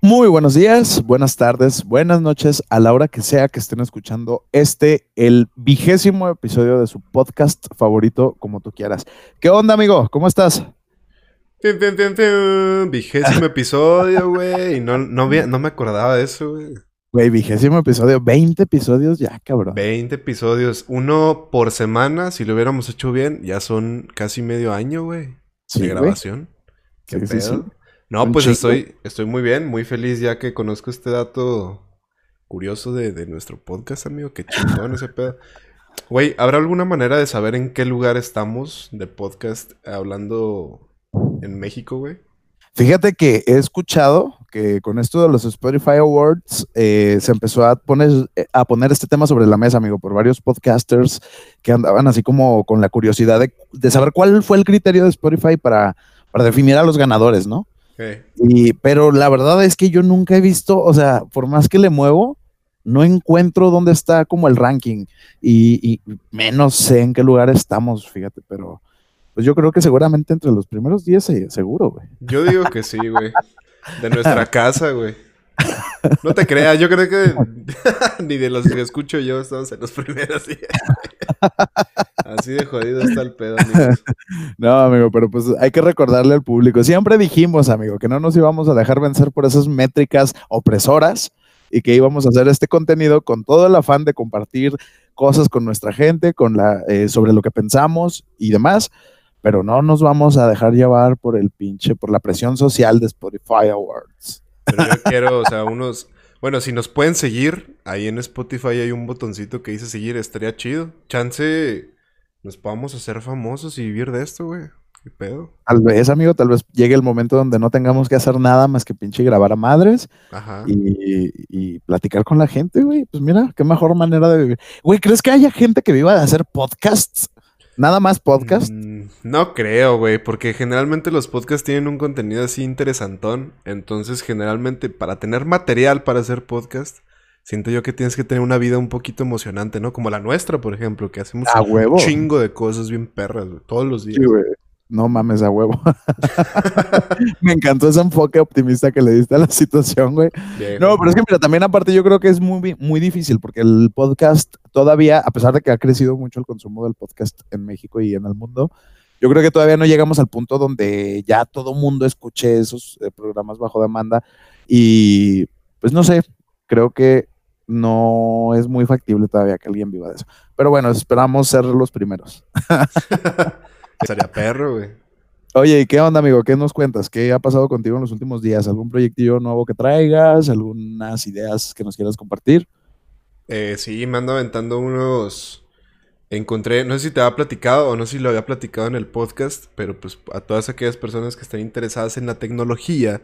Muy buenos días, buenas tardes, buenas noches, a la hora que sea que estén escuchando este, el vigésimo episodio de su podcast favorito, como tú quieras. ¿Qué onda, amigo? ¿Cómo estás? Vigésimo episodio, güey. No, no, no me acordaba de eso, güey. Güey, vigésimo episodio, 20 episodios ya, cabrón. 20 episodios, uno por semana, si lo hubiéramos hecho bien, ya son casi medio año, güey, de grabación. ¿Qué pedo? No, pues estoy, estoy muy bien, muy feliz ya que conozco este dato curioso de, nuestro podcast, amigo. Qué chingón ese pedo. Güey, ¿habrá alguna manera de saber en qué lugar estamos de podcast hablando en México, güey? Fíjate que he escuchado que con esto de los Spotify Awards eh, se empezó a poner, a poner este tema sobre la mesa, amigo, por varios podcasters que andaban así como con la curiosidad de, de saber cuál fue el criterio de Spotify para, para definir a los ganadores, ¿no? Y, pero la verdad es que yo nunca he visto, o sea, por más que le muevo, no encuentro dónde está como el ranking y, menos sé en qué lugar estamos, fíjate, pero pues yo creo que seguramente entre los primeros 10 eh, seguro, güey. Yo digo que sí, güey. De nuestra casa, güey. No te creas, yo creo que ni de los que escucho yo estamos en los primeros días. Así de jodido está el pedo, No, amigo, pero pues hay que recordarle al público. Siempre dijimos, amigo, que no nos íbamos a dejar vencer por esas métricas opresoras y que íbamos a hacer este contenido con todo el afán de compartir cosas con nuestra gente, con la, eh, sobre lo que pensamos y demás, pero no nos vamos a dejar llevar por el pinche, por la presión social de Spotify Awards. Pero yo quiero, o sea, unos... Bueno, si nos pueden seguir, ahí en Spotify hay un botoncito que dice seguir, estaría chido. Chance nos podamos hacer famosos y vivir de esto, güey. ¿Qué pedo? Tal vez, amigo, tal vez llegue el momento donde no tengamos que hacer nada más que pinche grabar a madres Ajá. Y, y, platicar con la gente, güey. Pues mira, qué mejor manera de vivir. Güey, ¿crees que haya gente que viva de hacer podcasts? ¿Nada más podcast? Mm, no creo, güey, porque generalmente los podcasts tienen un contenido así interesantón. Entonces, generalmente, para tener material para hacer podcast, siento yo que tienes que tener una vida un poquito emocionante, ¿no? Como la nuestra, por ejemplo, que hacemos un chingo de cosas bien perras, güey, todos los días. Sí, güey. No mames a huevo. Me encantó ese enfoque optimista que le diste a la situación, güey. no, pero es que mira, también aparte yo creo que es muy, muy difícil porque el podcast todavía, a pesar de que ha crecido mucho el consumo del podcast en México y en el mundo, yo creo que todavía no llegamos al punto donde ya todo mundo escuche esos eh, programas bajo demanda y pues no sé, creo que no es muy factible todavía que alguien viva de eso. Pero bueno, esperamos ser los primeros. Sería perro, güey. Oye, ¿y qué onda, amigo? ¿Qué nos cuentas? ¿Qué ha pasado contigo en los últimos días? ¿Algún proyectillo nuevo que traigas? ¿Algunas ideas que nos quieras compartir? Eh, sí, me ando aventando unos... Encontré, no sé si te había platicado o no sé si lo había platicado en el podcast, pero pues a todas aquellas personas que estén interesadas en la tecnología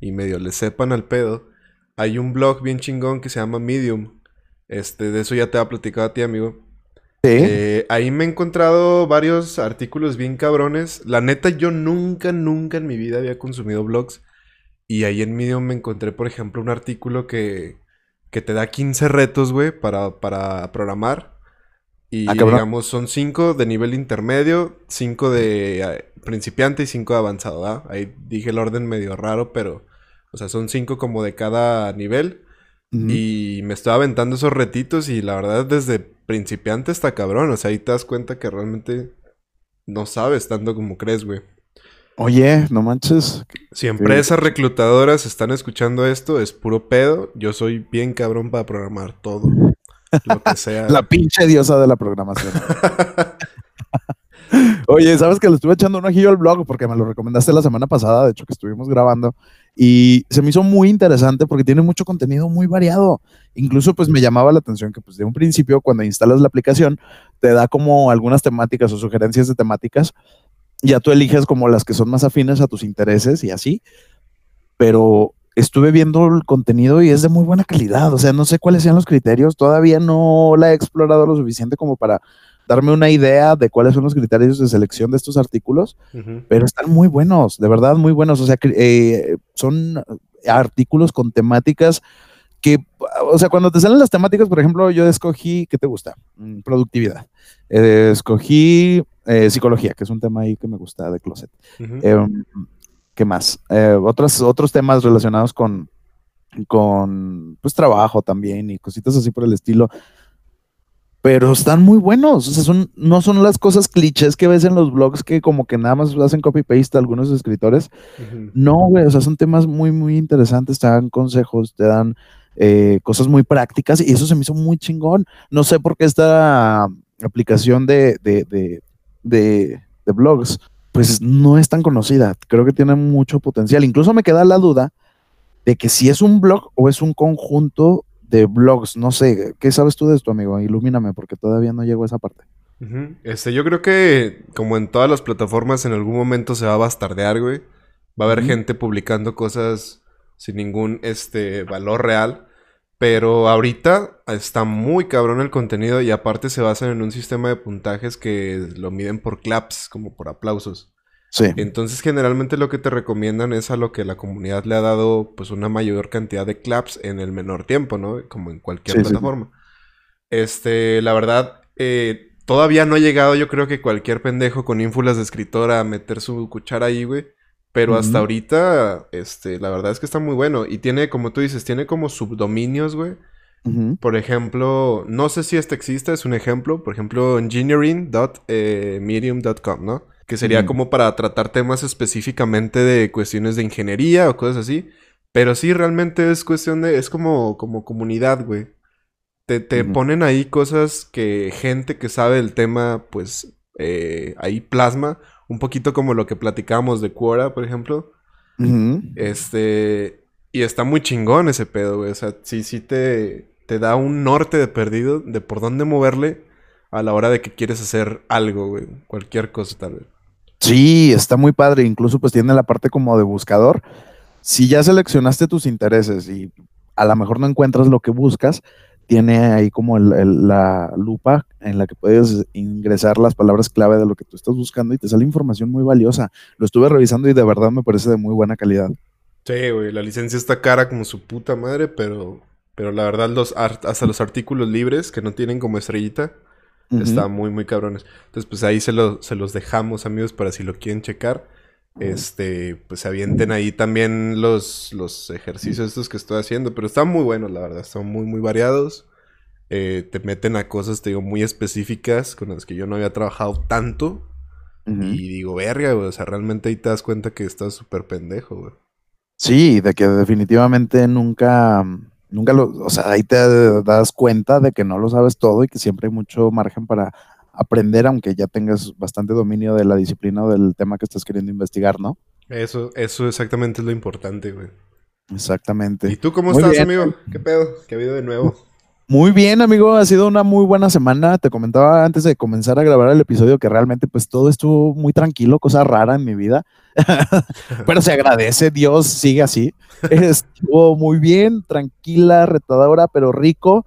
y medio le sepan al pedo, hay un blog bien chingón que se llama Medium. Este, de eso ya te había platicado a ti, amigo. Eh, ahí me he encontrado varios artículos bien cabrones. La neta, yo nunca, nunca en mi vida había consumido blogs. Y ahí en Medium me encontré, por ejemplo, un artículo que, que te da 15 retos, güey, para, para programar. Y ah, digamos, son 5 de nivel intermedio, 5 de eh, principiante y 5 de avanzado, Ahí dije el orden medio raro, pero, o sea, son 5 como de cada nivel. Y me estaba aventando esos retitos y la verdad desde principiante hasta cabrón. O sea, ahí te das cuenta que realmente no sabes tanto como crees, güey. Oye, no manches. Si empresas reclutadoras están escuchando esto, es puro pedo. Yo soy bien cabrón para programar todo. Lo que sea. la pinche diosa de la programación. Oye, sabes que le estuve echando un ojillo al blog porque me lo recomendaste la semana pasada, de hecho que estuvimos grabando, y se me hizo muy interesante porque tiene mucho contenido muy variado. Incluso pues me llamaba la atención que pues de un principio cuando instalas la aplicación te da como algunas temáticas o sugerencias de temáticas, ya tú eliges como las que son más afines a tus intereses y así, pero estuve viendo el contenido y es de muy buena calidad, o sea, no sé cuáles sean los criterios, todavía no la he explorado lo suficiente como para darme una idea de cuáles son los criterios de selección de estos artículos, pero están muy buenos, de verdad muy buenos. O sea, eh, son artículos con temáticas que, o sea, cuando te salen las temáticas, por ejemplo, yo escogí, ¿qué te gusta? Mm, productividad. Eh, escogí eh, psicología, que es un tema ahí que me gusta de Closet. ¿Qué más? otros, otros temas relacionados con con pues trabajo también y cositas así por el estilo. Pero están muy buenos, o sea, son, no son las cosas clichés que ves en los blogs que como que nada más hacen copy-paste algunos escritores. No, güey, o sea, son temas muy, muy interesantes, te dan consejos, te dan eh, cosas muy prácticas y eso se me hizo muy chingón. No sé por qué esta aplicación de, de, de blogs pues no es tan conocida. Creo que tiene mucho potencial. Incluso me queda la duda de que si es un blog o es un conjunto de blogs. No sé, ¿qué sabes tú de esto, amigo? Ilumíname, porque todavía no llego a esa parte. Este, yo creo que, como en todas las plataformas, en algún momento se va a bastardear, güey. Va a haber gente publicando cosas sin ningún este, valor real. Pero ahorita está muy cabrón el contenido y aparte se basan en un sistema de puntajes que lo miden por claps, como por aplausos. Sí. Entonces generalmente lo que te recomiendan es a lo que la comunidad le ha dado pues una mayor cantidad de claps en el menor tiempo, ¿no? Como en cualquier plataforma. Este, la verdad, eh, todavía no ha llegado yo creo que cualquier pendejo con ínfulas de escritor a meter su cuchara ahí, güey. Pero hasta ahorita, este, la verdad es que está muy bueno. Y tiene, como tú dices, tiene como subdominios, güey. Por ejemplo, no sé si este existe, es un ejemplo. Por ejemplo, engineering.medium.com, ¿no? Que sería como para tratar temas específicamente de cuestiones de ingeniería o cosas así. Pero sí, realmente es cuestión de. Es como, como comunidad, güey. Te, ponen ahí cosas que gente que sabe el tema, pues eh, ahí plasma un poquito como lo que platicábamos de Quora, por ejemplo. Este. Y está muy chingón ese pedo, güey. O sea, sí, sí te, te da un norte de perdido de por dónde moverle a la hora de que quieres hacer algo, güey. Cualquier cosa, tal vez. Sí, está muy padre. Incluso, pues tiene la parte como de buscador. Si ya seleccionaste tus intereses y a lo mejor no encuentras lo que buscas, tiene ahí como la lupa en la que puedes ingresar las palabras clave de lo que tú estás buscando y te sale información muy valiosa. Lo estuve revisando y de verdad me parece de muy buena calidad. Sí, güey, la licencia está cara como su puta madre, pero, pero la verdad los hasta los artículos libres que no tienen como estrellita, están muy, muy cabrones. Entonces, pues ahí se, se los dejamos, amigos, para si lo quieren checar este, pues se avienten ahí también los, los ejercicios estos que estoy haciendo, pero están muy buenos, la verdad, son muy, muy variados. Eh, te meten a cosas, te digo, muy específicas con las que yo no había trabajado tanto. Y digo, verga, güey, o sea, realmente ahí te das cuenta que estás súper pendejo, güey. Sí, de que definitivamente nunca, nunca lo, o sea, ahí te das cuenta de que no lo sabes todo y que siempre hay mucho margen para aprender, aunque ya tengas bastante dominio de la disciplina o del tema que estás queriendo investigar, ¿no? Eso, eso exactamente es lo importante, güey. Exactamente. ¿Y tú cómo estás, amigo? ¿Qué pedo? ¿Qué ha habido de nuevo? Muy bien, amigo, ha sido una muy buena semana. Te comentaba antes de comenzar a grabar el episodio que realmente pues todo estuvo muy tranquilo, cosa rara en mi vida. Pero se agradece, Dios sigue así. Estuvo muy bien, tranquila, retadora, pero rico.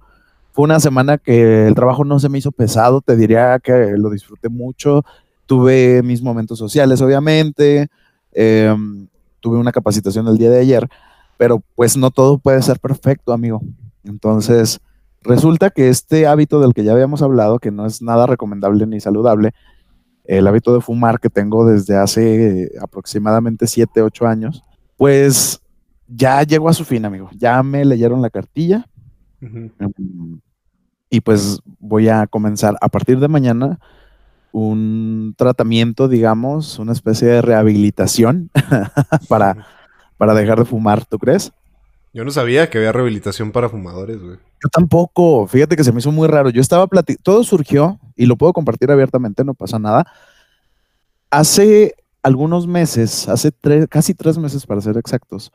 Fue una semana que el trabajo no se me hizo pesado, te diría que lo disfruté mucho. Tuve mis momentos sociales, obviamente. Em, tuve una capacitación el día de ayer, pero pues no todo puede ser perfecto, amigo. Entonces, resulta que este hábito del que ya habíamos hablado, que no es nada recomendable ni saludable, el hábito de fumar que tengo desde hace aproximadamente 7, 8 años, pues ya llegó a su fin, amigo. Ya me leyeron la cartilla, y pues voy a comenzar a partir de mañana un tratamiento, digamos, una especie de rehabilitación para, para dejar de fumar, ¿tú crees? Yo no sabía que había rehabilitación para fumadores, güey. Yo tampoco, fíjate que se me hizo muy raro. Yo estaba platicando, todo surgió, y lo puedo compartir abiertamente, no pasa nada. Hace algunos meses, hace casi tres meses para ser exactos,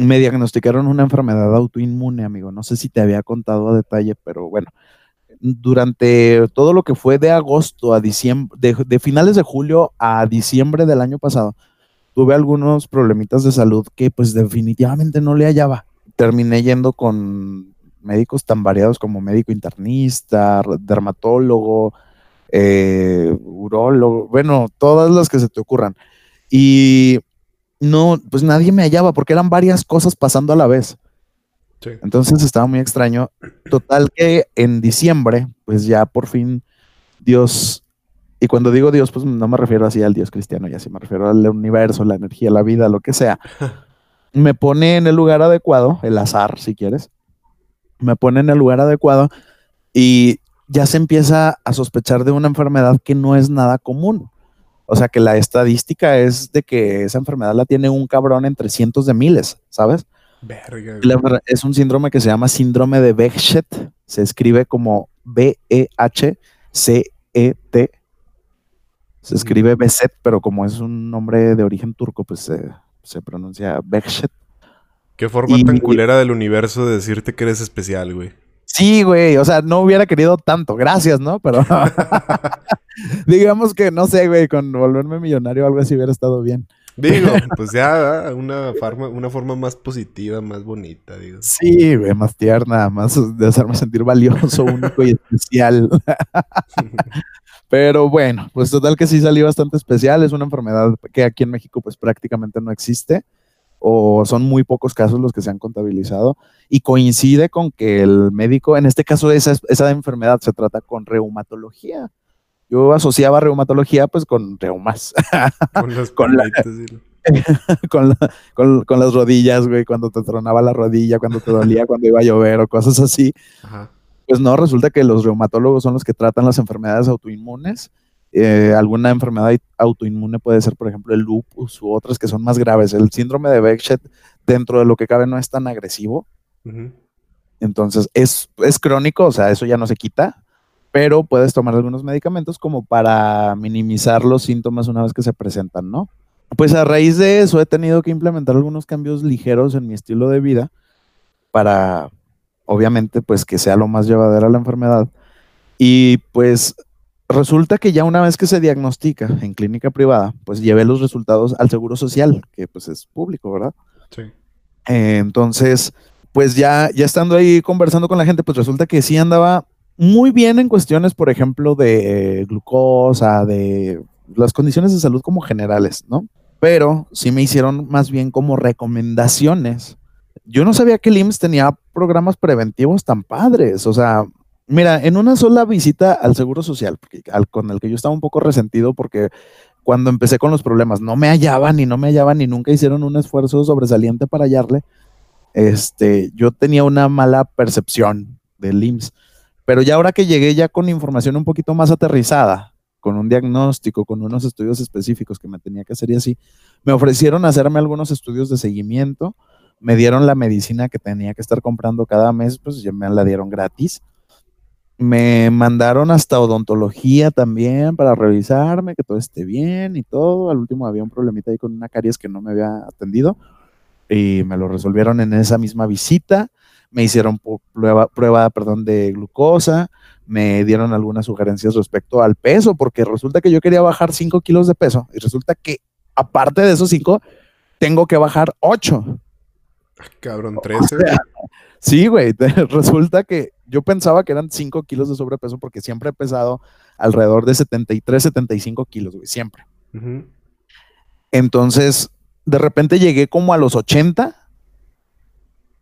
me diagnosticaron una enfermedad autoinmune, amigo. No sé si te había contado a detalle, pero bueno, durante todo lo que fue de agosto a diciembre, de, finales de julio a diciembre del año pasado, tuve algunos problemitas de salud que pues definitivamente no le hallaba. Terminé yendo con médicos tan variados como médico internista, dermatólogo, eh, urólogo, bueno, todas las que se te ocurran. Y no, pues nadie me hallaba porque eran varias cosas pasando a la vez. Entonces estaba muy extraño. Total que en diciembre, pues ya por fin Dios, y cuando digo Dios, pues no me refiero así al Dios cristiano, ya sí me refiero al universo, la energía, la vida, lo que sea. me pone en el lugar adecuado, el azar, si quieres, me pone en el lugar adecuado y ya se empieza a sospechar de una enfermedad que no es nada común. O sea que la estadística es de que esa enfermedad la tiene un cabrón entre cientos de miles, ¿sabes? Verga. es un síndrome que se llama síndrome de Behcet. Se escribe como B-E-H-C-E-T. Se escribe Beset, pero como es un nombre de origen turco, pues se pronuncia Behcet. Qué forma tan culera del universo de decirte que eres especial, güey. Sí, güey, o sea, no hubiera querido tanto, gracias, ¿no? Pero digamos que, no sé, güey, con volverme millonario o algo así hubiera estado bien. Digo, pues ya una forma, una forma más positiva, más bonita, digo. Sí, güey, más tierna, más de hacerme sentir valioso, único y especial. Pero bueno, pues total que sí salió bastante especial. Es una enfermedad que aquí en México pues prácticamente no existe o son muy pocos casos los que se han contabilizado y coincide con que el médico, en este caso esa, esa enfermedad se trata con reumatología. Yo asociaba reumatología pues con reumas. Con, con, con, las rodillas, güey, cuando te tronaba la rodilla, cuando te dolía, cuando iba a llover o cosas así. Pues no, resulta que los reumatólogos son los que tratan las enfermedades autoinmunes eh, alguna enfermedad autoinmune puede ser, por ejemplo, el lupus u otras que son más graves. El síndrome de Behcet, dentro de lo que cabe, no es tan agresivo. Entonces, es, es crónico, o sea, eso ya no se quita, pero puedes tomar algunos medicamentos como para minimizar los síntomas una vez que se presentan, ¿no? Pues a raíz de eso he tenido que implementar algunos cambios ligeros en mi estilo de vida para, obviamente, pues que sea lo más llevadera la enfermedad. Y pues resulta que ya una vez que se diagnostica en clínica privada, pues llevé los resultados al Seguro Social, que pues es público, ¿verdad? Sí. Eh, entonces, pues ya, ya estando ahí conversando con la gente, pues resulta que sí andaba muy bien en cuestiones, por ejemplo, de glucosa, de las condiciones de salud como generales, ¿no? Pero sí me hicieron más bien como recomendaciones. Yo no sabía que el IMSS tenía programas preventivos tan padres, o sea, Mira, en una sola visita al Seguro Social, con el que yo estaba un poco resentido porque cuando empecé con los problemas no me hallaban y no me hallaban y nunca hicieron un esfuerzo sobresaliente para hallarle, este, yo tenía una mala percepción del IMSS. Pero ya ahora que llegué ya con información un poquito más aterrizada, con un diagnóstico, con unos estudios específicos que me tenía que hacer y así, me ofrecieron hacerme algunos estudios de seguimiento, me dieron la medicina que tenía que estar comprando cada mes, pues ya me la dieron gratis me mandaron hasta odontología también para revisarme, que todo esté bien y todo. Al último había un problemita ahí con una caries que no me había atendido y me lo resolvieron en esa misma visita. Me hicieron prueba, prueba perdón, de glucosa, me dieron algunas sugerencias respecto al peso, porque resulta que yo quería bajar 5 kilos de peso y resulta que aparte de esos 5, tengo que bajar 8. Cabrón, 13. sí, güey, resulta que yo pensaba que eran 5 kilos de sobrepeso porque siempre he pesado alrededor de 73, 75 kilos, güey, siempre. Entonces, de repente llegué como a los 80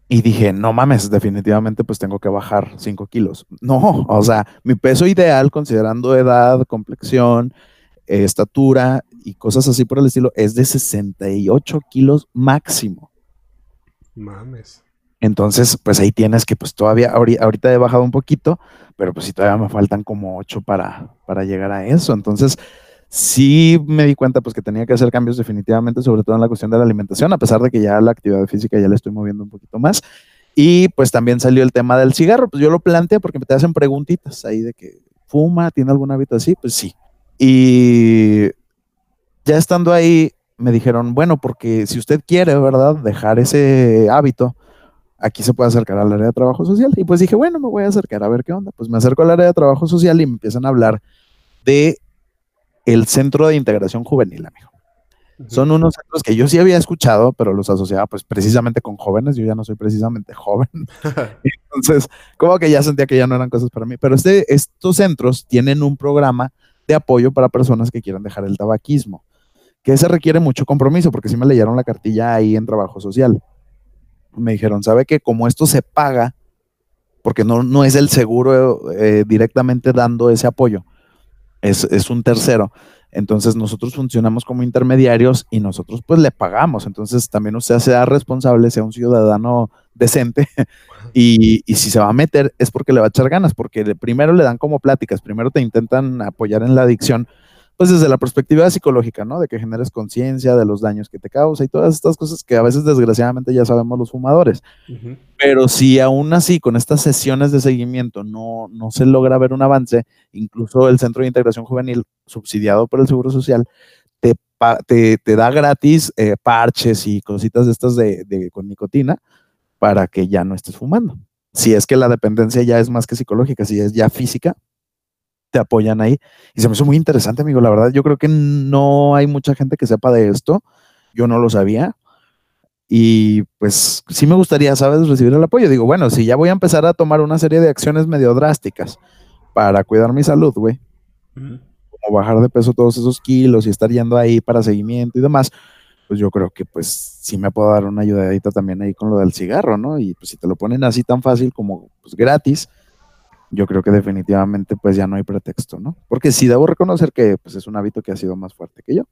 y dije, no mames, definitivamente pues tengo que bajar 5 kilos. No, o sea, mi peso ideal, considerando edad, complexión, estatura y cosas así por el estilo, es de 68 kilos máximo. Mames. Entonces, pues ahí tienes que, pues todavía, ahorita he bajado un poquito, pero pues sí todavía me faltan como ocho para, para llegar a eso. Entonces, sí me di cuenta pues que tenía que hacer cambios definitivamente, sobre todo en la cuestión de la alimentación, a pesar de que ya la actividad física ya la estoy moviendo un poquito más. Y pues también salió el tema del cigarro, pues yo lo planteé porque me te hacen preguntitas ahí de que fuma, tiene algún hábito así, pues sí. Y ya estando ahí, me dijeron, bueno, porque si usted quiere, ¿verdad?, dejar ese hábito, aquí se puede acercar al área de trabajo social. Y pues dije, bueno, me voy a acercar a ver qué onda. Pues me acerco al área de trabajo social y me empiezan a hablar de el Centro de Integración Juvenil, amigo. Son unos centros que yo sí había escuchado, pero los asociaba pues precisamente con jóvenes. Yo ya no soy precisamente joven. Entonces, como que ya sentía que ya no eran cosas para mí. Pero este, estos centros tienen un programa de apoyo para personas que quieran dejar el tabaquismo, que se requiere mucho compromiso, porque sí me leyeron la cartilla ahí en trabajo social me dijeron, ¿sabe que como esto se paga, porque no, no es el seguro eh, directamente dando ese apoyo, es, un tercero, Entonces nosotros funcionamos como intermediarios y nosotros pues le pagamos. Entonces también usted sea responsable, sea un ciudadano decente y, y, si se va a meter es porque le va a echar ganas, porque primero le dan como pláticas, primero te intentan apoyar en la adicción pues desde la perspectiva psicológica, ¿no? De que generes conciencia de los daños que te causa y todas estas cosas que a veces desgraciadamente ya sabemos los fumadores. Pero si aún así con estas sesiones de seguimiento no, no se logra ver un avance, incluso el Centro de Integración Juvenil, subsidiado por el Seguro Social, te, te, da gratis eh, parches y cositas de estas de, de, con nicotina para que ya no estés fumando. Si es que la dependencia ya es más que psicológica, si es ya física, te apoyan ahí. Y se me hizo muy interesante, amigo. La verdad, yo creo que no hay mucha gente que sepa de esto. Yo no lo sabía. Y pues sí me gustaría, ¿sabes?, recibir el apoyo. Digo, bueno, si ya voy a empezar a tomar una serie de acciones medio drásticas para cuidar mi salud, güey. Como bajar de peso todos esos kilos y estar yendo ahí para seguimiento y demás, pues yo creo que pues sí me puedo dar una ayudadita también ahí con lo del cigarro, ¿no? Y pues si te lo ponen así tan fácil como pues gratis, yo creo que definitivamente pues ya no hay pretexto, ¿no? Porque sí debo reconocer que pues es un hábito que ha sido más fuerte que yo.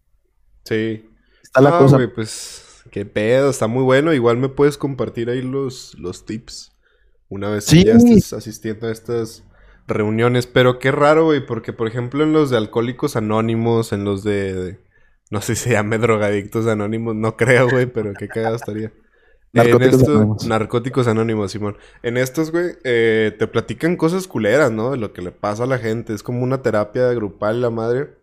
Sí. Está la cosa. pues qué pedo, está muy bueno. Igual me puedes compartir ahí los, los tips una vez que ya estés asistiendo a estas reuniones. Pero qué raro, güey, porque por ejemplo en los de Alcohólicos Anónimos, en los de, no sé si se llame Drogadictos Anónimos, no creo, güey, pero qué cagado estaría. Narcóticos anónimos. Narcóticos anónimos, Simón. En estos, güey, eh, te platican cosas culeras, ¿no? De lo que le pasa a la gente. Es como una terapia grupal, la madre.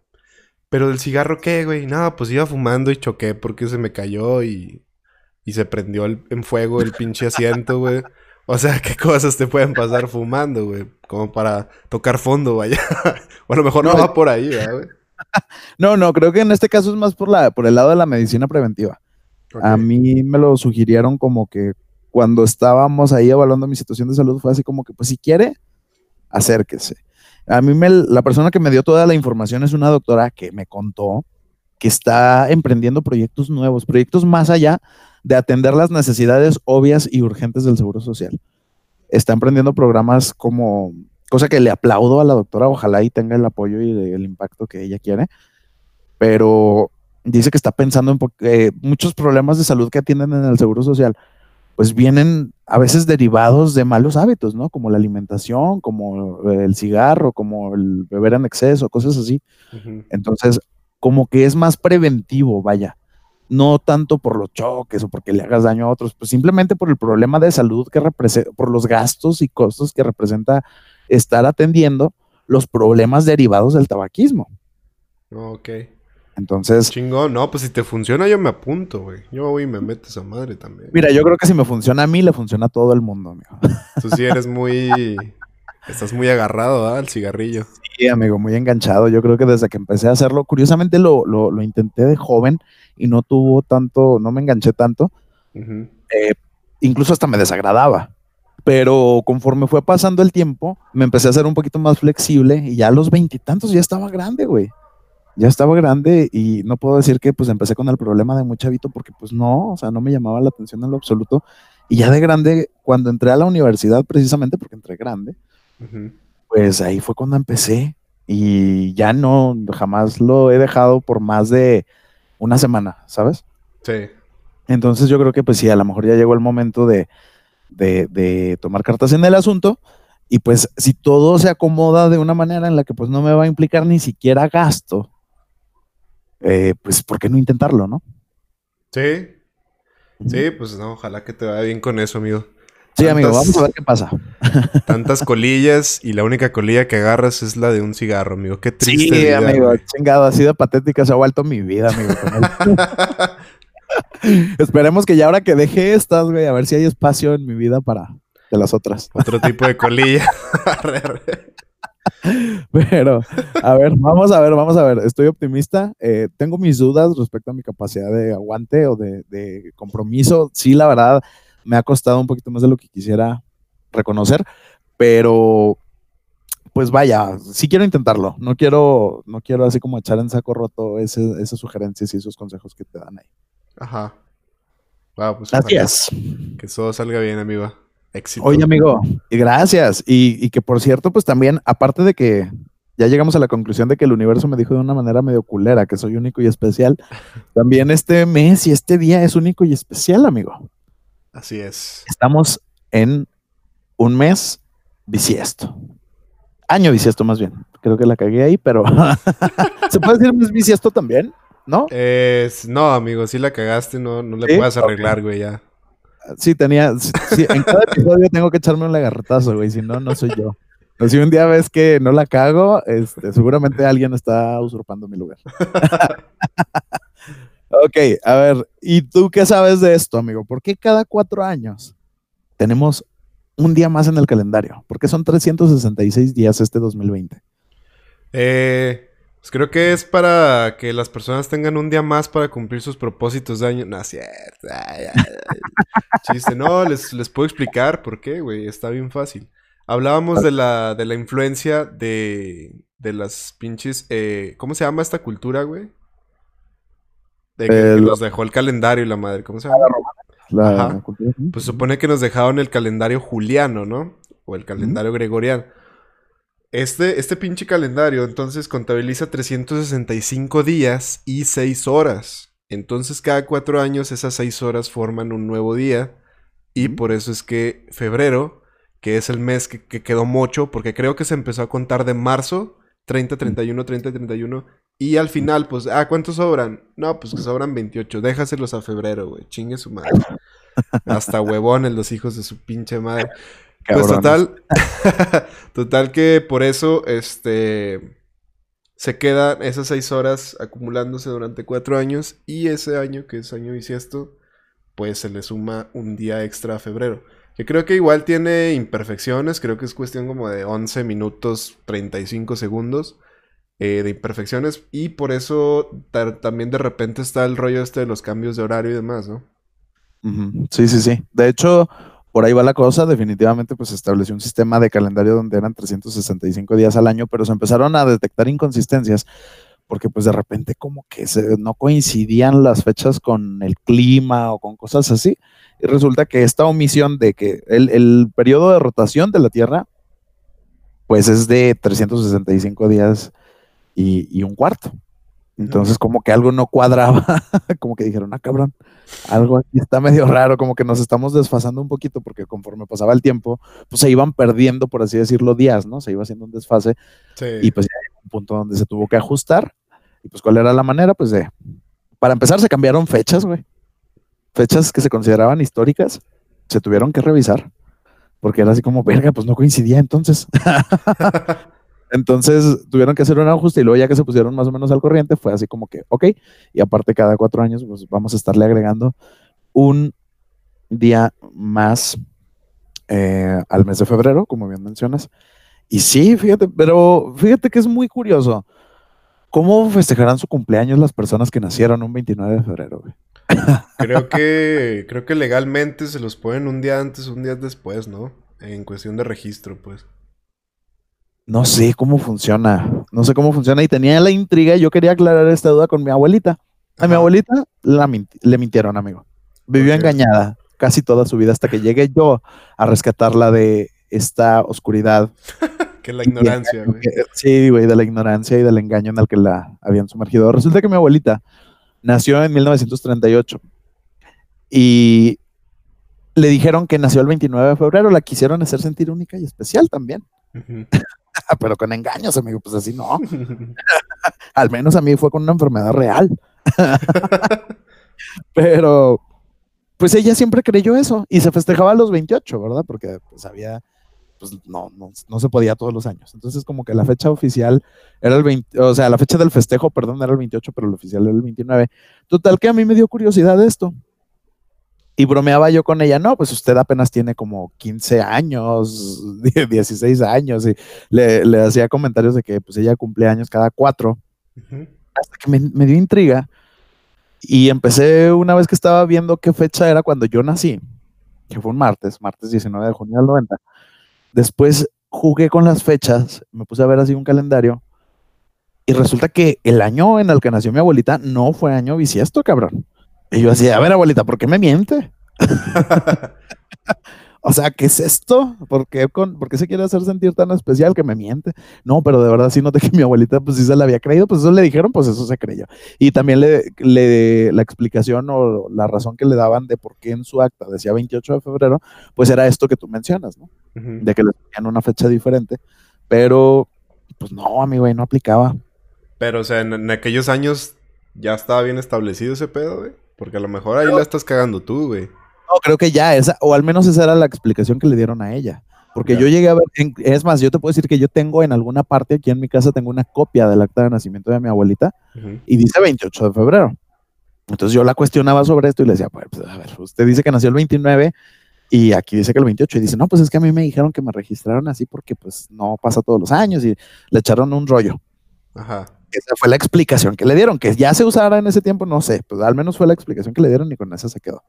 Pero del cigarro, ¿qué, güey? Nada, pues iba fumando y choqué porque se me cayó y, y se prendió en fuego el pinche asiento, güey. O sea, ¿qué cosas te pueden pasar fumando, güey? Como para tocar fondo, vaya. o a lo mejor no, va por ahí, güey? no, no, creo que en este caso es más por, la, por el lado de la medicina preventiva. A mí me lo sugirieron como que cuando estábamos ahí evaluando mi situación de salud fue así como que, pues si quiere, acérquese. A mí me, la persona que me dio toda la información es una doctora que me contó que está emprendiendo proyectos nuevos, proyectos más allá de atender las necesidades obvias y urgentes del Seguro Social. Está emprendiendo programas como, cosa que le aplaudo a la doctora, ojalá y tenga el apoyo y el impacto que ella quiere, pero dice que está pensando en eh, muchos problemas de salud que atienden en el Seguro Social, pues vienen a veces derivados de malos hábitos, ¿no? Como la alimentación, como el cigarro, como el beber en exceso, cosas así. Entonces, como que es más preventivo, vaya. No tanto por los choques o porque le hagas daño a otros, pues simplemente por el problema de salud que representa, por los gastos y costos que representa estar atendiendo los problemas derivados del tabaquismo. Ok. Entonces. Chingón, no, pues si te funciona, yo me apunto, güey. Yo voy y me meto esa madre también. Mira, yo creo que si me funciona a mí, le funciona a todo el mundo, amigo. Tú sí eres muy. Estás muy agarrado ¿ah? al cigarrillo. Sí, amigo, muy enganchado. Yo creo que desde que empecé a hacerlo, curiosamente lo, lo, lo intenté de joven y no tuvo tanto, no me enganché tanto. Eh, incluso hasta me desagradaba. Pero conforme fue pasando el tiempo, me empecé a hacer un poquito más flexible y ya a los veintitantos ya estaba grande, güey ya estaba grande y no puedo decir que pues empecé con el problema de muy chavito porque pues no, o sea, no me llamaba la atención en lo absoluto. Y ya de grande, cuando entré a la universidad, precisamente porque entré grande, pues ahí fue cuando empecé y ya no, jamás lo he dejado por más de una semana, ¿sabes? Sí. Entonces yo creo que pues sí, a lo mejor ya llegó el momento de, de, de tomar cartas en el asunto. Y pues si todo se acomoda de una manera en la que pues no me va a implicar ni siquiera gasto, eh, pues, ¿por qué no intentarlo, no? Sí. Sí, pues no, ojalá que te vaya bien con eso, amigo. Sí, amigo, vamos a ver qué pasa. Tantas colillas y la única colilla que agarras es la de un cigarro, amigo. Qué triste. Sí, amigo, chingado, así de patética se ha vuelto mi vida, amigo. Esperemos que ya ahora que deje estas, güey, a ver si hay espacio en mi vida para de las otras. Otro tipo de colilla. Pero, a ver, vamos a ver, vamos a ver. Estoy optimista. Eh, tengo mis dudas respecto a mi capacidad de aguante o de, compromiso. Sí, la verdad, me ha costado un poquito más de lo que quisiera reconocer, pero pues vaya, sí quiero intentarlo. No quiero, no quiero así como echar en saco roto esas sugerencias y esos consejos que te dan ahí. Ajá. Wow, pues Así es. Que todo salga bien, amigo. Éxito. Oye, amigo, y gracias. Y, que por cierto, pues también, aparte de que ya llegamos a la conclusión de que el universo me dijo de una manera medio culera que soy único y especial. También este mes y este día es único y especial, amigo. Así es. Estamos en un mes bisiesto. Año bisiesto, más bien. Creo que la cagué ahí, pero ¿se puede decir mes bisiesto también? ¿No? no, amigo, si la cagaste, no, no le puedes arreglar, güey, ya. Sí, tenía. Sí, en cada episodio tengo que echarme un lagartazo, güey, si no, no soy yo. Pero si un día ves que no la cago, este, seguramente alguien está usurpando mi lugar. ok, a ver, ¿y tú qué sabes de esto, amigo? ¿Por qué cada cuatro años tenemos un día más en el calendario? ¿Por qué son 366 días este 2020? Eh, pues creo que es para que las personas tengan un día más para cumplir sus propósitos de año. No, cierto. Chiste, no, les, les puedo explicar por qué, güey. Está bien fácil. Hablábamos de la, de la influencia de, de las pinches... Eh, ¿Cómo se llama esta cultura, güey? De que, nos dejó el calendario y la madre. ¿Cómo se llama? La cultura. Pues supone que nos dejaron el calendario juliano, ¿no? O el calendario gregoriano. Este, este pinche calendario entonces contabiliza 365 días y 6 horas. Entonces cada cuatro años esas 6 horas forman un nuevo día. Y por eso es que febrero que es el mes que, quedó mucho, porque creo que se empezó a contar de marzo, 30, 31, 30, 31, y al final, pues, ah, ¿cuántos sobran? No, pues que sobran 28, déjaselos a febrero, güey, chingue su madre. Hasta huevones los hijos de su pinche madre. Pues total, total que por eso, este, se quedan esas seis horas acumulándose durante cuatro años y ese año, que es año bisiesto, pues se le suma un día extra a febrero. Que creo que igual tiene imperfecciones, creo que es cuestión como de 11 minutos 35 segundos eh, de imperfecciones y por eso también de repente está el rollo este de los cambios de horario y demás, ¿no? Sí, sí, sí. De hecho, por ahí va la cosa, definitivamente pues estableció un sistema de calendario donde eran 365 días al año, pero se empezaron a detectar inconsistencias porque pues de repente como que no coincidían las fechas con el clima o con cosas así. Y resulta que esta omisión de que el, periodo de rotación de la Tierra, pues es de 365 días y, un cuarto. Entonces, como que algo no cuadraba, como que dijeron, ah, cabrón, algo aquí está medio raro, como que nos estamos desfasando un poquito, porque conforme pasaba el tiempo, pues se iban perdiendo, por así decirlo, días, ¿no? Se iba haciendo un desfase. Y pues ya un punto donde se tuvo que ajustar. Y pues, ¿cuál era la manera? Pues de, para empezar, se cambiaron fechas, güey fechas que se consideraban históricas se tuvieron que revisar, porque era así como, verga, pues no coincidía entonces. entonces tuvieron que hacer un ajuste y luego ya que se pusieron más o menos al corriente, fue así como que, ok, y aparte cada cuatro años, pues vamos a estarle agregando un día más eh, al mes de febrero, como bien mencionas. Y sí, fíjate, pero fíjate que es muy curioso. ¿Cómo festejarán su cumpleaños las personas que nacieron un 29 de febrero? Creo que, creo que legalmente se los ponen un día antes, un día después, ¿no? En cuestión de registro, pues. No sé cómo funciona. No sé cómo funciona. Y tenía la intriga. Yo quería aclarar esta duda con mi abuelita. A mi abuelita le mintieron, amigo. Vivió engañada casi toda su vida hasta que llegué yo a rescatarla de esta oscuridad. que la ignorancia, güey. Sí, güey, de la ignorancia y del engaño en el que la habían sumergido. Resulta que mi abuelita nació en 1938 y le dijeron que nació el 29 de febrero, la quisieron hacer sentir única y especial también. Pero con engaños, amigo, pues así no. Al menos a mí fue con una enfermedad real. Pero, pues ella siempre creyó eso y se festejaba a los 28, ¿verdad? Porque pues había pues no, no, se podía todos los años. Entonces, como que la fecha oficial era el 20, o sea, la fecha del festejo, perdón, era el 28, pero el oficial era el 29. Total que a mí me dio curiosidad esto. Y bromeaba yo con ella, no, pues usted apenas tiene como 15 años, 16 años, y le, hacía comentarios de que pues ella cumple años cada cuatro. Hasta que me, me dio intriga. Y empecé una vez que estaba viendo qué fecha era cuando yo nací, que fue un martes, martes 19 de junio del 90 Después jugué con las fechas, me puse a ver así un calendario y resulta que el año en el que nació mi abuelita no fue año bisiesto, cabrón. Y yo así, a ver, abuelita, ¿por qué me miente? O sea, ¿qué es esto? ¿Por qué, con, ¿Por qué se quiere hacer sentir tan especial que me miente? No, pero de verdad sí noté que mi abuelita, pues sí se la había creído, pues eso le dijeron, pues eso se creyó. Y también le, le, la explicación o la razón que le daban de por qué en su acta decía 28 de febrero, pues era esto que tú mencionas, ¿no? De que le tenían una fecha diferente. Pero, pues no, amigo, ahí no aplicaba. Pero, o sea, en, aquellos años ya estaba bien establecido ese pedo, güey. Porque a lo mejor ahí la estás cagando tú, güey. No, creo que ya, esa, o al menos esa era la explicación que le dieron a ella. Porque yo llegué a ver, es más, yo te puedo decir que yo tengo en alguna parte aquí en mi casa, tengo una copia del acta de nacimiento de mi abuelita y dice 28 de febrero. Entonces yo la cuestionaba sobre esto y le decía, pues, a ver, usted dice que nació el 29 y aquí dice que el 28 y dice, no, pues es que a mí me dijeron que me registraron así porque pues no pasa todos los años y le echaron un rollo. Ajá. Esa fue la explicación que le dieron, que ya se usara en ese tiempo, no sé, pues al menos fue la explicación que le dieron y con esa se quedó.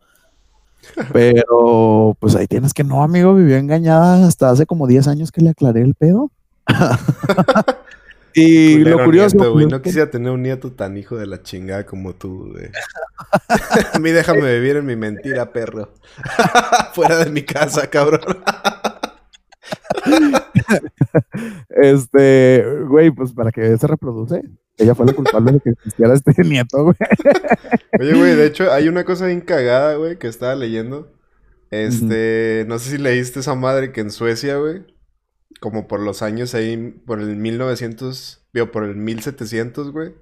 Pero, pues ahí tienes que no, amigo, vivió engañada hasta hace como 10 años que le aclaré el pedo. y lo curioso. No quisiera tener un nieto tan hijo de la chingada como tú, güey. A mí déjame vivir en mi mentira, perro. Fuera de mi casa, cabrón. Este, güey, pues para que se reproduce. Ella fue la culpable de que existiera este nieto, güey. Oye, güey, de hecho, hay una cosa bien cagada, güey, que estaba leyendo. Este, no sé si leíste esa madre que en Suecia, güey, como por los años ahí, por el 1900, digo, por el 1700, güey.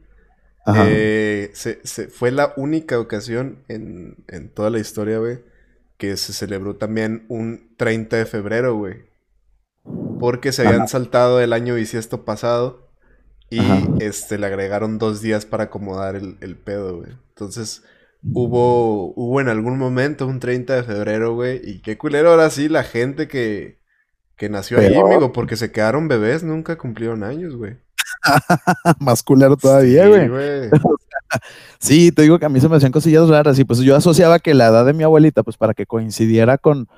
Eh, se, fue la única ocasión en, en toda la historia, güey, que se celebró también un 30 de febrero, güey. Porque se habían saltado el año bisiesto pasado y este le agregaron dos días para acomodar el, el pedo, güey. Entonces, hubo, hubo en algún momento un 30 de febrero, güey. Y qué culero ahora sí la gente que, que nació ahí, amigo, porque se quedaron bebés, nunca cumplieron años, güey. Más culero todavía, güey. Sí, te digo que a mí se me hacían cosillas raras y pues yo asociaba que la edad de mi abuelita, pues para que coincidiera con,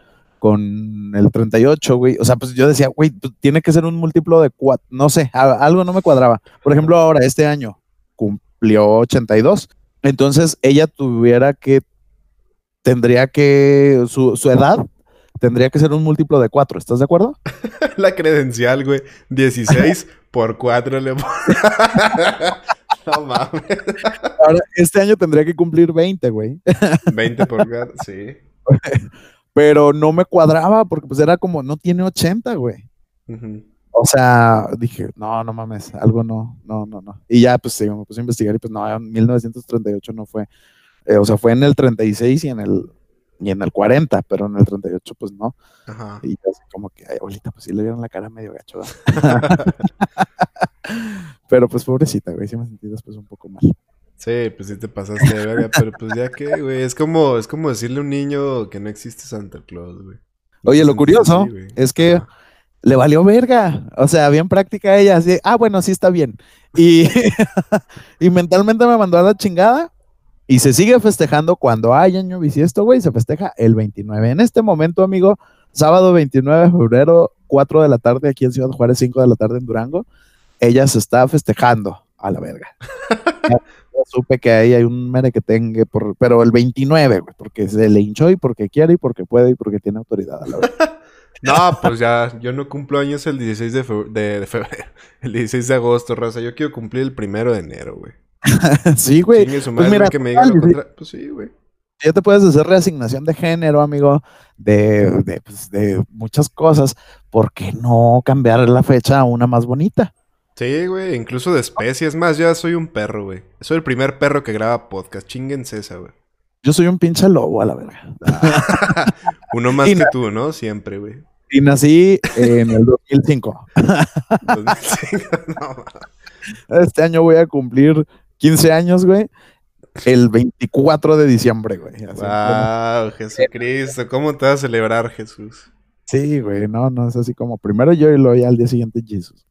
con el 38, güey. O sea, pues yo decía, güey, pues tiene que ser un múltiplo de cuatro, no sé, algo no me cuadraba. Por ejemplo, ahora, este año, cumplió 82. Entonces, ella tuviera que, tendría que, su, edad tendría que ser un múltiplo de cuatro, ¿estás de acuerdo? La credencial, güey, 16 por 4 le No mames. Ahora, este año tendría que cumplir 20, güey. 20 por 4, sí. Pero no me cuadraba porque pues era como, no tiene 80, güey. O sea, dije, no, no mames, algo no, no, no, no. Y ya, pues me puse a investigar y pues no, en 1938 no fue. Eh, o sea, fue en el 36 y en el, y en el 40, pero en el 38 pues no. Ajá. Y así como que, ay, abuelita, pues sí le dieron la cara medio gacho. pero pues pobrecita, güey, sí me sentí después un poco mal. Sí, pues sí te pasaste de verga, pero pues ya que, güey, es como, es como decirle a un niño que no existe Santa Claus, güey. Oye, lo curioso es que le valió verga. O sea, bien práctica ella, así, ah, bueno, sí está bien. Y, y mentalmente me mandó a la chingada. Y se sigue festejando cuando hay año bisiesto, güey, se festeja el 29. En este momento, amigo, sábado 29 de febrero, 4 de la tarde aquí en Ciudad Juárez, 5 de la tarde en Durango, ella se está festejando a la verga. supe que ahí hay un merequetengue, por, pero el 29, güey, porque se le hinchó y porque quiere y porque puede y porque tiene autoridad a la No, pues ya, yo no cumplo años el 16 de, febrero, el 16 de agosto, raza. Yo quiero cumplir el primero de enero, güey. sí, güey. Pues mira, que me Pues sí, güey. Ya te puedes hacer reasignación de género, amigo, de, de, pues, de muchas cosas. ¿Por qué no cambiar la fecha a una más bonita? Sí, güey, incluso de especies. Más, ya soy un perro, güey. Soy el primer perro que graba podcast. Chinguense esa, güey. Yo soy un pinche lobo, a la verga. Uno más que tú, ¿no? Siempre, güey. Y nací en el 2005. 2005, no, Este año voy a cumplir 15 años, güey. El 24 de diciembre, güey. wow, Jesucristo. ¿Cómo te vas a celebrar, Jesús? Sí, güey. No, no, es así como primero yo y luego ya al día siguiente Jesús.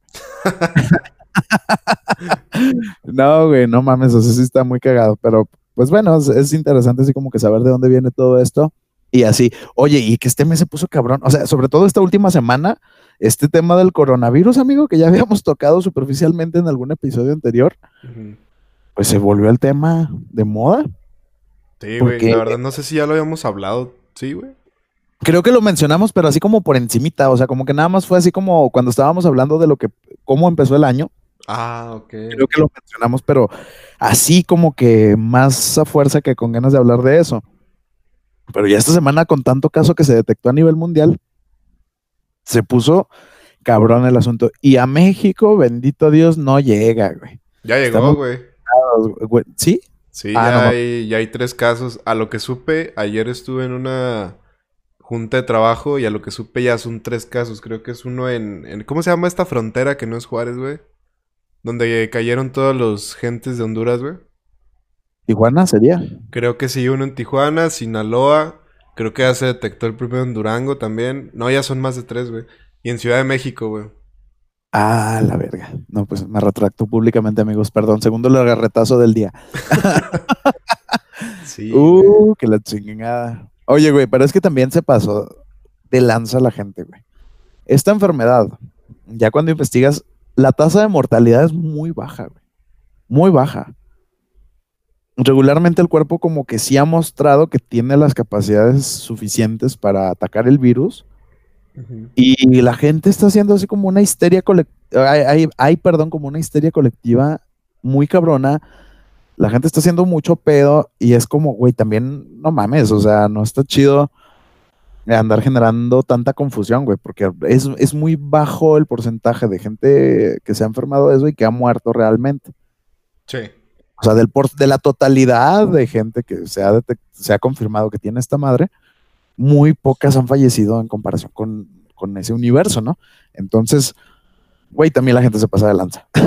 No, güey, no mames, o sea, sí está muy cagado, pero pues bueno, es, interesante así como que saber de dónde viene todo esto y así. Oye, y que este mes se puso cabrón, o sea, sobre todo esta última semana, este tema del coronavirus, amigo, que ya habíamos tocado superficialmente en algún episodio anterior, pues se volvió el tema de moda. Sí, güey, la verdad no sé si ya lo habíamos hablado, sí, güey. Creo que lo mencionamos, pero así como por encimita, o sea, como que nada más fue así como cuando estábamos hablando de lo que, cómo empezó el año. Ah, ok. Creo que lo mencionamos, pero así como que más a fuerza que con ganas de hablar de eso. Pero ya esta semana, con tanto caso que se detectó a nivel mundial, se puso cabrón el asunto. Y a México, bendito Dios, no llega, güey. Ya llegó, güey. ¿Sí? Sí, ah, ya, hay, ya hay tres casos. A lo que supe, ayer estuve en una junta de trabajo y a lo que supe ya son tres casos. Creo que es uno en, en ¿cómo se llama esta frontera que no es Juárez, güey? Donde cayeron todos los gentes de Honduras, güey. Tijuana sería. Creo que sí, uno en Tijuana, Sinaloa. Creo que ya se detectó el primero en Durango también. No, ya son más de tres, güey. Y en Ciudad de México, güey. Ah, la verga. No, pues me retracto públicamente, amigos. Perdón, segundo agarretazo del día. sí. Uh, que la chingada. Oye, güey, pero es que también se pasó de lanza la gente, güey. Esta enfermedad, ya cuando investigas, la tasa de mortalidad es muy baja, güey. Muy baja. Regularmente el cuerpo como que sí ha mostrado que tiene las capacidades suficientes para atacar el virus. Y la gente está haciendo así como una histeria colectiva, hay, hay, perdón, como una histeria colectiva muy cabrona la gente está haciendo mucho pedo y es como, güey, también no mames, o sea, no está chido andar generando tanta confusión, güey, porque es, muy bajo el porcentaje de gente que se ha enfermado de eso y que ha muerto realmente. Sí. O sea, del por, de la totalidad de gente que se ha, se ha confirmado que tiene esta madre, muy pocas han fallecido en comparación con, con ese universo, ¿no? Entonces, güey, también la gente se pasa de lanza.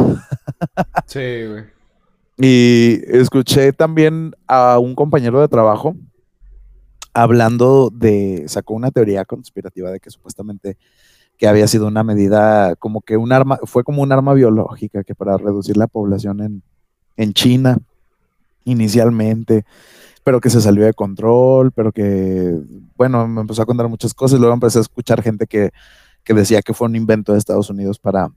Sí, güey. Y escuché también a un compañero de trabajo hablando de, sacó una teoría conspirativa de que supuestamente que había sido una medida como que un arma, fue como un arma biológica que para reducir la población en, en China inicialmente, pero que se salió de control, pero que, bueno, me empezó a contar muchas cosas, luego empecé a escuchar gente que, que decía que fue un invento de Estados Unidos para,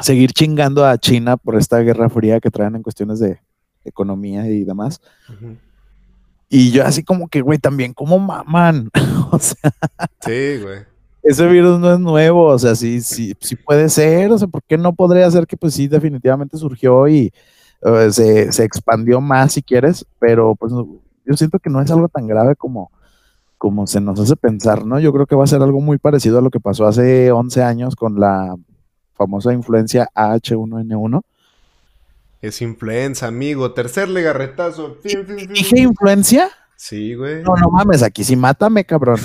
seguir chingando a China por esta guerra fría que traen en cuestiones de economía y demás. Y yo así como que, güey, también como maman. o sea. Sí, güey. Ese virus no es nuevo, o sea, sí, sí, sí puede ser, o sea, ¿por qué no podría ser que pues sí, definitivamente surgió y eh, se, se, expandió más si quieres, pero pues yo siento que no es algo tan grave como, como se nos hace pensar, ¿no? Yo creo que va a ser algo muy parecido a lo que pasó hace 11 años con la famosa influencia AH1N1. Es influenza, amigo. Tercer legarretazo. ¿Dije influencia? Sí, güey. No, no mames, aquí sí mátame, cabrón.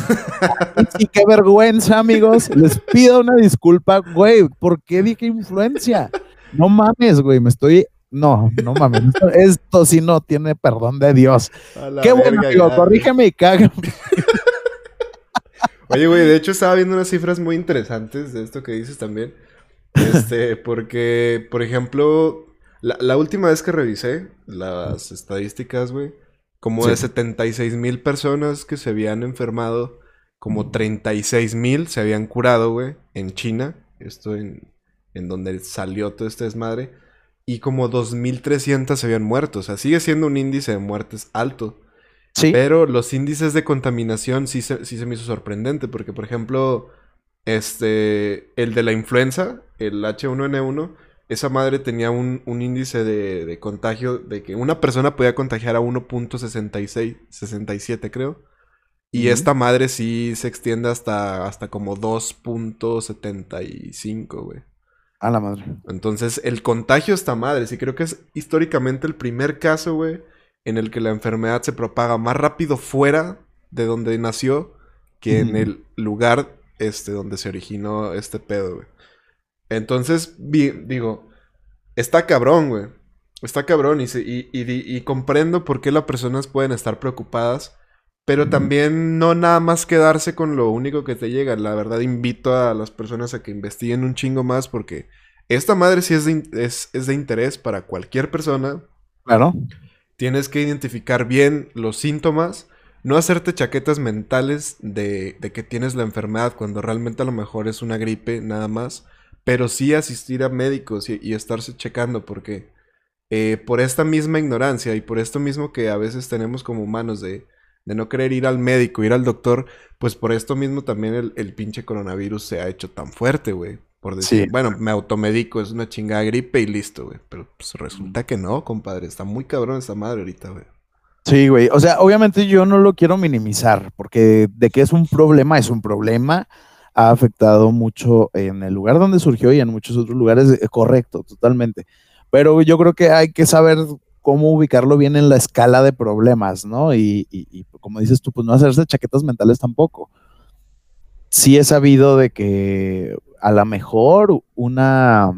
sí, qué vergüenza, amigos. Les pido una disculpa, güey. ¿Por qué dije influencia? No mames, güey. Me estoy. No, no mames. Esto, sí no tiene perdón de Dios. Qué bueno, amigo. Corrígeme y cágame. Oye, güey, de hecho estaba viendo unas cifras muy interesantes de esto que dices también. Este, porque, por ejemplo, la, última vez que revisé las estadísticas, güey, como de 76 mil personas que se habían enfermado, como 36 mil se habían curado, güey, en China, esto en, en donde salió todo este desmadre, y como 2.300 se habían muerto, o sea, sigue siendo un índice de muertes alto. Sí. Pero los índices de contaminación sí se, sí se me hizo sorprendente, porque, por ejemplo, este, el de la influenza, el H1N1, esa madre tenía un, índice de, contagio de que una persona podía contagiar a 1.66, 67 creo. Y esta madre sí se extiende hasta, hasta como 2.75, güey. A la madre. Entonces, el contagio esta madre, sí creo que es históricamente el primer caso, güey, en el que la enfermedad se propaga más rápido fuera de donde nació que en el lugar este, donde se originó este pedo, güey. Entonces, digo, está cabrón, güey. Está cabrón y, y, comprendo por qué las personas pueden estar preocupadas, pero también no nada más quedarse con lo único que te llega. La verdad, invito a las personas a que investiguen un chingo más porque esta madre sí es de, es, es de interés para cualquier persona. Claro. Tienes que identificar bien los síntomas no hacerte chaquetas mentales de, de, que tienes la enfermedad cuando realmente a lo mejor es una gripe nada más, pero sí asistir a médicos y, estarse checando porque eh, por esta misma ignorancia y por esto mismo que a veces tenemos como humanos de, de no querer ir al médico, ir al doctor, pues por esto mismo también el, pinche coronavirus se ha hecho tan fuerte, güey. Por decir, bueno, me automedico, es una chingada gripe y listo, güey. Pero pues resulta que no, compadre. Está muy cabrón esta madre ahorita, güey. Sí, güey. O sea, obviamente yo no lo quiero minimizar, porque de que es un problema, es un problema. Ha afectado mucho en el lugar donde surgió y en muchos otros lugares, eh, correcto, totalmente. Pero yo creo que hay que saber cómo ubicarlo bien en la escala de problemas, ¿no? Y, y como dices tú, pues no hacerse chaquetas mentales tampoco. Sí he sabido de que a lo mejor una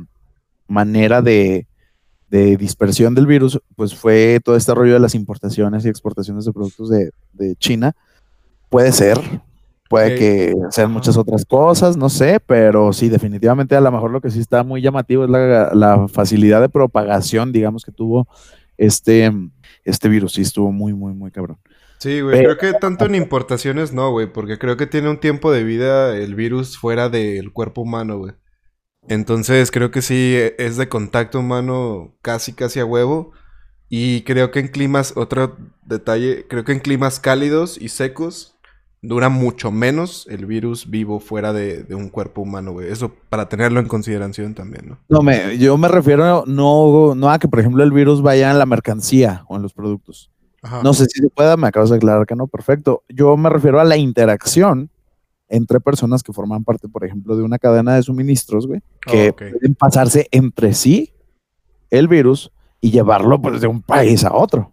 manera de, de dispersión del virus, pues fue todo este rollo de las importaciones y exportaciones de productos de, China. Puede ser, puede que sean muchas otras cosas, no sé, pero sí, definitivamente a lo mejor lo que sí está muy llamativo es la, facilidad de propagación, digamos, que tuvo este, este virus. Sí, estuvo muy, muy, muy cabrón. Sí, güey, creo que tanto en importaciones no, güey, porque creo que tiene un tiempo de vida el virus fuera del cuerpo humano, güey. Entonces creo que sí e, es de contacto humano casi casi a huevo. Y creo que en climas, otro detalle, creo que en climas cálidos y secos dura mucho menos el virus vivo fuera de, un cuerpo humano, güey. Eso para tenerlo en consideración también, ¿no? No, me, yo me refiero no, no a que, por ejemplo, el virus vaya en la mercancía o en los productos. No sé si se pueda, me acabas de aclarar que no, perfecto. Yo me refiero a la interacción entre personas que forman parte, por ejemplo, de una cadena de suministros, güey, que pueden pasarse entre sí el virus y llevarlo pues, de un país a otro.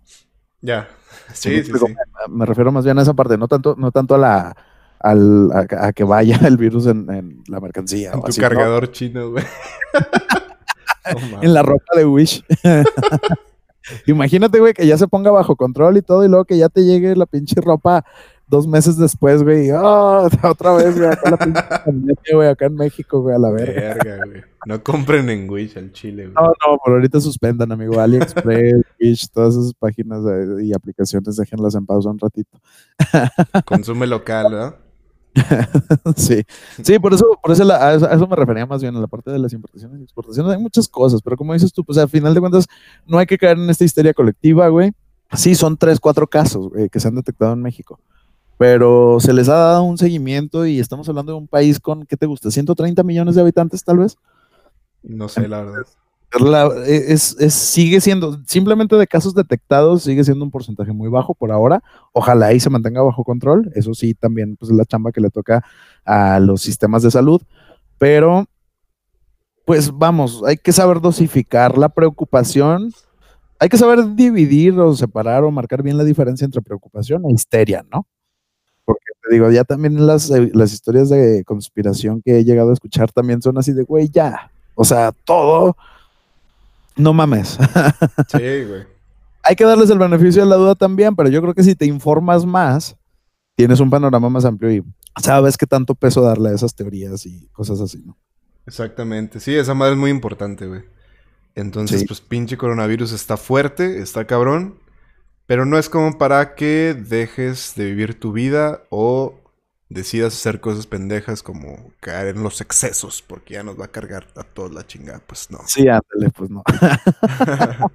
Ya. Sí, sí, sí, Me, refiero más bien a esa parte, no tanto, no tanto a la a, que vaya el virus en, la mercancía. En tu cargador chino, güey. en la ropa de Wish. Imagínate, güey, que ya se ponga bajo control y todo, y luego que ya te llegue la pinche ropa dos meses después, güey, oh, otra vez, güey, acá la güey, acá en México, güey, a la verga. verga güey. No compren en Wish al chile, güey. No, no, por ahorita suspendan, amigo. AliExpress, Wish, todas esas páginas y aplicaciones, déjenlas en pausa un ratito. Consume local, ¿no? sí, sí, por eso, por eso a, eso, me refería más bien a la parte de las importaciones y exportaciones. Hay muchas cosas, pero como dices tú, pues al final de cuentas, no hay que caer en esta histeria colectiva, güey. Sí, son tres, cuatro casos que se han detectado en México pero se les ha dado un seguimiento y estamos hablando de un país con, ¿qué te gusta? ¿130 millones de habitantes tal vez? No sé, la verdad. E, es, sigue siendo, simplemente de casos detectados, sigue siendo un porcentaje muy bajo por ahora. Ojalá ahí se mantenga bajo control. Eso sí, también pues, es la chamba que le toca a los sistemas de salud. Pero, pues vamos, hay que saber dosificar la preocupación. Hay que saber dividir o separar o marcar bien la diferencia entre preocupación e histeria, ¿no? Porque te digo, ya también las, eh, las historias de conspiración que he llegado a escuchar también son así de, güey, ya. O sea, todo. No mames. Sí, güey. Hay que darles el beneficio de la duda también, pero yo creo que si te informas más, tienes un panorama más amplio y sabes qué tanto peso darle a esas teorías y cosas así, ¿no? Exactamente. Sí, esa madre es muy importante, güey. Entonces, pues pinche coronavirus está fuerte, está cabrón. Pero no es como para que dejes de vivir tu vida o decidas hacer cosas pendejas como caer en los excesos, porque ya nos va a cargar a todos la chingada, pues no. Sí, ándale, pues no.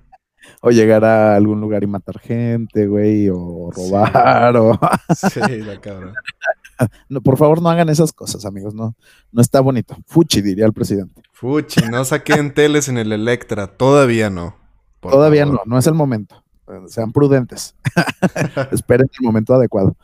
o llegar a algún lugar y matar gente, güey, o robar, o... sí, la cabrón. No, por favor, no hagan esas cosas, amigos, no, no está bonito. Fuchi, diría el presidente. Fuchi, no saquen teles en el Electra, todavía no. Todavía no, no es el momento sean prudentes. Esperen el momento adecuado.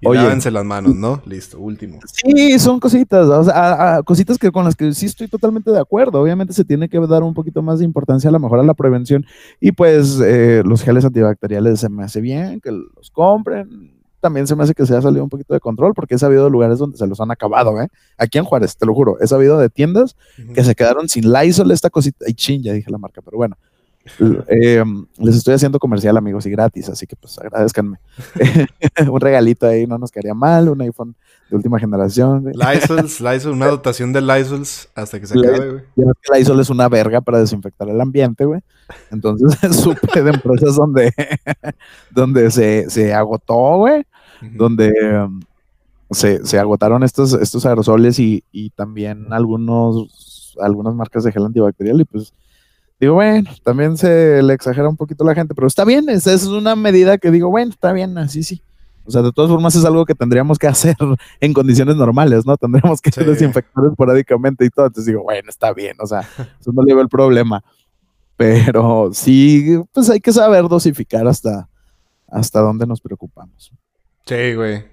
Y lávense las manos, ¿no? Listo, último. Sí, son cositas, o sea, cositas que con las que sí estoy totalmente de acuerdo. Obviamente se tiene que dar un poquito más de importancia a lo mejor a la prevención. Y pues eh, los geles antibacteriales se me hace bien que los compren. También se me hace que se ha salido un poquito de control porque he sabido de lugares donde se los han acabado, ¿eh? Aquí en Juárez, te lo juro. He sabido de tiendas que se quedaron sin Lysol esta cosita. Y chin, ya dije la marca, pero bueno. Eh, les estoy haciendo comercial, amigos, y gratis, así que pues agradezcanme. un regalito ahí no nos quedaría mal, un iPhone de última generación. Lysols, Lysol, una dotación de Lysols hasta que se acabe, güey. Lysol es una verga para desinfectar el ambiente, güey. Entonces supe de empresas donde, donde se, se agotó, güey. Donde um, se, se, agotaron estos, estos aerosoles y, y también algunos, algunas marcas de gel antibacterial y pues digo, bueno, también se le exagera un poquito la gente, pero está bien, esa es una medida que digo, bueno, está bien, así sí. O sea, de todas formas es algo que tendríamos que hacer en condiciones normales, ¿no? Tendríamos que desinfectar esporádicamente y todo. Entonces digo, bueno, está bien, o sea, eso no le veo el problema. Pero sí, pues hay que saber dosificar hasta, hasta dónde nos preocupamos. Sí, güey.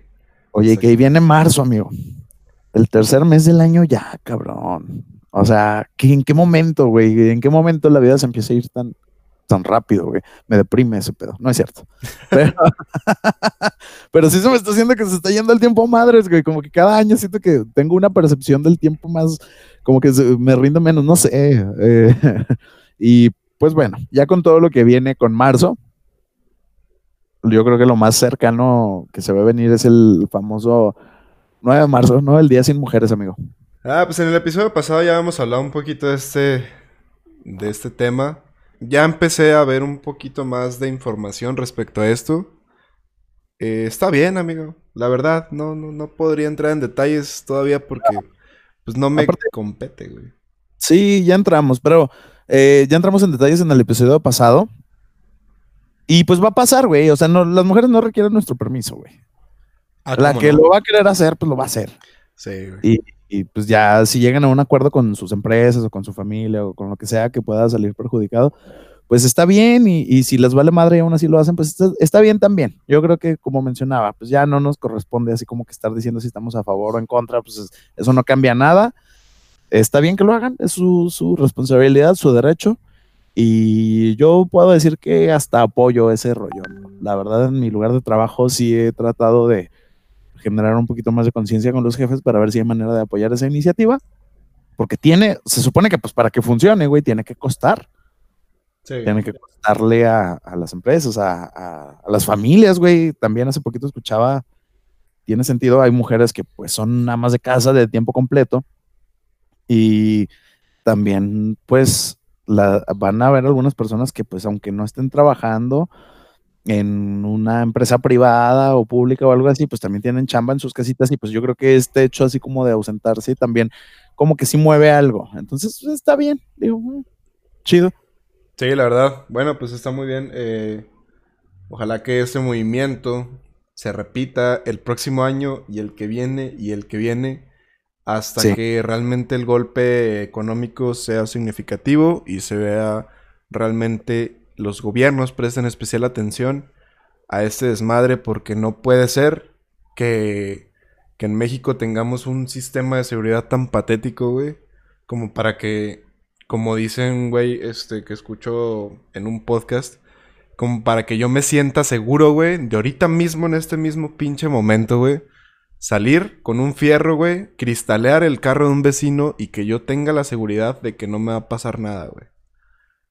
Oye, que ahí viene marzo, amigo. El tercer mes del año ya, cabrón. O sea, ¿en qué momento, güey? ¿En qué momento la vida se empieza a ir tan, tan rápido, güey? Me deprime ese pedo. No es cierto. Pero, pero sí se me está haciendo que se está yendo el tiempo madres, güey. Como que cada año siento que tengo una percepción del tiempo más, como que me rindo menos, no sé. Eh, y pues bueno, ya con todo lo que viene con marzo, yo creo que lo más cercano que se va a venir es el famoso 9 de marzo, ¿no? El Día Sin Mujeres, amigo. Ah, pues en el episodio pasado ya hemos hablado un poquito de este, de este tema. Ya empecé a ver un poquito más de información respecto a esto. Eh, está bien, amigo. La verdad, no, no, no podría entrar en detalles todavía porque pues no me compete, güey. Sí, ya entramos, pero eh, ya entramos en detalles en el episodio pasado. Y pues va a pasar, güey. O sea, no, las mujeres no requieren nuestro permiso, güey. Ah, la que lo va a querer hacer, pues lo va a hacer. Sí, güey. Y, pues ya, si llegan a un acuerdo con sus empresas o con su familia o con lo que sea que pueda salir perjudicado, pues está bien. Y, si les vale madre y aún así lo hacen, pues está, bien también. Yo creo que, como mencionaba, pues ya no nos corresponde así como que estar diciendo si estamos a favor o en contra, pues eso no cambia nada. Está bien que lo hagan, es su, su responsabilidad, su derecho. Y yo puedo decir que hasta apoyo ese rollo. La verdad, en mi lugar de trabajo sí he tratado de generar un poquito más de conciencia con los jefes para ver si hay manera de apoyar esa iniciativa. Porque tiene, se supone que pues para que funcione, güey, tiene que costar. Tiene que costarle a, las empresas, a, a, las familias, güey. También hace poquito escuchaba, tiene sentido, hay mujeres que pues son amas de casa de tiempo completo y también pues la, van a haber algunas personas que pues aunque no estén trabajando en una empresa privada o pública o algo así, pues también tienen chamba en sus casitas y pues yo creo que este hecho así como de ausentarse también como que sí mueve algo. Entonces pues, está bien, digo, mm, chido. Sí, la verdad. Bueno, pues está muy bien. Eh, ojalá que este movimiento se repita el próximo año y el que viene y el que viene hasta que realmente el golpe económico sea significativo y se vea realmente los gobiernos presten especial atención a este desmadre porque no puede ser que, que en México tengamos un sistema de seguridad tan patético, güey, como para que, como dicen, güey, este, que escucho en un podcast, como para que yo me sienta seguro, güey, de ahorita mismo, en este mismo pinche momento, güey, salir con un fierro, güey, cristalear el carro de un vecino y que yo tenga la seguridad de que no me va a pasar nada, güey.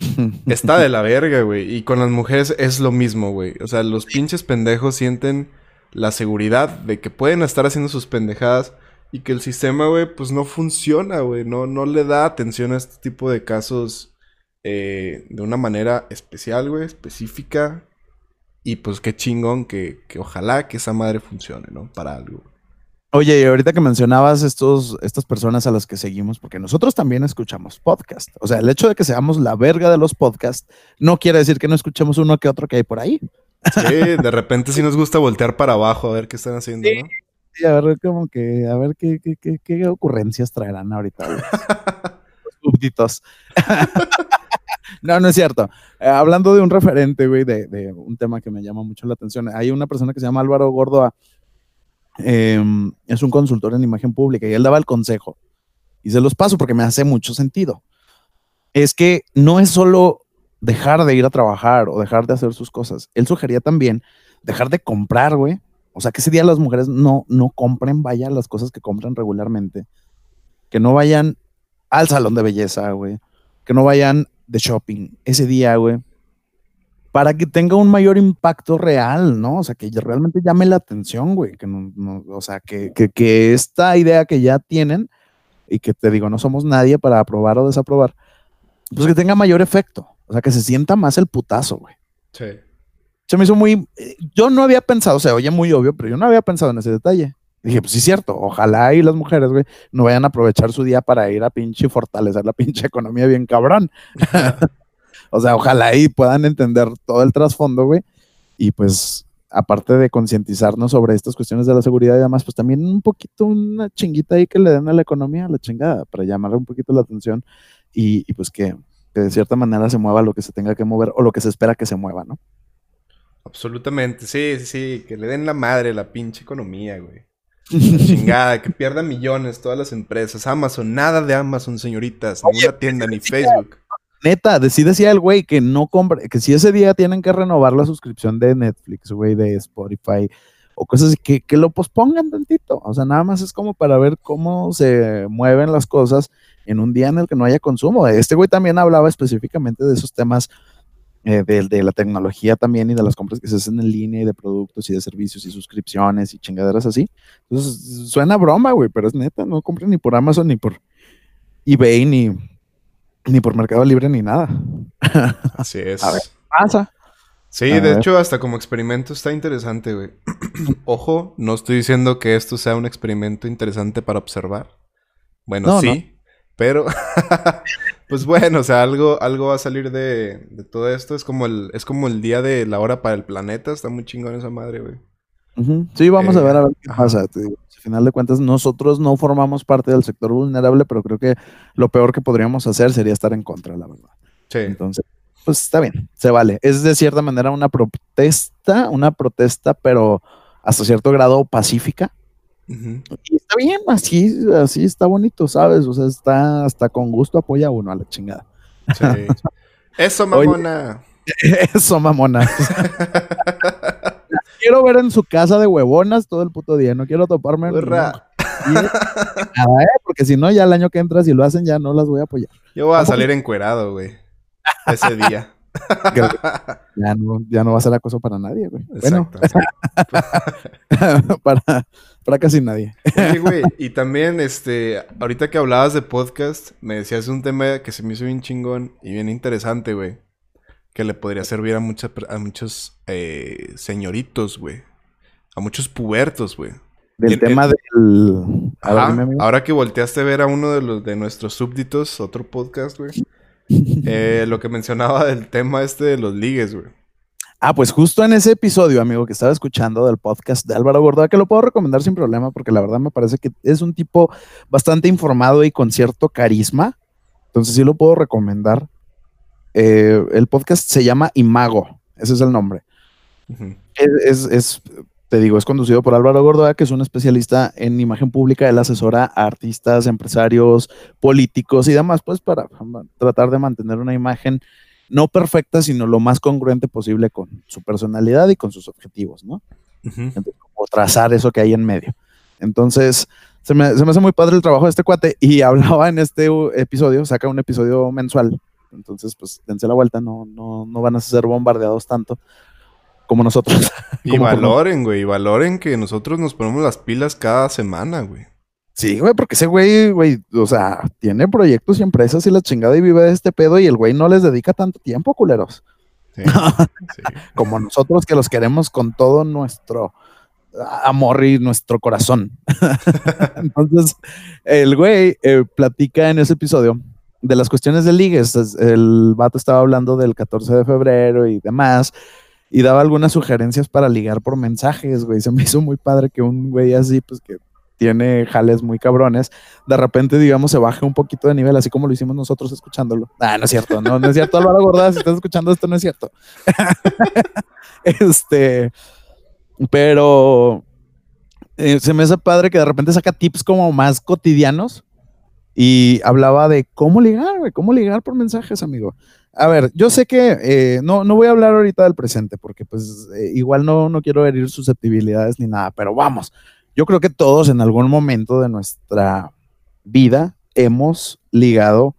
Está de la verga, güey. Y con las mujeres es lo mismo, güey. O sea, los pinches pendejos sienten la seguridad de que pueden estar haciendo sus pendejadas y que el sistema, güey, pues no funciona, güey. No, no le da atención a este tipo de casos eh, de una manera especial, güey, específica. Y pues qué chingón que, que ojalá que esa madre funcione, ¿no? Para algo. Oye, y ahorita que mencionabas estos, estas personas a las que seguimos, porque nosotros también escuchamos podcast. O sea, el hecho de que seamos la verga de los podcasts no quiere decir que no escuchemos uno que otro que hay por ahí. Sí, de repente sí nos gusta voltear para abajo a ver qué están haciendo, ¿no? Sí, a ver, como que, a ver qué, qué, qué, ocurrencias traerán ahorita. los súbditos. no, no es cierto. Eh, hablando de un referente, güey, de, de, un tema que me llama mucho la atención. Hay una persona que se llama Álvaro Gordoa Em, es un consultor en imagen pública y él daba el consejo. Y se los paso porque me hace mucho sentido. Es que no es solo dejar de ir a trabajar o dejar de hacer sus cosas. Él sugería también dejar de comprar, güey. O sea, que ese día las mujeres no, no compren, vaya, las cosas que compran regularmente. Que no vayan al salón de belleza, güey. Que no vayan de shopping ese día, güey para que tenga un mayor impacto real, ¿no? O sea, que realmente llame la atención, güey. Que no, o sea, que, que, esta idea que ya tienen y que te digo, no somos nadie para aprobar o desaprobar, pues que tenga mayor efecto. O sea, que se sienta más el putazo, güey. Sí. Se me hizo muy. Yo no había pensado, o sea, oye, muy obvio, pero yo no había pensado en ese detalle. Dije, pues sí, es cierto. Ojalá y las mujeres, güey, no vayan a aprovechar su día para ir a pinche fortalecer la pinche economía bien cabrón. O sea, ojalá ahí puedan entender todo el trasfondo, güey. Y pues aparte de concientizarnos sobre estas cuestiones de la seguridad y demás, pues también un poquito una chinguita ahí que le den a la economía, a la chingada, para llamarle un poquito la atención y, y pues que, que de cierta manera se mueva lo que se tenga que mover o lo que se espera que se mueva, ¿no? Absolutamente, sí, sí, sí, que le den la madre la pinche economía, güey. La chingada, que pierdan millones todas las empresas. Amazon, nada de Amazon, señoritas, Oye, ninguna tienda, ni Facebook. Neta, sí decía el güey que no compre, que si ese día tienen que renovar la suscripción de Netflix, güey, de Spotify o cosas así, que, que lo pospongan tantito. O sea, nada más es como para ver cómo se mueven las cosas en un día en el que no haya consumo. Este güey también hablaba específicamente de esos temas eh, de, de la tecnología también y de las compras que se hacen en línea y de productos y de servicios y suscripciones y chingaderas así. Entonces, suena broma, güey, pero es neta, no compren ni por Amazon ni por eBay ni, ni por Mercado Libre ni nada. Así es. A ver. Pasa. Sí, A de ver. hecho, hasta como experimento está interesante, güey. Ojo, no estoy diciendo que esto sea un experimento interesante para observar. Bueno, No, sí, pero pues bueno, o sea, algo, algo va a salir de, de todo esto. Es como el, es como el día de la hora para el planeta. Está muy chingón esa madre, güey. Sí, vamos a Eh, ver a ver qué ajá. pasa. Te digo, final de cuentas, nosotros no formamos parte del sector vulnerable, pero creo que lo peor que podríamos hacer sería estar en contra, la verdad. Sí. Entonces, pues está bien, se vale. Es de cierta manera una protesta, una protesta, pero hasta cierto grado pacífica. Y está bien, así, así está bonito, ¿sabes? O sea, está hasta con gusto apoya a uno a la chingada. Sí. Eso, Oye. mamona. Eso, mamona. quiero ver en su casa de huevonas todo el puto día. No quiero toparme en nada, ¿eh? porque si no, ya el año que entra, si lo hacen, ya no las voy a apoyar. Yo voy a salir encuerado, güey. Ese día. Ya, no, ya no va a ser acoso para nadie, güey. Bueno, Exacto. para, para casi nadie. Oye, güey, y también, este, ahorita que hablabas de podcast, me decías un tema que se me hizo bien chingón y bien interesante, güey. Que le podría servir a, muchas per- a muchos eh, señoritos, güey. A muchos pubertos, güey. Del tema del. Ajá, ahora que volteaste a ver a uno de los de nuestros súbditos, otro podcast, güey. eh, lo que mencionaba del tema este de los ligues, güey. Ah, pues justo en ese episodio, amigo, que estaba escuchando del podcast de Álvaro Gordoa, que lo puedo recomendar sin problema, porque la verdad me parece que es un tipo bastante informado y con cierto carisma. Entonces sí lo puedo recomendar. Eh, el podcast se llama Imago, ese es el nombre. Es, es- es, te digo, es conducido por Álvaro Gordoa, que es un especialista en imagen pública. Él asesora a artistas, empresarios, políticos y demás, pues para tratar de mantener una imagen no perfecta, sino lo más congruente posible con su personalidad y con sus objetivos, ¿no? Entonces, como trazar eso que hay en medio. Entonces, se me, se me hace muy padre el trabajo de este cuate y hablaba en este uh, episodio, saca un episodio mensual. Entonces, pues dense la vuelta, no, no, no van a ser bombardeados tanto como nosotros. Y Como valoren, güey, y valoren que nosotros nos ponemos las pilas cada semana, güey. Sí, güey, porque ese güey, güey, o sea, tiene proyectos y empresas y la chingada y vive de este pedo y el güey no les dedica tanto tiempo, culeros. Sí, sí. Como nosotros que los queremos con todo nuestro amor y nuestro corazón. Entonces, el güey eh, platica en ese episodio de las cuestiones de ligues. Es- El vato estaba hablando del 14 de febrero y demás. Y daba algunas sugerencias para ligar por mensajes, güey. Se me hizo muy padre que un güey así, pues que tiene jales muy cabrones, de repente, digamos, se baje un poquito de nivel, así como lo hicimos nosotros escuchándolo. Ah, no es cierto, no, no es cierto, Álvaro Gorda, si estás escuchando esto, no es cierto. este, pero eh, se me hace padre que de repente saca tips como más cotidianos y hablaba de cómo ligar, güey, cómo ligar por mensajes, amigo. A ver, yo sé que eh, no, no voy a hablar ahorita del presente porque pues eh, igual no, no quiero herir susceptibilidades ni nada, pero vamos, yo creo que todos en algún momento de nuestra vida hemos ligado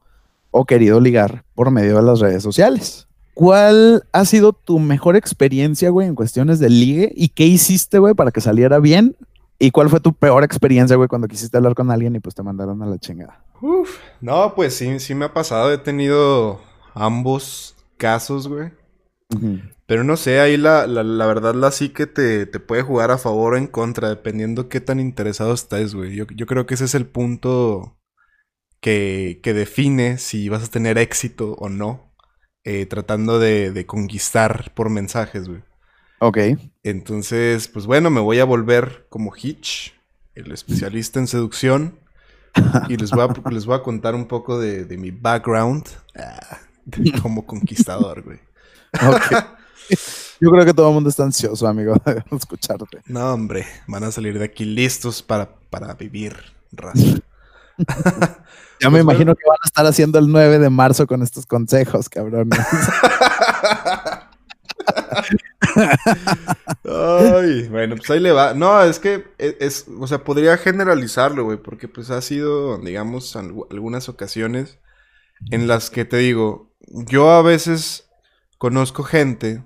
o querido ligar por medio de las redes sociales. ¿Cuál ha sido tu mejor experiencia, güey, en cuestiones de ligue? ¿Y qué hiciste, güey, para que saliera bien? ¿Y cuál fue tu peor experiencia, güey, cuando quisiste hablar con alguien y pues te mandaron a la chingada? Uf, no, pues sí, sí me ha pasado. He tenido ambos casos, güey. Pero no sé, ahí la, la, la verdad la sí que te, te puede jugar a favor o en contra, dependiendo qué tan interesado estés, güey. Yo, yo creo que ese es el punto que, que define si vas a tener éxito o no, eh, tratando de, de conquistar por mensajes, güey. Ok. Entonces, pues bueno, me voy a volver como Hitch, el especialista en seducción. Y les voy a, les voy a contar un poco de, de mi background ah, como conquistador, güey. Ok. Yo creo que todo el mundo está ansioso, amigo, de escucharte. No, hombre, van a salir de aquí listos para, para vivir, raza. ya me Pues imagino que van a estar haciendo el 9 de marzo con estos consejos, cabrón. Ay, bueno, pues ahí le va. No, es que es, es- o sea, podría generalizarlo, güey, porque pues ha sido, digamos, algu- algunas ocasiones en las que te digo, yo a veces conozco gente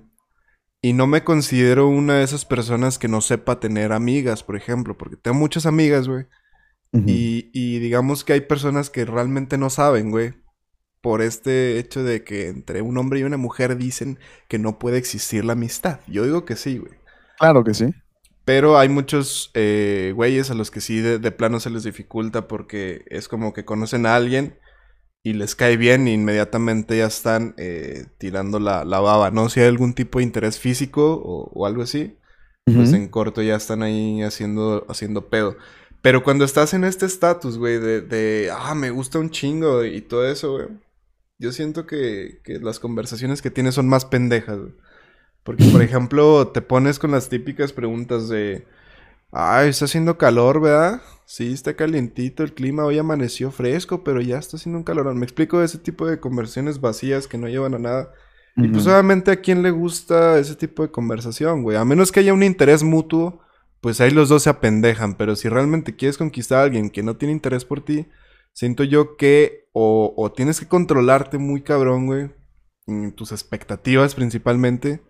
y no me considero una de esas personas que no sepa tener amigas, por ejemplo, porque tengo muchas amigas, güey, y, y digamos que hay personas que realmente no saben, güey. Por este hecho de que entre un hombre y una mujer dicen que no puede existir la amistad. Yo digo que sí, güey. Claro que sí. Pero hay muchos eh, güeyes a los que sí de, de plano se les dificulta porque es como que conocen a alguien y les cae bien e inmediatamente ya están eh, tirando la, la baba, ¿no? Si hay algún tipo de interés físico o, o algo así, pues en corto ya están ahí haciendo, haciendo pedo. Pero cuando estás en este estatus, güey, de, de, ah, me gusta un chingo y todo eso, güey, yo siento que, que las conversaciones que tienes son más pendejas, güey. Porque, por ejemplo, te pones con las típicas preguntas de, ay, está haciendo calor, ¿verdad? Sí, está calientito el clima, hoy amaneció fresco, pero ya está haciendo un calorón. Me explico ese tipo de conversaciones vacías que no llevan a nada. Y pues obviamente a quién le gusta ese tipo de conversación, güey. A menos que haya un interés mutuo, pues ahí los dos se apendejan. Pero si realmente quieres conquistar a alguien que no tiene interés por ti, siento yo que o, o tienes que controlarte muy cabrón, güey. mm, Tus expectativas principalmente.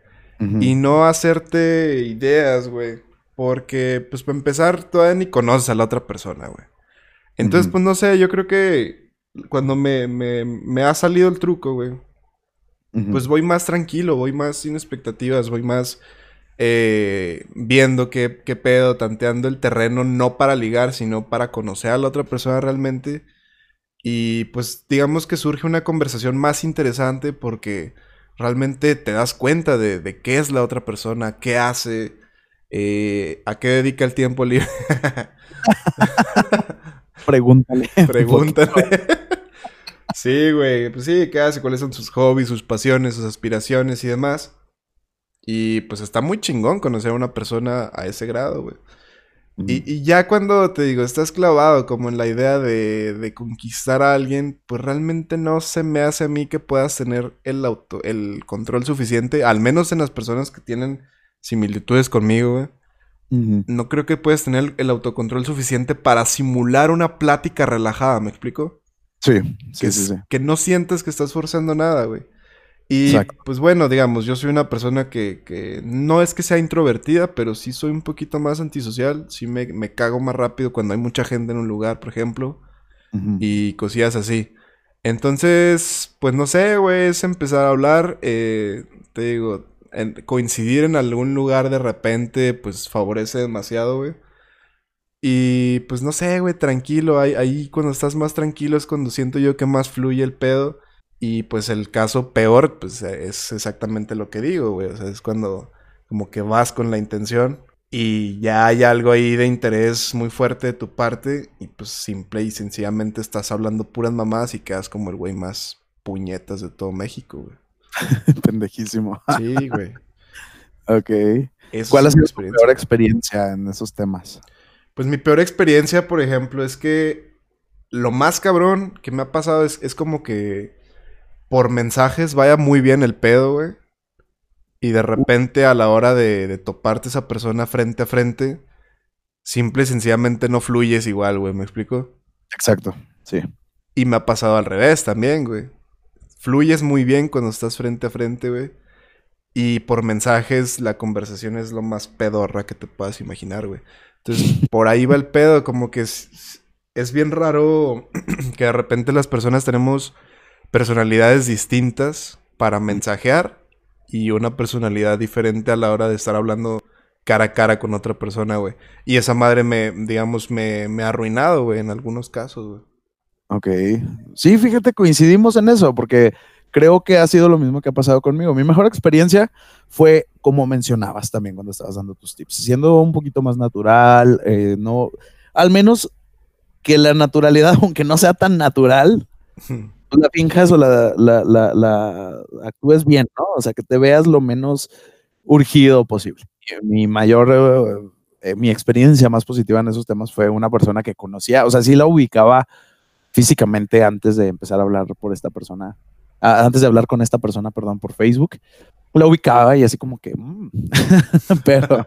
Y no hacerte ideas, güey. Porque, pues, para empezar, todavía ni conoces a la otra persona, güey. Entonces, pues, no sé, yo creo que cuando me, me, me ha salido el truco, güey, pues voy más tranquilo, voy más sin expectativas, voy más eh, viendo qué, qué pedo, tanteando el terreno, no para ligar, sino para conocer a la otra persona realmente. Y pues digamos que surge una conversación más interesante porque realmente te das cuenta de, de qué es la otra persona, qué hace, eh, a qué dedica el tiempo libre. Pregúntale. Pregúntale. sí, güey. Pues sí, ¿qué hace? ¿Cuáles son sus hobbies, sus pasiones, sus aspiraciones y demás? Y pues está muy chingón conocer a una persona a ese grado, güey. Y, y ya cuando te digo, estás clavado como en la idea de, de conquistar a alguien, pues realmente no se me hace a mí que puedas tener el auto, el control suficiente, al menos en las personas que tienen similitudes conmigo, güey. No creo que puedes tener el, autocontrol suficiente para simular una plática relajada, ¿me explico? Sí, que, sí, sí. que no sientes que estás forzando nada, güey. Y Exacto. pues bueno, digamos, yo soy una persona que, que no es que sea introvertida, pero sí soy un poquito más antisocial. Sí me, me cago más rápido cuando hay mucha gente en un lugar, por ejemplo, y cosillas así. Entonces, pues no sé, güey, es empezar a hablar. eh, te digo, en- coincidir en algún lugar de repente, pues favorece demasiado, güey. Y pues no sé, güey, tranquilo. Ahí, ahí cuando estás más tranquilo es cuando siento yo que más fluye el pedo. Y pues el caso peor, pues es exactamente lo que digo, güey. O sea, es cuando como que vas con la intención y ya hay algo ahí de interés muy fuerte de tu parte y pues simple y sencillamente estás hablando puras mamadas y quedas como el güey más puñetas de todo México, güey. Pendejísimo. Sí, güey. Ok. Eso ¿Cuál ha sido tu peor experiencia en esos temas? Pues mi peor experiencia, por ejemplo, es que lo más cabrón que me ha pasado es, es como que por mensajes vaya muy bien el pedo, güey. Y de repente a la hora de, de toparte esa persona frente a frente, simple y sencillamente no fluyes igual, güey, ¿me explico? Exacto, sí. Y me ha pasado al revés también, güey. Fluyes muy bien cuando estás frente a frente, güey. Y por mensajes la conversación es lo más pedorra que te puedas imaginar, güey. Entonces, por ahí va el pedo, como que es, es bien raro que de repente las personas tenemos personalidades distintas para mensajear y una personalidad diferente a la hora de estar hablando cara a cara con otra persona, güey. Y esa madre me, digamos, me, me ha arruinado, güey, en algunos casos, güey. Ok. Sí, fíjate, coincidimos en eso, porque creo que ha sido lo mismo que ha pasado conmigo. Mi mejor experiencia fue como mencionabas también cuando estabas dando tus tips, siendo un poquito más natural, eh, no, al menos que la naturalidad, aunque no sea tan natural, la finjas o la, la, la, actúes bien, ¿no? O sea, que te veas lo menos urgido posible. Mi mayor, eh, mi experiencia más positiva en esos temas fue una persona que conocía, o sea, sí la ubicaba físicamente antes de empezar a hablar por esta persona, antes de hablar con esta persona, perdón, por Facebook. La ubicaba y así como que, mm". pero,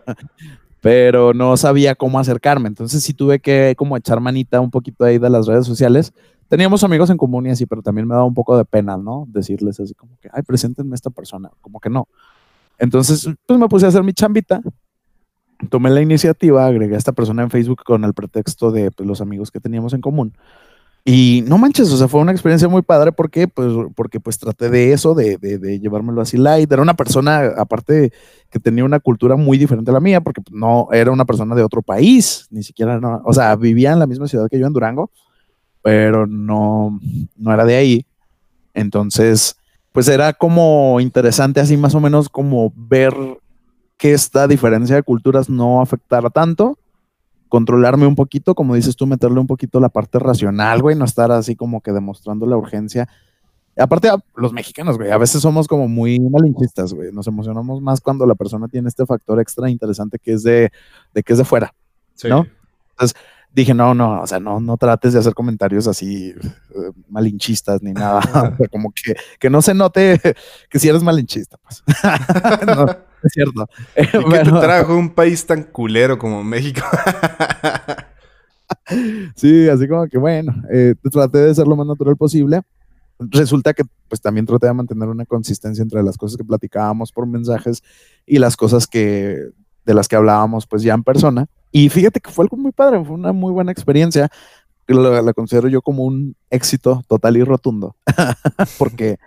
pero no sabía cómo acercarme. Entonces sí tuve que como echar manita un poquito ahí de las redes sociales. Teníamos amigos en común y así, pero también me daba un poco de pena, ¿no? Decirles así como que, ay, preséntenme a esta persona, como que no. Entonces, pues me puse a hacer mi chambita, tomé la iniciativa, agregué a esta persona en Facebook con el pretexto de pues, los amigos que teníamos en común. Y no manches, o sea, fue una experiencia muy padre porque pues, porque pues traté de eso, de, de, llevármelo así light. Era una persona, aparte, que tenía una cultura muy diferente a la mía, porque pues, no era una persona de otro país, ni siquiera, no, o sea, vivía en la misma ciudad que yo en Durango, pero no, no era de ahí. Entonces, pues era como interesante así más o menos como ver que esta diferencia de culturas no afectara tanto controlarme un poquito, como dices tú, meterle un poquito la parte racional, güey, no estar así como que demostrando la urgencia. Aparte, los mexicanos, güey, a veces somos como muy malinchistas, güey. Nos emocionamos más cuando la persona tiene este factor extra interesante que es de, de que es de fuera, ¿no? Entonces, dije, no, no, o sea, no, no trates de hacer comentarios así eh, malinchistas ni nada. como que, que no se note que si eres malinchista, pues. no, es cierto. ¿Y te trajo un país tan culero como México? sí, así como que bueno, eh, traté de ser lo más natural posible. Resulta que pues también traté de mantener una consistencia entre las cosas que platicábamos por mensajes y las cosas que de las que hablábamos pues ya en persona. Y fíjate que fue algo muy padre, fue una muy buena experiencia. La, la considero yo como un éxito total y rotundo, porque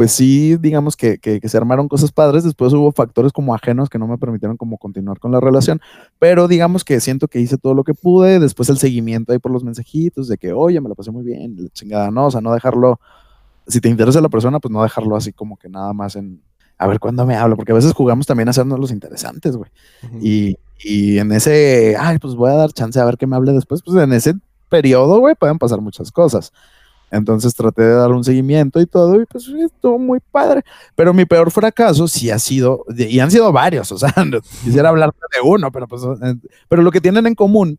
pues sí, digamos que, que, se armaron cosas padres, después hubo factores como ajenos que no me permitieron como continuar con la relación, pero digamos que siento que hice todo lo que pude, después el seguimiento ahí por los mensajitos de que, oye, me la pasé muy bien, la chingada, no, o sea, no dejarlo, si te interesa la persona, pues no dejarlo así como que nada más en, a ver cuándo me habla, porque a veces jugamos también a hacernos los interesantes, güey, y, y en ese, ay, pues voy a dar chance a ver que me hable después, pues en ese periodo, güey, pueden pasar muchas cosas. Entonces traté de dar un seguimiento y todo, y pues estuvo muy padre. Pero mi peor fracaso sí ha sido, y han sido varios, o sea, quisiera hablar de uno, pero pues, eh, pero lo que tienen en común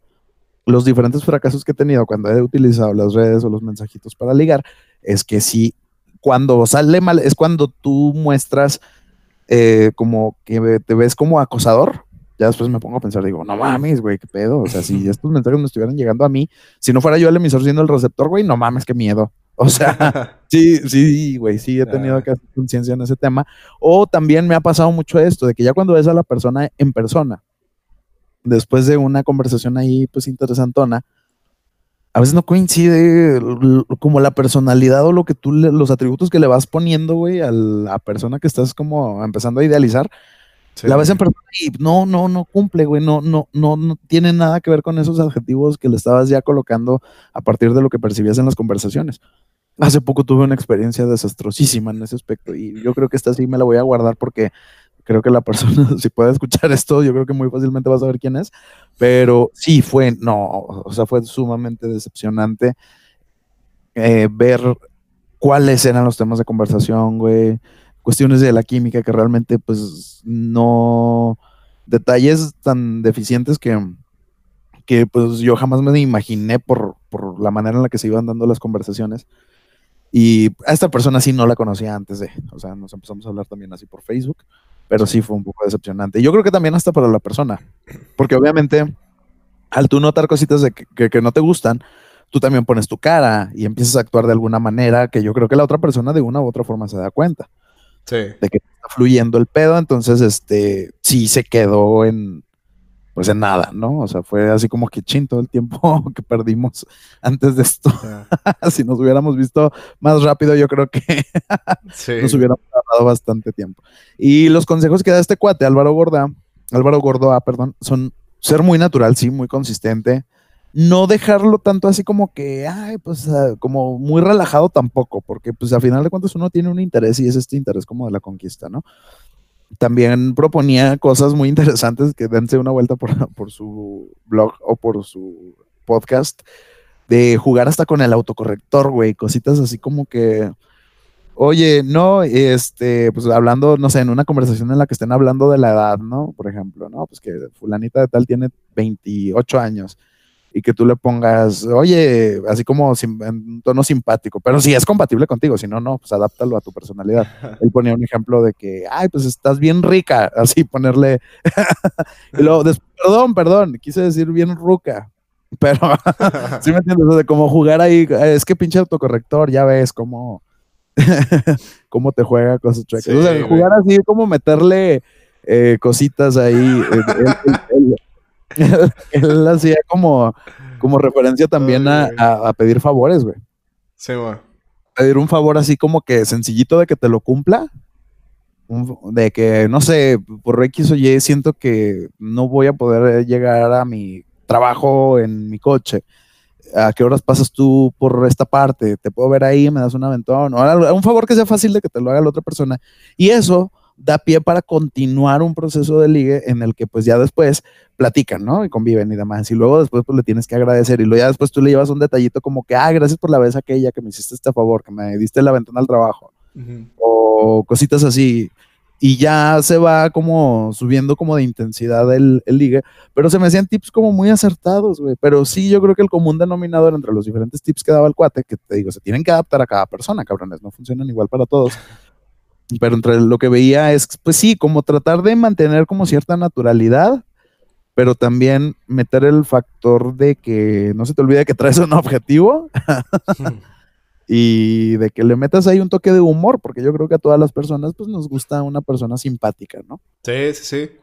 los diferentes fracasos que he tenido cuando he utilizado las redes o los mensajitos para ligar, es que sí, cuando sale mal, es cuando tú muestras eh, como que te ves como acosador, ya después me pongo a pensar, digo, no mames, güey, qué pedo. O sea, si estos mensajes me estuvieran llegando a mí, si no fuera yo el emisor siendo el receptor, güey, no mames, qué miedo. O sea, sí, sí, güey, sí he tenido que hacer conciencia en ese tema. O también me ha pasado mucho esto, de que ya cuando ves a la persona en persona, después de una conversación ahí, pues interesantona, a veces no coincide como la personalidad o lo que tú, los atributos que le vas poniendo, güey, a la persona que estás como empezando a idealizar la ves en persona y no, no, no cumple, güey, no, no, no, no tiene nada que ver con esos adjetivos que le estabas ya colocando a partir de lo que percibías en las conversaciones. Hace poco tuve una experiencia desastrosísima en ese aspecto y yo creo que esta sí me la voy a guardar porque creo que la persona, si puede escuchar esto, yo creo que muy fácilmente va a saber quién es, pero sí fue, no, o sea, fue sumamente decepcionante eh, ver cuáles eran los temas de conversación, güey, cuestiones de la química que realmente pues no detalles tan deficientes que, que pues yo jamás me imaginé por, por, la manera en la que se iban dando las conversaciones. Y a esta persona sí no la conocía antes de, o sea, nos empezamos a hablar también así por Facebook, pero sí fue un poco decepcionante. Yo creo que también hasta para la persona, porque obviamente al tú notar cositas de que, que no te gustan, tú también pones tu cara y empiezas a actuar de alguna manera que yo creo que la otra persona de una u otra forma se da cuenta de que está fluyendo el pedo, entonces este sí se quedó en pues en nada, ¿no? O sea, fue así como que chin todo el tiempo que perdimos antes de esto. si nos hubiéramos visto más rápido, yo creo que nos hubiéramos tardado bastante tiempo. Y los consejos que da este cuate, Álvaro Gorda, Álvaro Gordoa, perdón, son ser muy natural, sí, muy consistente, no dejarlo tanto así como que, ay, pues como muy relajado tampoco, porque pues al final de cuentas uno tiene un interés y es este interés como de la conquista, ¿no? también proponía cosas muy interesantes que dense una vuelta por, por su blog o por su podcast de jugar hasta con el autocorrector, güey, cositas así como que, oye, no, este, pues hablando, no sé, en una conversación en la que estén hablando de la edad, ¿no? Por ejemplo, ¿no? Pues que fulanita de tal tiene 28 años y que tú le pongas, oye, así como en un tono simpático, pero si es compatible contigo, si no, no, pues adáptalo a tu personalidad. Él ponía un ejemplo de que, ay, pues estás bien rica, así ponerle, y luego, perdón, perdón, quise decir bien ruca, pero sí me entiendes, de cómo jugar ahí, es que pinche autocorrector, ya ves cómo, cómo te juega cosas chuecas. o sea, jugar así, como meterle eh, cositas ahí. él, hacía como, como referencia también a, pedir favores, güey. Sí, güey. Pedir un favor así como que sencillito de que te lo cumpla. de que, no sé, por X o Y siento que no voy a poder llegar a mi trabajo en mi coche. ¿A qué horas pasas tú por esta parte? ¿Te puedo ver ahí? ¿Me das un aventón? O un favor que sea fácil de que te lo haga la otra persona. Y eso da pie para continuar un proceso de ligue en el que pues ya después platican, ¿no? Y conviven y demás. Y luego después pues le tienes que agradecer y luego ya después tú le llevas un detallito como que, ah, gracias por la vez aquella que me hiciste este favor, que me diste la ventana al trabajo. O cositas así. Y ya se va como subiendo como de intensidad el, el ligue. Pero se me hacían tips como muy acertados, güey. Pero sí, yo creo que el común denominador entre los diferentes tips que daba el cuate, que te digo, se tienen que adaptar a cada persona, cabrones. No funcionan igual para todos pero entre lo que veía es, pues sí, como tratar de mantener como cierta naturalidad, pero también meter el factor de que no se te olvide que traes un objetivo y de que le metas ahí un toque de humor, porque yo creo que a todas las personas pues nos gusta una persona simpática, ¿no? Sí, sí, sí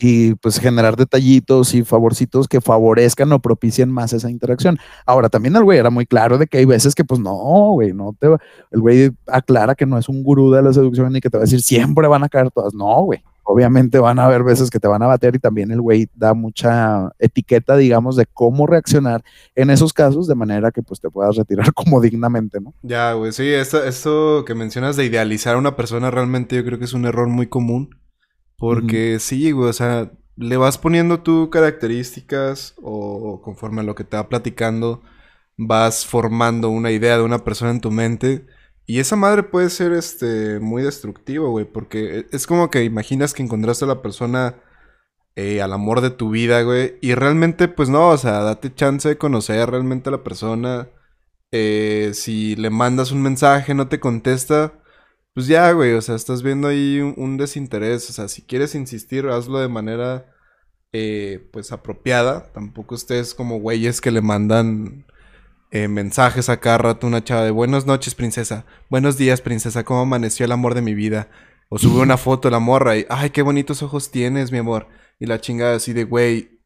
y pues generar detallitos y favorcitos que favorezcan o propicien más esa interacción. Ahora, también el güey era muy claro de que hay veces que pues no, güey, no te va, el güey aclara que no es un gurú de la seducción y que te va a decir siempre van a caer todas, no, güey. Obviamente van a haber veces que te van a bater y también el güey da mucha etiqueta, digamos, de cómo reaccionar en esos casos de manera que pues te puedas retirar como dignamente, ¿no? Ya, güey, sí, esto, esto que mencionas de idealizar a una persona realmente yo creo que es un error muy común porque sí, güey, o sea, le vas poniendo tú características o conforme a lo que te va platicando, vas formando una idea de una persona en tu mente. Y esa madre puede ser este muy destructivo, güey, porque e, es como que imaginas que encontraste a la persona eh, al amor de tu vida, güey, y realmente pues no, o sea, date chance de conocer realmente a la persona. Eh, si le mandas un mensaje, no te contesta, pues ya, güey, o sea, estás viendo ahí un, desinterés. O sea, si quieres insistir, hazlo de manera, eh, pues, apropiada. Tampoco estés como güeyes que le mandan eh, mensajes a cada rato una chava de buenas noches, princesa. Buenos días, princesa. ¿Cómo amaneció el amor de mi vida? O sube una foto de la morra y, ay, qué bonitos ojos tienes, mi amor. Y la chingada así de, güey,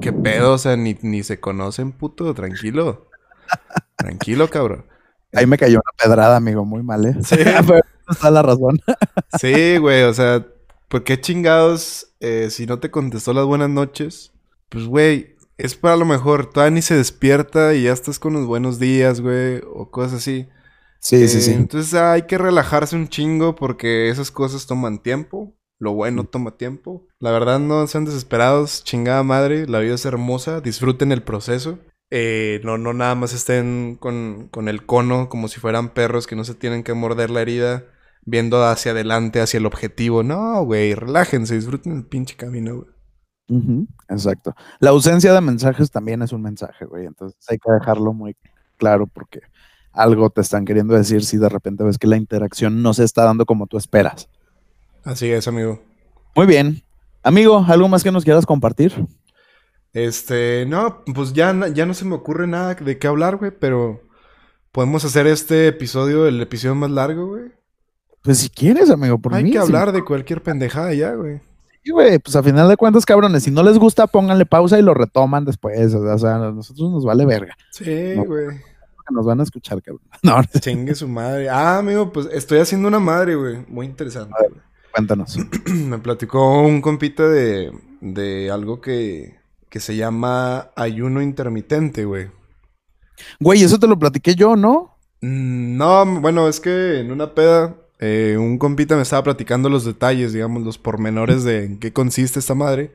qué pedo, o sea, ni, ni se conocen, puto, tranquilo. Tranquilo, cabrón. Ahí me cayó una pedrada, amigo, muy mal, ¿eh? Sí. está la razón. sí, güey, o sea, ¿por qué chingados eh, si no te contestó las buenas noches? Pues, güey, es para lo mejor, todavía ni se despierta y ya estás con los buenos días, güey, o cosas así. Sí, sí, sí. Eh, entonces hay que relajarse un chingo porque esas cosas toman tiempo. Lo bueno mm. toma tiempo. La verdad, no sean desesperados, chingada madre. La vida es hermosa, disfruten el proceso. Eh, no, no nada más estén con, con, el cono como si fueran perros que no se tienen que morder la herida viendo hacia adelante, hacia el objetivo. No, güey, relájense, disfruten el pinche camino, güey. exacto. La ausencia de mensajes también es un mensaje, güey. Entonces hay que dejarlo muy claro porque algo te están queriendo decir si de repente ves que la interacción no se está dando como tú esperas. Así es, amigo. Muy bien. Amigo, ¿algo más que nos quieras compartir? Este, no, pues ya, ya no se me ocurre nada de qué hablar, güey, pero podemos hacer este episodio, el episodio más largo, güey. Pues si quieres, amigo, por Hay mí. Hay que hablar de cualquier pendejada ya, güey. Sí, güey, pues a final de cuentas, cabrones, si no les gusta, pónganle pausa y lo retoman después. O sea, a nosotros nos vale verga. Sí, güey. nos van a escuchar, cabrón. No, Chingue su madre. Ah, amigo, pues estoy haciendo una madre, güey. Muy interesante. cuéntanos. Me platicó un compita de, de algo que, que se llama ayuno intermitente, güey. Güey, eso te lo platiqué yo, ¿no? Mm, no, bueno, es que en una peda eh, un compita me estaba platicando los detalles, digamos, los pormenores de en qué consiste esta madre.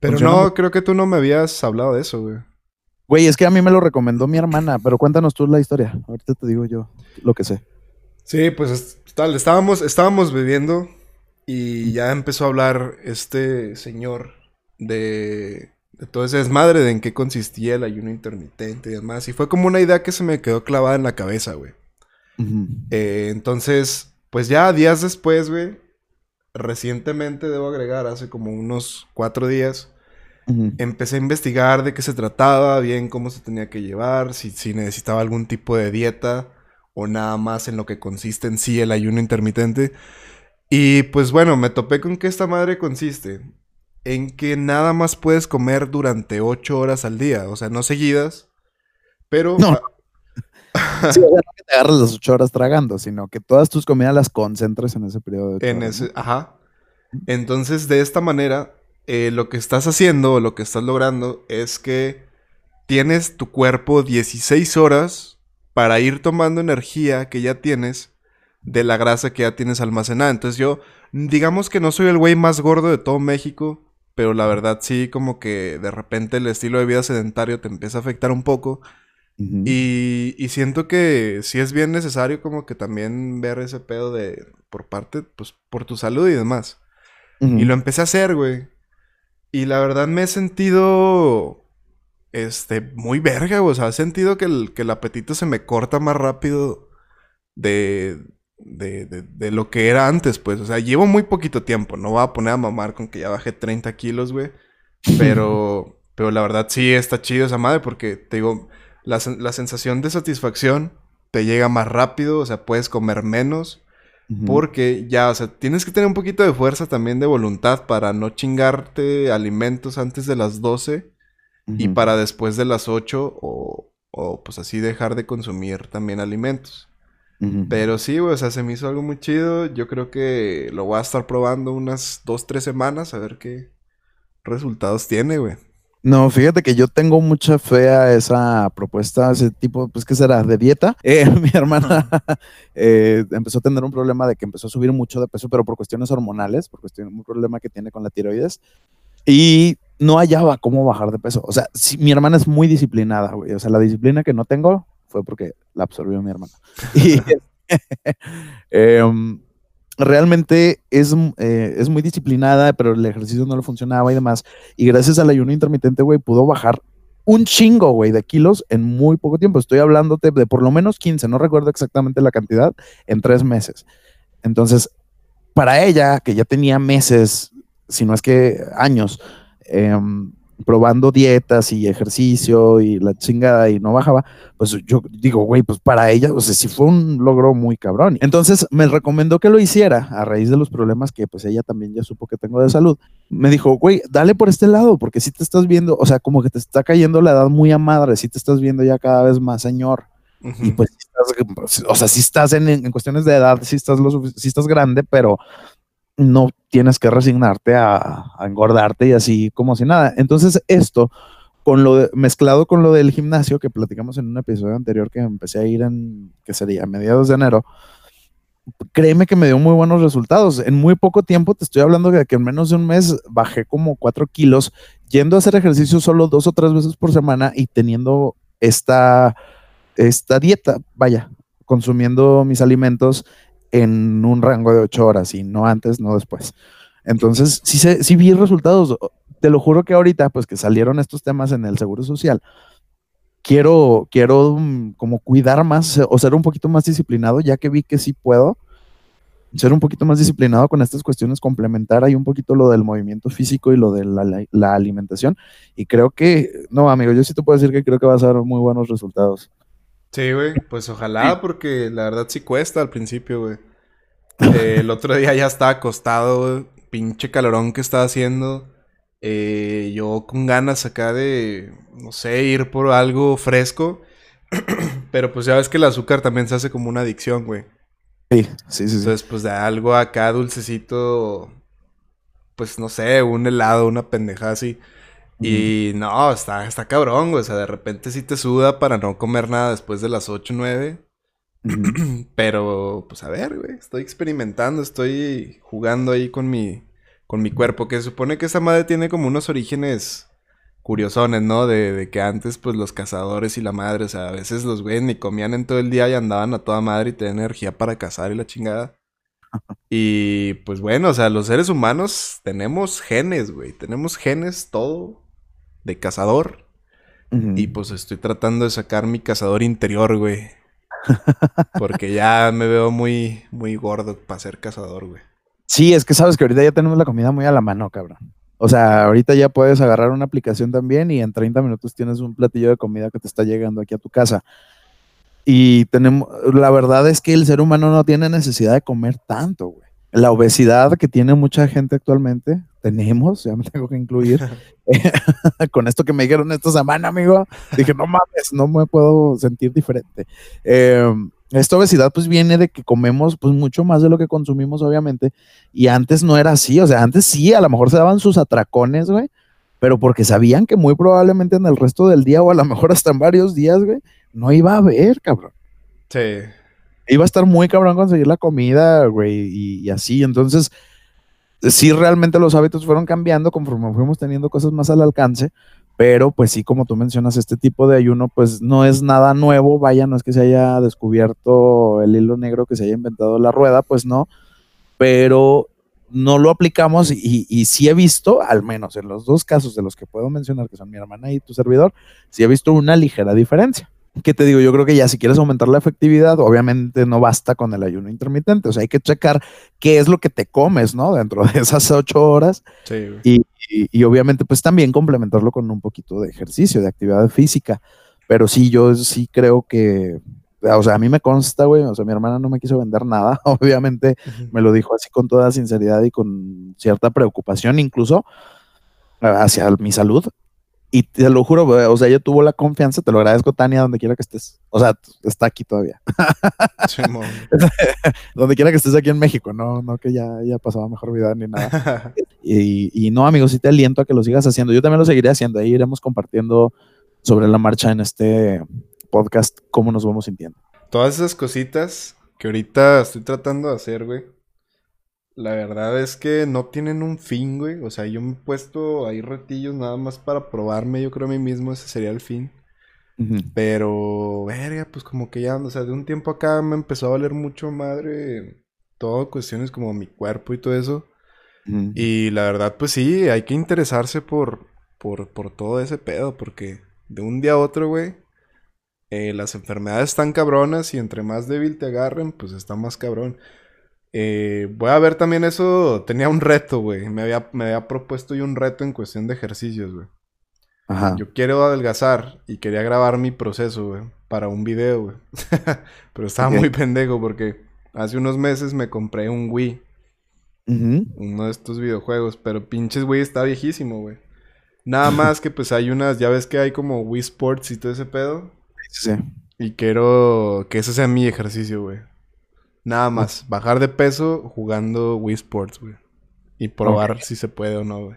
Pero no, creo que tú no me habías hablado de eso, güey. Güey, es que a mí me lo recomendó mi hermana, pero cuéntanos tú la historia. Ahorita te digo yo lo que sé. Sí, pues tal, estábamos, estábamos bebiendo y ya empezó a hablar este señor de, de todo ese desmadre, de en qué consistía el ayuno intermitente y demás. Y fue como una idea que se me quedó clavada en la cabeza, güey. Eh, entonces, pues ya días después, güey, recientemente debo agregar, hace como unos cuatro días, empecé a investigar de qué se trataba, bien cómo se tenía que llevar, si, si necesitaba algún tipo de dieta o nada más en lo que consiste en sí el ayuno intermitente. Y pues bueno, me topé con que esta madre consiste en que nada más puedes comer durante ocho horas al día, o sea, no seguidas, pero... No. sí, o sea, no que te agarres las ocho horas tragando, sino que todas tus comidas las concentres en ese periodo de En ese, ajá. Entonces, de esta manera, eh, lo que estás haciendo o lo que estás logrando es que tienes tu cuerpo 16 horas para ir tomando energía que ya tienes de la grasa que ya tienes almacenada. Entonces yo, digamos que no soy el güey más gordo de todo México, pero la verdad sí como que de repente el estilo de vida sedentario te empieza a afectar un poco. Y, y, siento que sí es bien necesario como que también ver ese pedo de por parte, pues por tu salud y demás. Y lo empecé a hacer, güey. Y la verdad me he sentido, este, muy verga, güey. O sea, he sentido que el, que el apetito se me corta más rápido de, de, de, lo que era antes, pues. O sea, llevo muy poquito tiempo. No voy a poner a mamar con que ya bajé 30 kilos, güey. Pero, pero la verdad sí está chido esa madre porque, te digo, la, la sensación de satisfacción te llega más rápido. O sea, puedes comer menos. Porque ya, o sea, tienes que tener un poquito de fuerza también de voluntad para no chingarte alimentos antes de las 12 y para después de las 8 o, o, pues así dejar de consumir también alimentos. Pero sí, güey, o sea, se me hizo algo muy chido. Yo creo que lo voy a estar probando unas dos, tres semanas a ver qué resultados tiene, güey. No, fíjate que yo tengo mucha fe a esa propuesta, ese tipo, pues, ¿qué será? ¿De dieta? Eh, mi hermana eh, empezó a tener un problema de que empezó a subir mucho de peso, pero por cuestiones hormonales, por cuestiones, un problema que tiene con la tiroides. Y no hallaba cómo bajar de peso. O sea, mi hermana es muy disciplinada, güey. O sea, la disciplina que no tengo, fue porque la absorbió mi hermano. Y em, realmente es, eh, es muy disciplinada, pero el ejercicio no le funcionaba y demás. Y gracias al ayuno intermitente, güey, pudo bajar un chingo, güey, de kilos en muy poco tiempo. Estoy hablándote de por lo menos 15, no recuerdo exactamente la cantidad, en tres meses. Entonces, para ella, que ya tenía meses, si no es que años, eh, probando dietas y ejercicio y la chingada y no bajaba, pues yo digo, güey, pues para ella, o sea, sí fue un logro muy cabrón. Entonces me recomendó que lo hiciera a raíz de los problemas que pues ella también ya supo que tengo de salud. Me dijo, güey, dale por este lado, porque si te estás viendo, o sea, como que te está cayendo la edad muy a madre, si te estás viendo ya cada vez más señor. Y pues, o sea, si estás en, en, cuestiones de edad, si estás, lo, si estás grande, pero no tienes que resignarte a, engordarte y así como si nada. Entonces esto, con lo mezclado con lo del gimnasio que platicamos en un episodio anterior que empecé a ir en, que sería mediados de enero, créeme que me dio muy buenos resultados. En muy poco tiempo, te estoy hablando de que en menos de un mes bajé como cuatro kilos, yendo a hacer ejercicio solo dos o tres veces por semana y teniendo esta, esta dieta, vaya, consumiendo mis alimentos en un rango de ocho horas y no antes, no después. Entonces, sí, sí vi resultados. Te lo juro que ahorita, pues que salieron estos temas en el Seguro Social, quiero, quiero mm, como cuidar más o ser un poquito más disciplinado, ya que vi que sí puedo ser un poquito más disciplinado con estas cuestiones, complementar ahí un poquito lo del movimiento físico y lo de la, la alimentación. Y creo que, no, amigo, yo sí te puedo decir que creo que vas a dar muy buenos resultados. Sí, güey, pues ojalá, porque la verdad sí cuesta al principio, güey. Eh, el otro día ya estaba acostado, pinche calorón que estaba haciendo. Eh, yo con ganas acá de, no sé, ir por algo fresco. Pero pues ya ves que el azúcar también se hace como una adicción, güey. Sí, sí, sí. Entonces, pues de algo acá dulcecito, pues no sé, un helado, una pendejada así. Y no, está, está cabrón, güey. O sea, de repente sí te suda para no comer nada después de las 8, 9. Pero, pues a ver, güey, estoy experimentando, estoy jugando ahí con mi, con mi cuerpo, que se supone que esa madre tiene como unos orígenes curiosones, ¿no? De, que antes, pues los cazadores y la madre, o sea, a veces los güeyes ni comían en todo el día y andaban a toda madre y tenían energía para cazar y la chingada. Y pues bueno, o sea, los seres humanos tenemos genes, güey, tenemos genes todo de cazador. Y pues estoy tratando de sacar mi cazador interior, güey. Porque ya me veo muy, muy gordo para ser cazador, güey. Sí, es que sabes que ahorita ya tenemos la comida muy a la mano, cabrón. O sea, ahorita ya puedes agarrar una aplicación también y en 30 minutos tienes un platillo de comida que te está llegando aquí a tu casa. Y tenemos, la verdad es que el ser humano no tiene necesidad de comer tanto, güey. La obesidad que tiene mucha gente actualmente, tenemos, ya me tengo que incluir, con esto que me dijeron esta semana, amigo, dije, no mames, no me puedo sentir diferente. Eh, esta obesidad pues viene de que comemos pues mucho más de lo que consumimos obviamente y antes no era así, o sea, antes sí, a lo mejor se daban sus atracones, güey, pero porque sabían que muy probablemente en el resto del día o a lo mejor hasta en varios días, güey, no iba a haber, cabrón. Sí. Iba a estar muy cabrón conseguir la comida, güey, y, y así, entonces sí realmente los hábitos fueron cambiando conforme fuimos teniendo cosas más al alcance, pero pues sí, como tú mencionas, este tipo de ayuno pues no es nada nuevo, vaya, no es que se haya descubierto el hilo negro, que se haya inventado la rueda, pues no, pero no lo aplicamos y, y, sí he visto, al menos en los dos casos de los que puedo mencionar, que son mi hermana y tu servidor, sí he visto una ligera diferencia. ¿Qué te digo? Yo creo que ya si quieres aumentar la efectividad, obviamente no basta con el ayuno intermitente. O sea, hay que checar qué es lo que te comes, ¿no? Dentro de esas ocho horas. Sí. Y, y, obviamente, pues también complementarlo con un poquito de ejercicio, de actividad física. Pero sí, yo sí creo que, o sea, a mí me consta, güey, o sea, mi hermana no me quiso vender nada, obviamente me lo dijo así con toda sinceridad y con cierta preocupación, incluso hacia mi salud. Y te lo juro, o sea, ella tuvo la confianza, te lo agradezco, Tania, donde quiera que estés. O sea, está aquí todavía. donde quiera que estés aquí en México, no, no que ya, ya pasaba mejor vida ni nada. y, y, no, amigos, sí te aliento a que lo sigas haciendo. Yo también lo seguiré haciendo. Ahí iremos compartiendo sobre la marcha en este podcast cómo nos vamos sintiendo. Todas esas cositas que ahorita estoy tratando de hacer, güey la verdad es que no tienen un fin, güey. O sea, yo me he puesto ahí retillos nada más para probarme, yo creo a mí mismo, ese sería el fin. Pero, verga, pues como que ya, o sea, de un tiempo acá me empezó a valer mucho madre todo cuestiones como mi cuerpo y todo eso. Y la verdad, pues sí, hay que interesarse por, por, por todo ese pedo, porque de un día a otro, güey, eh, las enfermedades están cabronas y entre más débil te agarren, pues está más cabrón. Eh, voy a ver también eso. Tenía un reto, güey. Me había, me había propuesto yo un reto en cuestión de ejercicios, güey. Ajá. Yo quiero adelgazar y quería grabar mi proceso, güey, para un video, güey. Pero estaba muy pendejo porque hace unos meses me compré un Wii. Uno de estos videojuegos. Pero pinches Wii está viejísimo, güey. Nada más que pues hay unas, ya ves que hay como Wii Sports y todo ese pedo. Sí. Y quiero que ese sea mi ejercicio, güey. Nada más, bajar de peso jugando Wii Sports, güey. Y probar si se puede o no, güey.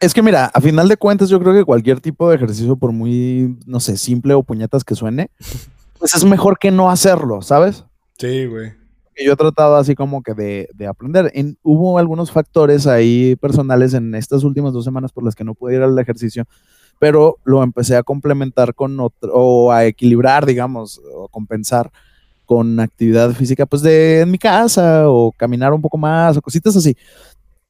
Es que mira, a final de cuentas yo creo que cualquier tipo de ejercicio, por muy, no sé, simple o puñetas que suene, pues es mejor que no hacerlo, ¿sabes? Sí, güey. Yo he tratado así como que de, aprender. En, hubo algunos factores ahí personales en estas últimas dos semanas por las que no pude ir al ejercicio, pero lo empecé a complementar con otro, o a equilibrar, digamos, o compensar con actividad física, pues de en mi casa o caminar un poco más o cositas así.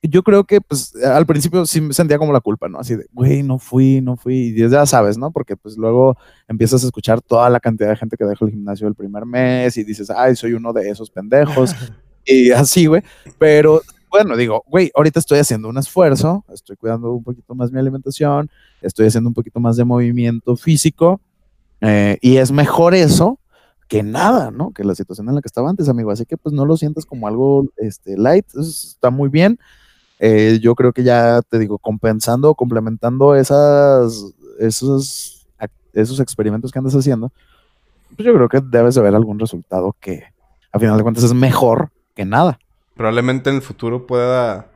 Yo creo que, pues, al principio sí me sentía como la culpa, ¿no? Así de, güey, no fui, no fui. Y ya sabes, ¿no? Porque, pues, luego empiezas a escuchar toda la cantidad de gente que deja el gimnasio el primer mes y dices, ay, soy uno de esos pendejos. y así, güey. Pero, bueno, digo, güey, ahorita estoy haciendo un esfuerzo, estoy cuidando un poquito más mi alimentación, estoy haciendo un poquito más de movimiento físico. Eh, y es mejor eso que nada, ¿no? Que la situación en la que estaba antes, amigo. Así que pues no lo sientas como algo este, light, está muy bien. Eh, yo creo que ya te digo, compensando, complementando esas, esos, esos experimentos que andas haciendo, pues yo creo que debes de ver algún resultado que a final de cuentas es mejor que nada. Probablemente en el futuro pueda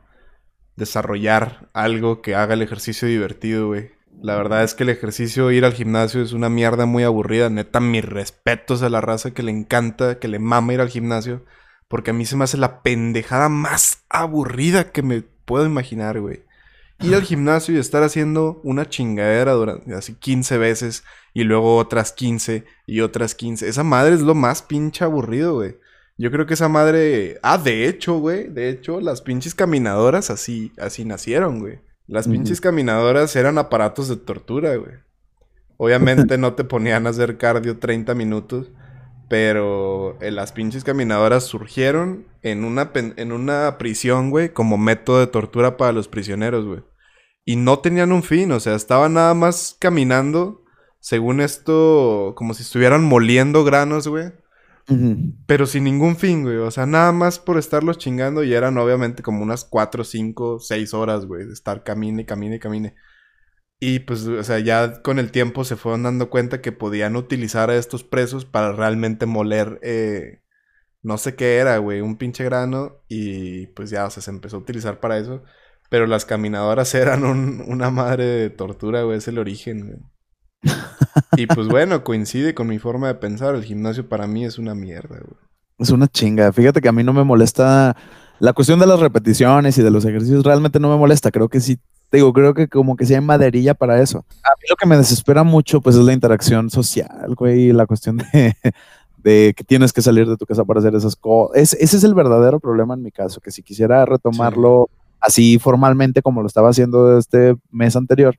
desarrollar algo que haga el ejercicio divertido, güey. La verdad es que el ejercicio, ir al gimnasio es una mierda muy aburrida. Neta, mis respetos a la raza que le encanta, que le mama ir al gimnasio. Porque a mí se me hace la pendejada más aburrida que me puedo imaginar, güey. Ir al gimnasio y estar haciendo una chingadera durante así 15 veces y luego otras 15 y otras 15. Esa madre es lo más pinche aburrido, güey. Yo creo que esa madre. Ah, de hecho, güey. De hecho, las pinches caminadoras así, así nacieron, güey. Las pinches caminadoras eran aparatos de tortura, güey. Obviamente no te ponían a hacer cardio 30 minutos. Pero eh, las pinches caminadoras surgieron en una, en una prisión, güey, como método de tortura para los prisioneros, güey. Y no tenían un fin, o sea, estaban nada más caminando, según esto, como si estuvieran moliendo granos, güey. Pero sin ningún fin, güey. O sea, nada más por estarlos chingando y eran obviamente como unas 4, 5, 6 horas, güey, de estar camine, camine, camine. Y pues, o sea, ya con el tiempo se fueron dando cuenta que podían utilizar a estos presos para realmente moler, eh, no sé qué era, güey, un pinche grano. Y pues ya, o sea, se empezó a utilizar para eso. Pero las caminadoras eran una madre de tortura, güey, es el origen, güey y pues bueno, coincide con mi forma de pensar. El gimnasio para mí es una mierda, güey. Es una chinga. Fíjate que a mí no me molesta la cuestión de las repeticiones y de los ejercicios. Realmente no me molesta. Creo que sí, digo, creo que como que sí hay maderilla para eso. A mí lo que me desespera mucho, pues es la interacción social, güey, la cuestión de, de que tienes que salir de tu casa para hacer esas cosas. ese es el verdadero problema en mi caso, que si quisiera retomarlo así formalmente como lo estaba haciendo este mes anterior,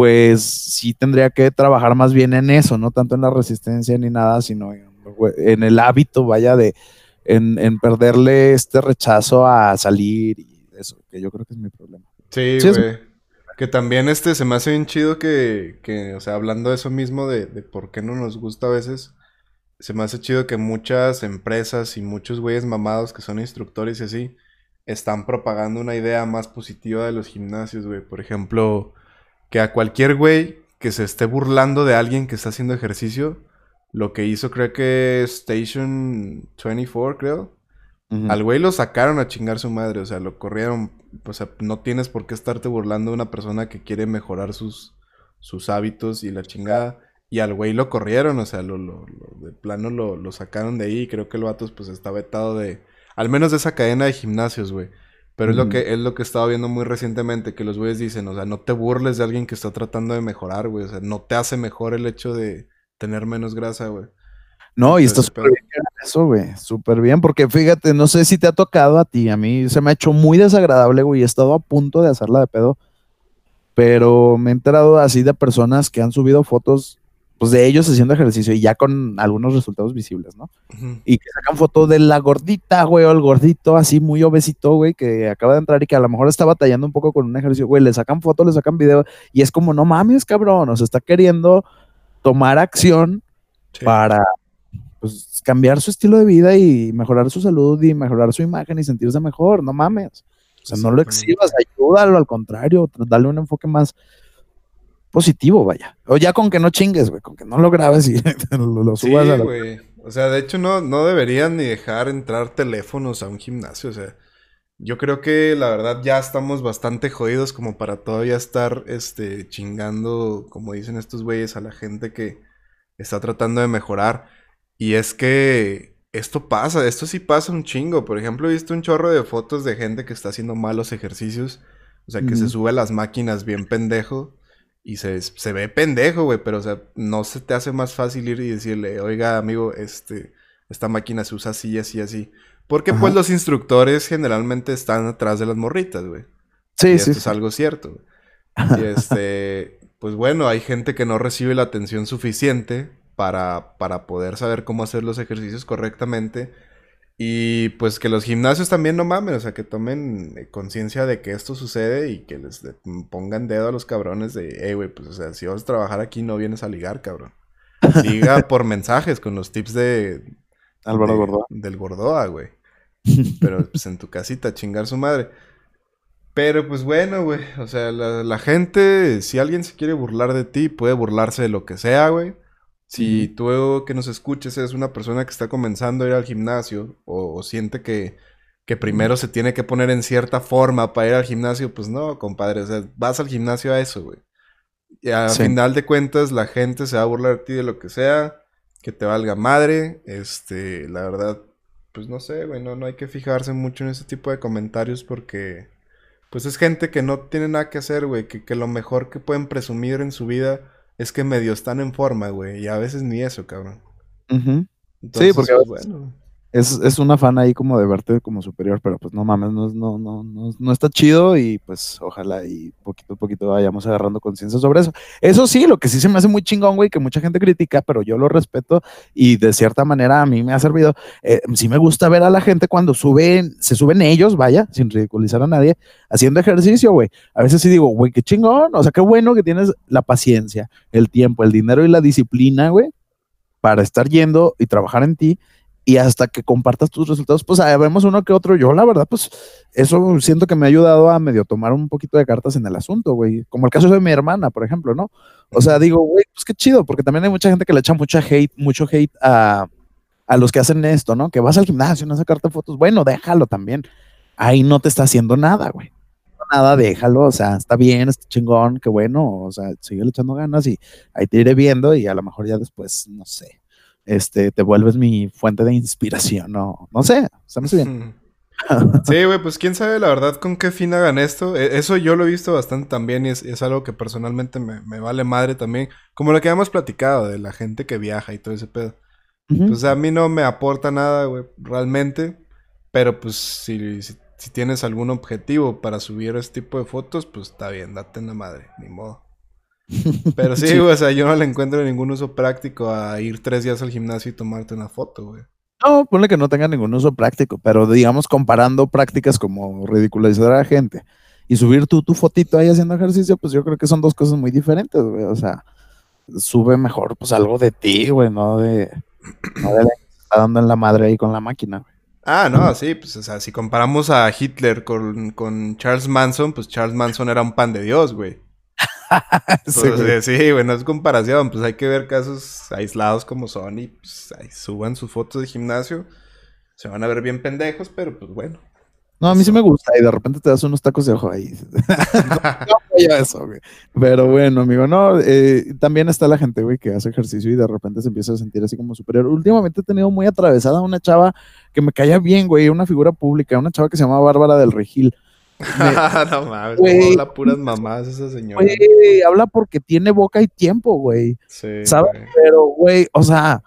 pues sí tendría que trabajar más bien en eso, no tanto en la resistencia ni nada, sino en, el hábito, vaya, de en, perderle este rechazo a salir y eso, que yo creo que es mi problema. Sí, güey. Que también este se me hace bien chido que, que o sea, hablando de eso mismo, de, de por qué no nos gusta a veces, se me hace chido que muchas empresas y muchos güeyes mamados que son instructores y así, están propagando una idea más positiva de los gimnasios, güey. Por ejemplo, que a cualquier güey que se esté burlando de alguien que está haciendo ejercicio, lo que hizo creo que Station 24, creo. Al güey lo sacaron a chingar su madre, o sea, lo corrieron. O sea, no tienes por qué estarte burlando de una persona que quiere mejorar sus, sus hábitos y la chingada. Y al güey lo corrieron, o sea, lo, lo, de plano lo, lo, sacaron de ahí. Creo que el vato pues está vetado de... Al menos de esa cadena de gimnasios, güey. Pero es lo que es lo que he estado viendo muy recientemente, que los güeyes dicen, o sea, no te burles de alguien que está tratando de mejorar, güey. O sea, no te hace mejor el hecho de tener menos grasa, güey. No, y está súper bien eso, güey. Súper bien, porque fíjate, no sé si te ha tocado a ti. A mí se me ha hecho muy desagradable, güey. He estado a punto de hacerla de pedo. Pero me he enterado así de personas que han subido fotos pues de ellos haciendo ejercicio y ya con algunos resultados visibles, ¿no? Y que sacan foto de la gordita, güey, o el gordito así muy obesito, güey, que acaba de entrar y que a lo mejor está batallando un poco con un ejercicio, güey, le sacan foto, le sacan video y es como, no mames, cabrón, o sea, está queriendo tomar acción para pues, cambiar su estilo de vida y mejorar su salud y mejorar su imagen y sentirse mejor, no mames. O sea, no lo exhibas, ayúdalo, al contrario, dale un enfoque más, positivo, vaya. O ya con que no chingues, güey, con que no lo grabes y lo, subas a la... güey. O sea, de hecho no, no deberían ni dejar entrar teléfonos a un gimnasio, o sea, yo creo que la verdad ya estamos bastante jodidos como para todavía estar este chingando, como dicen estos güeyes, a la gente que está tratando de mejorar. Y es que esto pasa, esto sí pasa un chingo. Por ejemplo, he visto un chorro de fotos de gente que está haciendo malos ejercicios. O sea, que se sube a las máquinas bien pendejo. Y se, se ve pendejo, güey, pero o sea, no se te hace más fácil ir y decirle, oiga, amigo, este, esta máquina se usa así, así, así. Porque pues los instructores generalmente están atrás de las morritas, güey. Sí, sí. Esto es algo cierto. Y este, pues bueno, hay gente que no recibe la atención suficiente para, para poder saber cómo hacer los ejercicios correctamente y pues que los gimnasios también no mamen, o sea, que tomen eh, conciencia de que esto sucede y que les pongan dedo a los cabrones de, hey, güey, pues o sea, si vas a trabajar aquí no vienes a ligar, cabrón. Diga por mensajes con los tips de... Álvaro Gordoa. Del Gordoa, güey. Pero pues en tu casita, chingar su madre. Pero pues bueno, güey, o sea, la, la gente, si alguien se quiere burlar de ti, puede burlarse de lo que sea, güey. Si tú que nos escuches es una persona que está comenzando a ir al gimnasio o, siente que, primero se tiene que poner en cierta forma para ir al gimnasio, pues no, compadre, o sea, vas al gimnasio a eso, güey. Y al final de cuentas, la gente se va a burlar de ti de lo que sea, que te valga madre. Este, la verdad, pues no sé, güey, no, hay que fijarse mucho en ese tipo de comentarios porque, pues es gente que no tiene nada que hacer, güey, que, lo mejor que pueden presumir en su vida es que medio están en forma, güey, y a veces ni eso, cabrón. sí, porque pues, bueno es, es un afán ahí como de verte como superior, pero pues no mames, no, no, no, no, no está chido y pues ojalá y poquito a poquito vayamos agarrando conciencia sobre eso. Eso sí, lo que sí se me hace muy chingón, güey, que mucha gente critica, pero yo lo respeto y de cierta manera a mí me ha servido. Eh, sí me gusta ver a la gente cuando suben, se suben ellos, vaya, sin ridiculizar a nadie, haciendo ejercicio, güey. A veces sí digo, güey, qué chingón, o sea, qué bueno que tienes la paciencia, el tiempo, el dinero y la disciplina, güey, para estar yendo y trabajar en ti y hasta que compartas tus resultados, pues vemos uno que otro. Yo, la verdad, pues eso siento que me ha ayudado a medio tomar un poquito de cartas en el asunto, güey. Como el caso de mi hermana, por ejemplo, ¿no? O sea, digo, güey, pues qué chido, porque también hay mucha gente que le echa mucha hate, mucho hate a, a los que hacen esto, ¿no? Que vas al gimnasio, no sacarte fotos. Bueno, déjalo también. Ahí no te está haciendo nada, güey. Nada, déjalo, o sea, está bien, está chingón, qué bueno, o sea, sigue echando ganas y ahí te iré viendo y a lo mejor ya después, no sé, este, te vuelves mi fuente de inspiración, no, no sé, se me bien. Sí, güey, pues quién sabe la verdad con qué fin hagan esto. E, eso yo lo he visto bastante también y es, algo que personalmente me, vale madre también. Como lo que hemos platicado de la gente que viaja y todo ese pedo. Pues a mí no me aporta nada, güey, realmente. Pero pues si, si, si, tienes algún objetivo para subir este tipo de fotos, pues está bien, date en la madre, ni modo. Pero sí, o sea, yo no le encuentro ningún uso práctico a ir tres días al gimnasio y tomarte una foto, güey. No, ponle que no tenga ningún uso práctico, pero digamos comparando prácticas como ridiculizar a la gente y subir tú tu fotito ahí haciendo ejercicio, pues yo creo que son dos cosas muy diferentes, güey. O sea, sube mejor pues algo de ti, güey, no de, no de la que está dando en la madre ahí con la máquina, güey. Ah, no, sí, pues o sea, si comparamos a Hitler con, con Charles Manson, pues Charles Manson era un pan de Dios, güey. Sí, güey, no es comparación. Pues hay que ver casos aislados como son y pues ahí suban sus fotos de gimnasio. Se van a ver bien pendejos, pero pues bueno. No, a mí sí me gusta y de repente te das unos tacos de ojo ahí. no, eso, güey. Pero bueno, amigo, no, eh, también está la gente, güey, que hace ejercicio y de repente se empieza a sentir así como superior. Últimamente he tenido muy atravesada una chava que me caía bien, güey, una figura pública, una chava que se llama Bárbara del Regil. no mames, habla puras mamás esa señora. Güey, habla porque tiene boca y tiempo, güey. Sí. ¿Sabes? Pero, güey, o sea,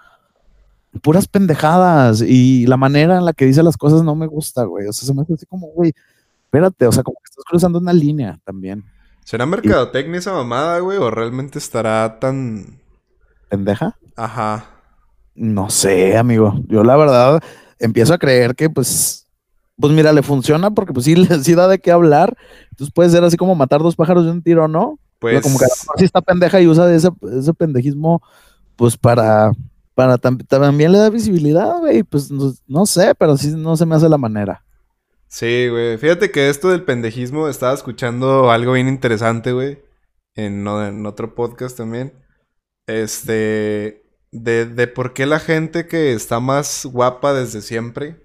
puras pendejadas y la manera en la que dice las cosas no me gusta, güey. O sea, se me hace así como, güey, espérate, o sea, como que estás cruzando una línea también. ¿Será mercadotecnia esa mamada, güey? ¿O realmente estará tan... ¿Pendeja? Ajá. No sé, amigo. Yo la verdad empiezo a creer que, pues, pues mira, le funciona porque pues sí, sí da de qué hablar. Entonces puede ser así como matar dos pájaros de un tiro, ¿no? Pues... como que sí está pendeja y usa ese, ese pendejismo pues para, para también le da visibilidad, güey. Pues no, sé, pero sí no se me hace la manera. Sí, güey. Fíjate que esto del pendejismo, estaba escuchando algo bien interesante, güey. En, en otro podcast también. Este. De, de por qué la gente que está más guapa desde siempre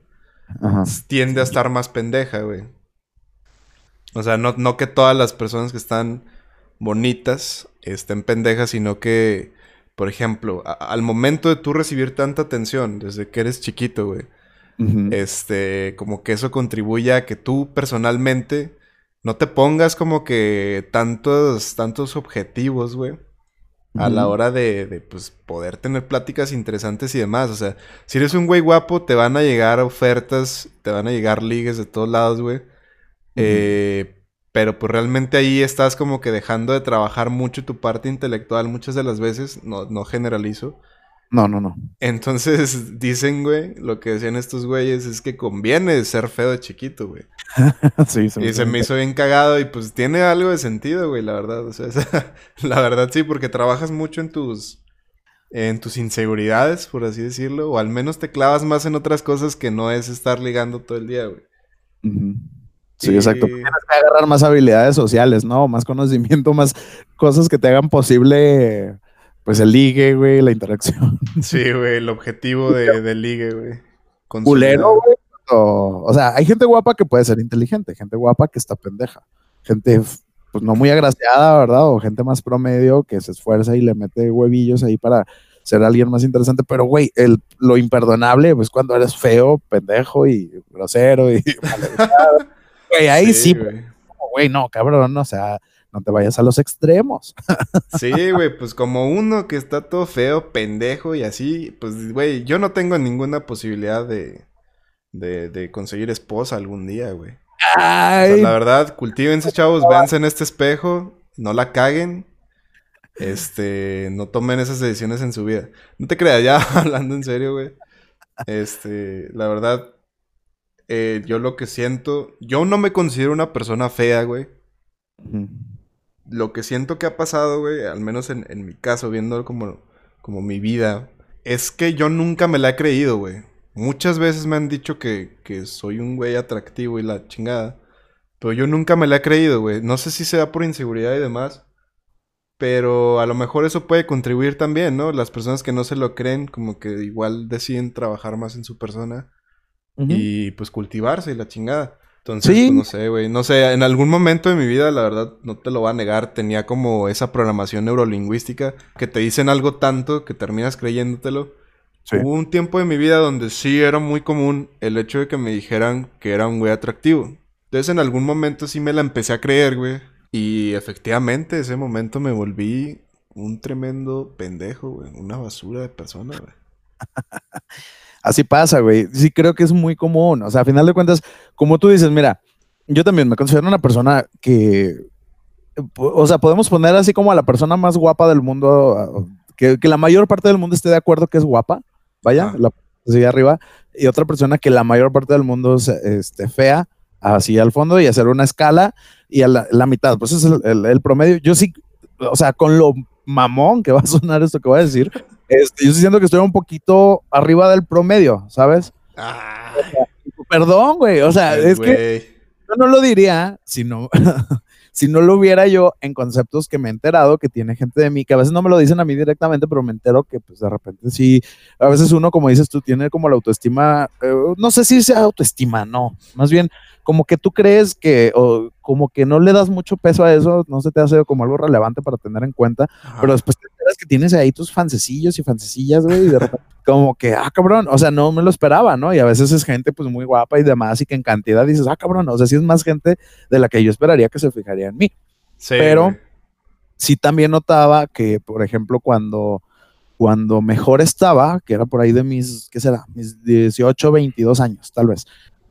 tiende a estar más pendeja, güey. O sea, no, que todas las personas que están bonitas estén pendejas, sino que, por ejemplo, al momento de tú recibir tanta atención desde que eres chiquito, güey, este, como que eso contribuye a que tú personalmente no te pongas como que tantos, tantos objetivos, güey a la hora de, pues, poder tener pláticas interesantes y demás. O sea, si eres un güey guapo, te van a llegar ofertas, te van a llegar ligues de todos lados, güey. Eh, pero pues realmente ahí estás como que dejando de trabajar mucho tu parte intelectual muchas de las veces, no, no generalizo. No, no, no. Entonces dicen, güey, lo que decían estos güeyes es que conviene ser feo de chiquito, güey. sí, Y se me hizo bien cagado y pues tiene algo de sentido, güey, la verdad. O sea, la verdad sí, porque trabajas mucho en tus en tus inseguridades, por así decirlo, o al menos te clavas más en otras cosas que no es estar ligando todo el día, güey. Sí, exacto. Tienes que agarrar más habilidades sociales, ¿no? Más conocimiento, más cosas que te hagan posible pues el ligue, güey, la interacción. Sí, güey, el objetivo de, del ligue, güey. Culero, güey. O, sea, hay gente guapa que puede ser inteligente, gente guapa que está pendeja, gente pues no muy agraciada, ¿verdad? O gente más promedio que se esfuerza y le mete huevillos ahí para ser alguien más interesante, pero güey, el, lo imperdonable, pues cuando eres feo, pendejo y grosero y... güey, ahí sí, güey, no, cabrón, o sea, no te vayas a los extremos. sí, güey, pues como uno que está todo feo, pendejo y así, pues, güey, yo no tengo ninguna posibilidad de, de, de conseguir esposa algún día, güey. la verdad, cultívense, chavos, véanse en este espejo, no la caguen este, no tomen esas decisiones en su vida. No te creas, ya hablando en serio, güey. Este, la verdad, eh, yo lo que siento, yo no me considero una persona fea, güey. Lo que siento que ha pasado, güey, al menos en, mi caso, viendo como, como mi vida, es que yo nunca me la he creído, güey. Muchas veces me han dicho que, que soy un güey atractivo y la chingada. Pero yo nunca me la he creído, güey. No sé si sea por inseguridad y demás. Pero a lo mejor eso puede contribuir también, ¿no? Las personas que no se lo creen, como que igual deciden trabajar más en su persona y pues cultivarse y la chingada. Entonces, pues, no sé, güey. No sé, en algún momento de mi vida, la verdad, no te lo voy a negar, tenía como esa programación neurolingüística que te dicen algo tanto que terminas creyéndotelo. Hubo un tiempo de mi vida donde sí era muy común el hecho de que me dijeran que era un güey atractivo. Entonces, en algún momento sí me la empecé a creer, güey. Y efectivamente, ese momento me volví un tremendo pendejo, güey. Una basura de persona, güey. Así pasa, güey. Sí creo que es muy común. O sea, a final de cuentas, como tú dices, mira, yo también me considero una persona que, o sea, podemos poner así como a la persona más guapa del mundo, que, la mayor parte del mundo esté de acuerdo que es guapa, vaya, la, así arriba, y otra persona que la mayor parte del mundo es este, fea, así al fondo, y hacer una escala y a la, mitad. Pues es el, promedio. Yo sí, o sea, con lo mamón que va a sonar esto que voy a decir, este, yo sí siento que estoy un poquito arriba del promedio, ¿sabes? perdón, güey. O sea, es que yo no lo diría si no, si no lo hubiera yo en conceptos que me he enterado que tiene gente de mí, que a veces no me lo dicen a mí directamente, pero me entero que pues de repente sí, a veces uno, como dices tú, tiene como la autoestima, eh, no sé si sea autoestima, no, más bien como que tú crees que, o como que no le das mucho peso a eso, no se te hace como algo relevante para tener en cuenta, pero después te enteras que tienes ahí tus fancecillos y fancecillas, güey, y de repente como que, ah, cabrón, o sea, no me lo esperaba, ¿no? Y a veces es gente pues muy guapa y demás, y que en cantidad dices, ah, cabrón, o sea, sí es más gente de la que yo esperaría que se fijaría en mí. Sí, pero sí también notaba que, por ejemplo, cuando cuando mejor estaba, que era por ahí de mis, ¿qué será? Mis 18, 22 años, tal vez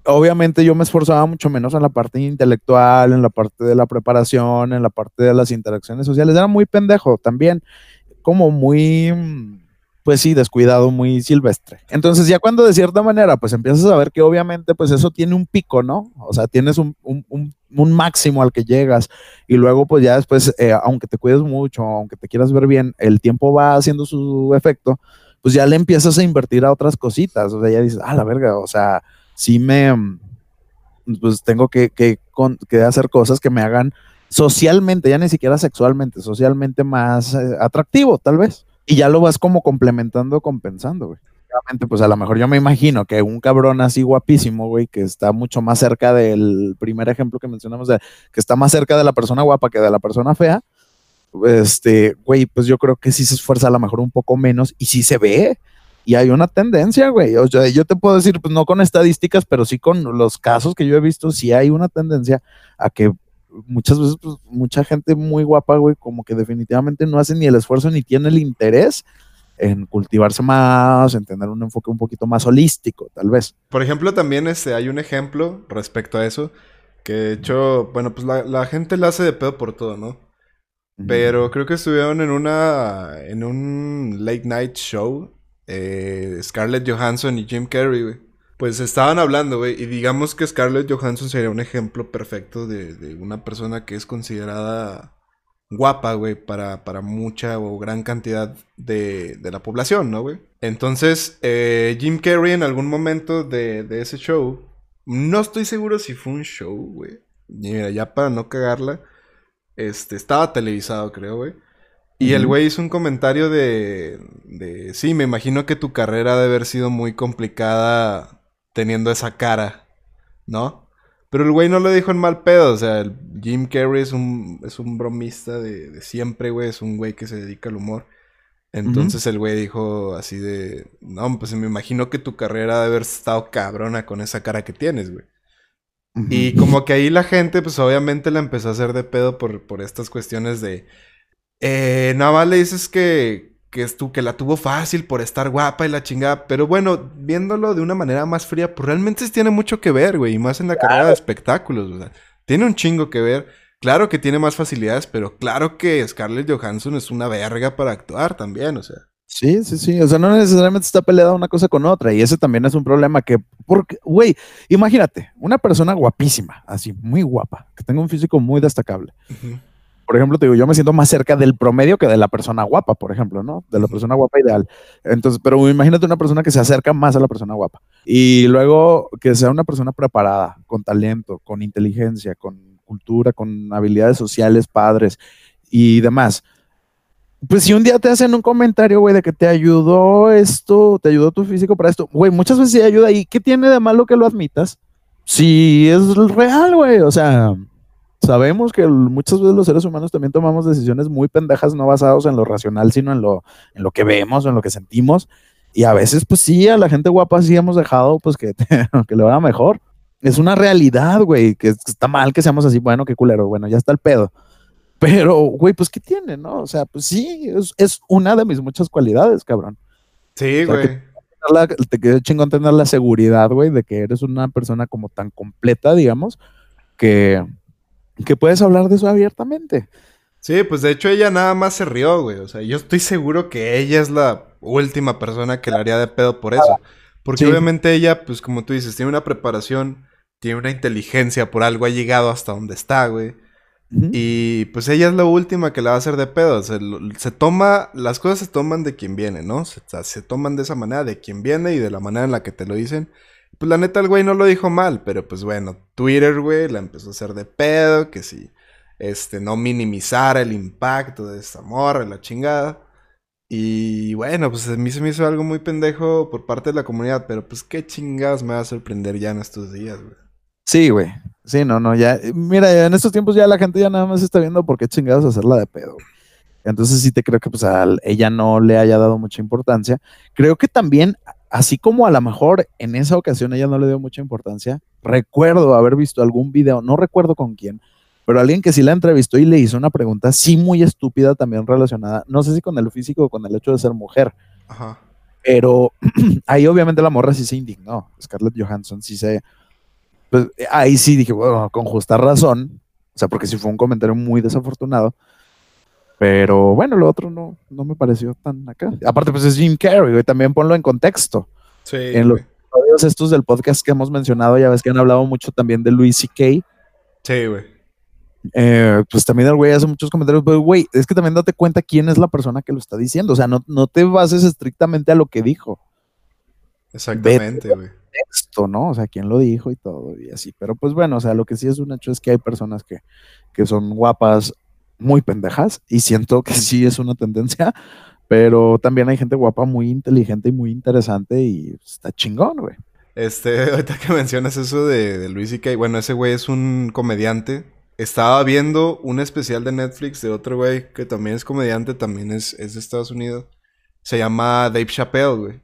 obviamente yo me esforzaba mucho menos en la parte intelectual, en la parte de la preparación, en la parte de las interacciones sociales. Era muy pendejo también, como muy, pues sí, descuidado, muy silvestre. Entonces ya cuando de cierta manera, pues empiezas a ver que obviamente, pues eso tiene un pico, ¿no? O sea, tienes un, máximo al que llegas y luego pues ya después, eh, aunque te cuides mucho, aunque te quieras ver bien, el tiempo va haciendo su efecto, pues ya le empiezas a invertir a otras cositas. O sea, ya dices, ah, la verga, o sea sí me, mm, pues tengo que, que, hacer cosas que me hagan socialmente, ya ni siquiera sexualmente, socialmente más eh, atractivo, tal vez. Y ya lo vas como complementando, compensando, güey. Obviamente, pues a lo mejor yo me imagino que un cabrón así guapísimo, güey, que está mucho más cerca del primer ejemplo que mencionamos, de, que está más cerca de la persona guapa que de la persona fea, este, güey, pues yo creo que sí se esfuerza a lo mejor un poco menos y sí se ve. Y hay una tendencia, güey. O sea, yo te puedo decir, pues no con estadísticas, pero sí con los casos que yo he visto, sí hay una tendencia a que muchas veces, pues, mucha gente muy guapa, güey, como que definitivamente no hace ni el esfuerzo ni tiene el interés en cultivarse más, en tener un enfoque un poquito más holístico, tal vez. Por ejemplo, también este, hay un ejemplo respecto a eso, que de hecho, bueno, pues la, la gente la hace de pedo por todo, ¿no? Pero creo que estuvieron en una, en un late night show eh, Scarlett Johansson y Jim Carrey, güey. Pues estaban hablando, güey, y digamos que Scarlett Johansson sería un ejemplo perfecto de, una persona que es considerada guapa, güey, para, para, mucha o gran cantidad de, la población, ¿no, güey? Entonces, eh, Jim Carrey en algún momento de, de, ese show, no estoy seguro si fue un show, güey. Mira, ya para no cagarla, este, estaba televisado, creo, güey. Y el güey hizo un comentario de, de, sí, me imagino que tu carrera debe haber sido muy complicada teniendo esa cara, ¿no? Pero el güey no lo dijo en mal pedo. O sea, el Jim Carrey es un, es un bromista de, de siempre, güey. Es un güey que se dedica al humor. Entonces el güey dijo así de, no, pues me imagino que tu carrera debe haber estado cabrona con esa cara que tienes, güey. Y como que ahí la gente, pues obviamente la empezó a hacer de pedo por, por estas cuestiones de, eh, nada más le dices que, que, es tú, que la tuvo fácil por estar guapa y la chingada. Pero bueno, viéndolo de una manera más fría, pues realmente tiene mucho que ver, güey. Y más en la carrera de espectáculos, sea, Tiene un chingo que ver. Claro que tiene más facilidades, pero claro que Scarlett Johansson es una verga para actuar también, o sea. Sí, sí, sí. O sea, no necesariamente está peleada una cosa con otra. Y ese también es un problema que, porque, güey, imagínate, una persona guapísima, así, muy guapa, que tenga un físico muy destacable. Por ejemplo, te digo, yo me siento más cerca del promedio que de la persona guapa, por ejemplo, ¿no? De la persona guapa ideal. Entonces, pero imagínate una persona que se acerca más a la persona guapa. Y luego que sea una persona preparada, con talento, con inteligencia, con cultura, con habilidades sociales, padres y demás. Pues si un día te hacen un comentario, güey, de que te ayudó esto, te ayudó tu físico para esto, güey, muchas veces sí ayuda. ¿Y qué tiene de malo que lo admitas? Si es real, güey, o sea, sabemos que muchas veces los seres humanos también tomamos decisiones muy pendejas, no basados en lo racional, sino en lo, en lo que vemos, en lo que sentimos. Y a veces, pues sí, a la gente guapa sí hemos dejado, pues que, que le vaya mejor es una realidad, güey, que está mal que seamos así, bueno, qué culero, bueno, ya está el pedo. Pero, güey, pues, ¿qué tiene, no? O sea, pues sí, es, una de mis muchas cualidades, cabrón. Sí, güey. te quedó chingón tener la seguridad, güey, de que eres una persona como tan completa, digamos, que, que puedes hablar de eso abiertamente. Sí, pues de hecho ella nada más se rió, güey. O sea, yo estoy seguro que ella es la última persona que le haría de pedo por eso. Porque obviamente ella, pues como tú dices, tiene una preparación, tiene una inteligencia, por algo ha llegado hasta donde está, güey. Y pues ella es la última que la va a hacer de pedo. Se, se toma, las cosas se toman de quien viene, ¿no? Se, se, toman de esa manera, de quien viene y de la manera en la que te lo dicen. Pues la neta el güey no lo dijo mal, pero pues bueno, Twitter, güey, la empezó a hacer de pedo, que si, este, no minimizara el impacto de esta morra, la chingada. Y bueno, pues a mí se me hizo algo muy pendejo por parte de la comunidad, pero pues qué chingados me va a sorprender ya en estos días, güey. Sí, güey. Sí, no, no, ya. Mira, en estos tiempos ya la gente ya nada más está viendo por qué chingados hacerla de pedo. Entonces sí te creo que pues a ella no le haya dado mucha importancia. Creo que también, así como a lo mejor en esa ocasión ella no le dio mucha importancia, recuerdo haber visto algún video, no recuerdo con quién, pero alguien que sí la entrevistó y le hizo una pregunta, sí muy estúpida también relacionada, no sé si con el físico o con el hecho de ser mujer. Ajá. Pero ahí obviamente la morra sí se indignó. Scarlett Johansson sí se... Pues ahí sí dije, bueno, con justa razón. O sea, porque sí fue un comentario muy desafortunado. Pero bueno, lo otro no, no me pareció tan acá. Aparte, pues es Jim Carrey, güey. También ponlo en contexto. Sí. En los episodios estos del podcast que hemos mencionado, ya ves que han hablado mucho también de Louis C.K. Sí, güey. Eh, pues también el güey hace muchos comentarios, pero güey, es que también date cuenta quién es la persona que lo está diciendo. O sea, no, no te bases estrictamente a lo que dijo. Exactamente, güey. Texto, ¿no? O sea, quién lo dijo y todo, y así. Pero pues bueno, o sea, lo que sí es un hecho es que hay personas que, que son guapas muy pendejas, y siento que sí es una tendencia, pero también hay gente guapa muy inteligente y muy interesante, y está chingón, güey. Este, ahorita que mencionas eso de, de Luis y bueno, ese güey es un comediante estaba viendo un especial de Netflix de otro güey que también es comediante, también es, es de Estados Unidos. Se llama Dave Chappelle, güey.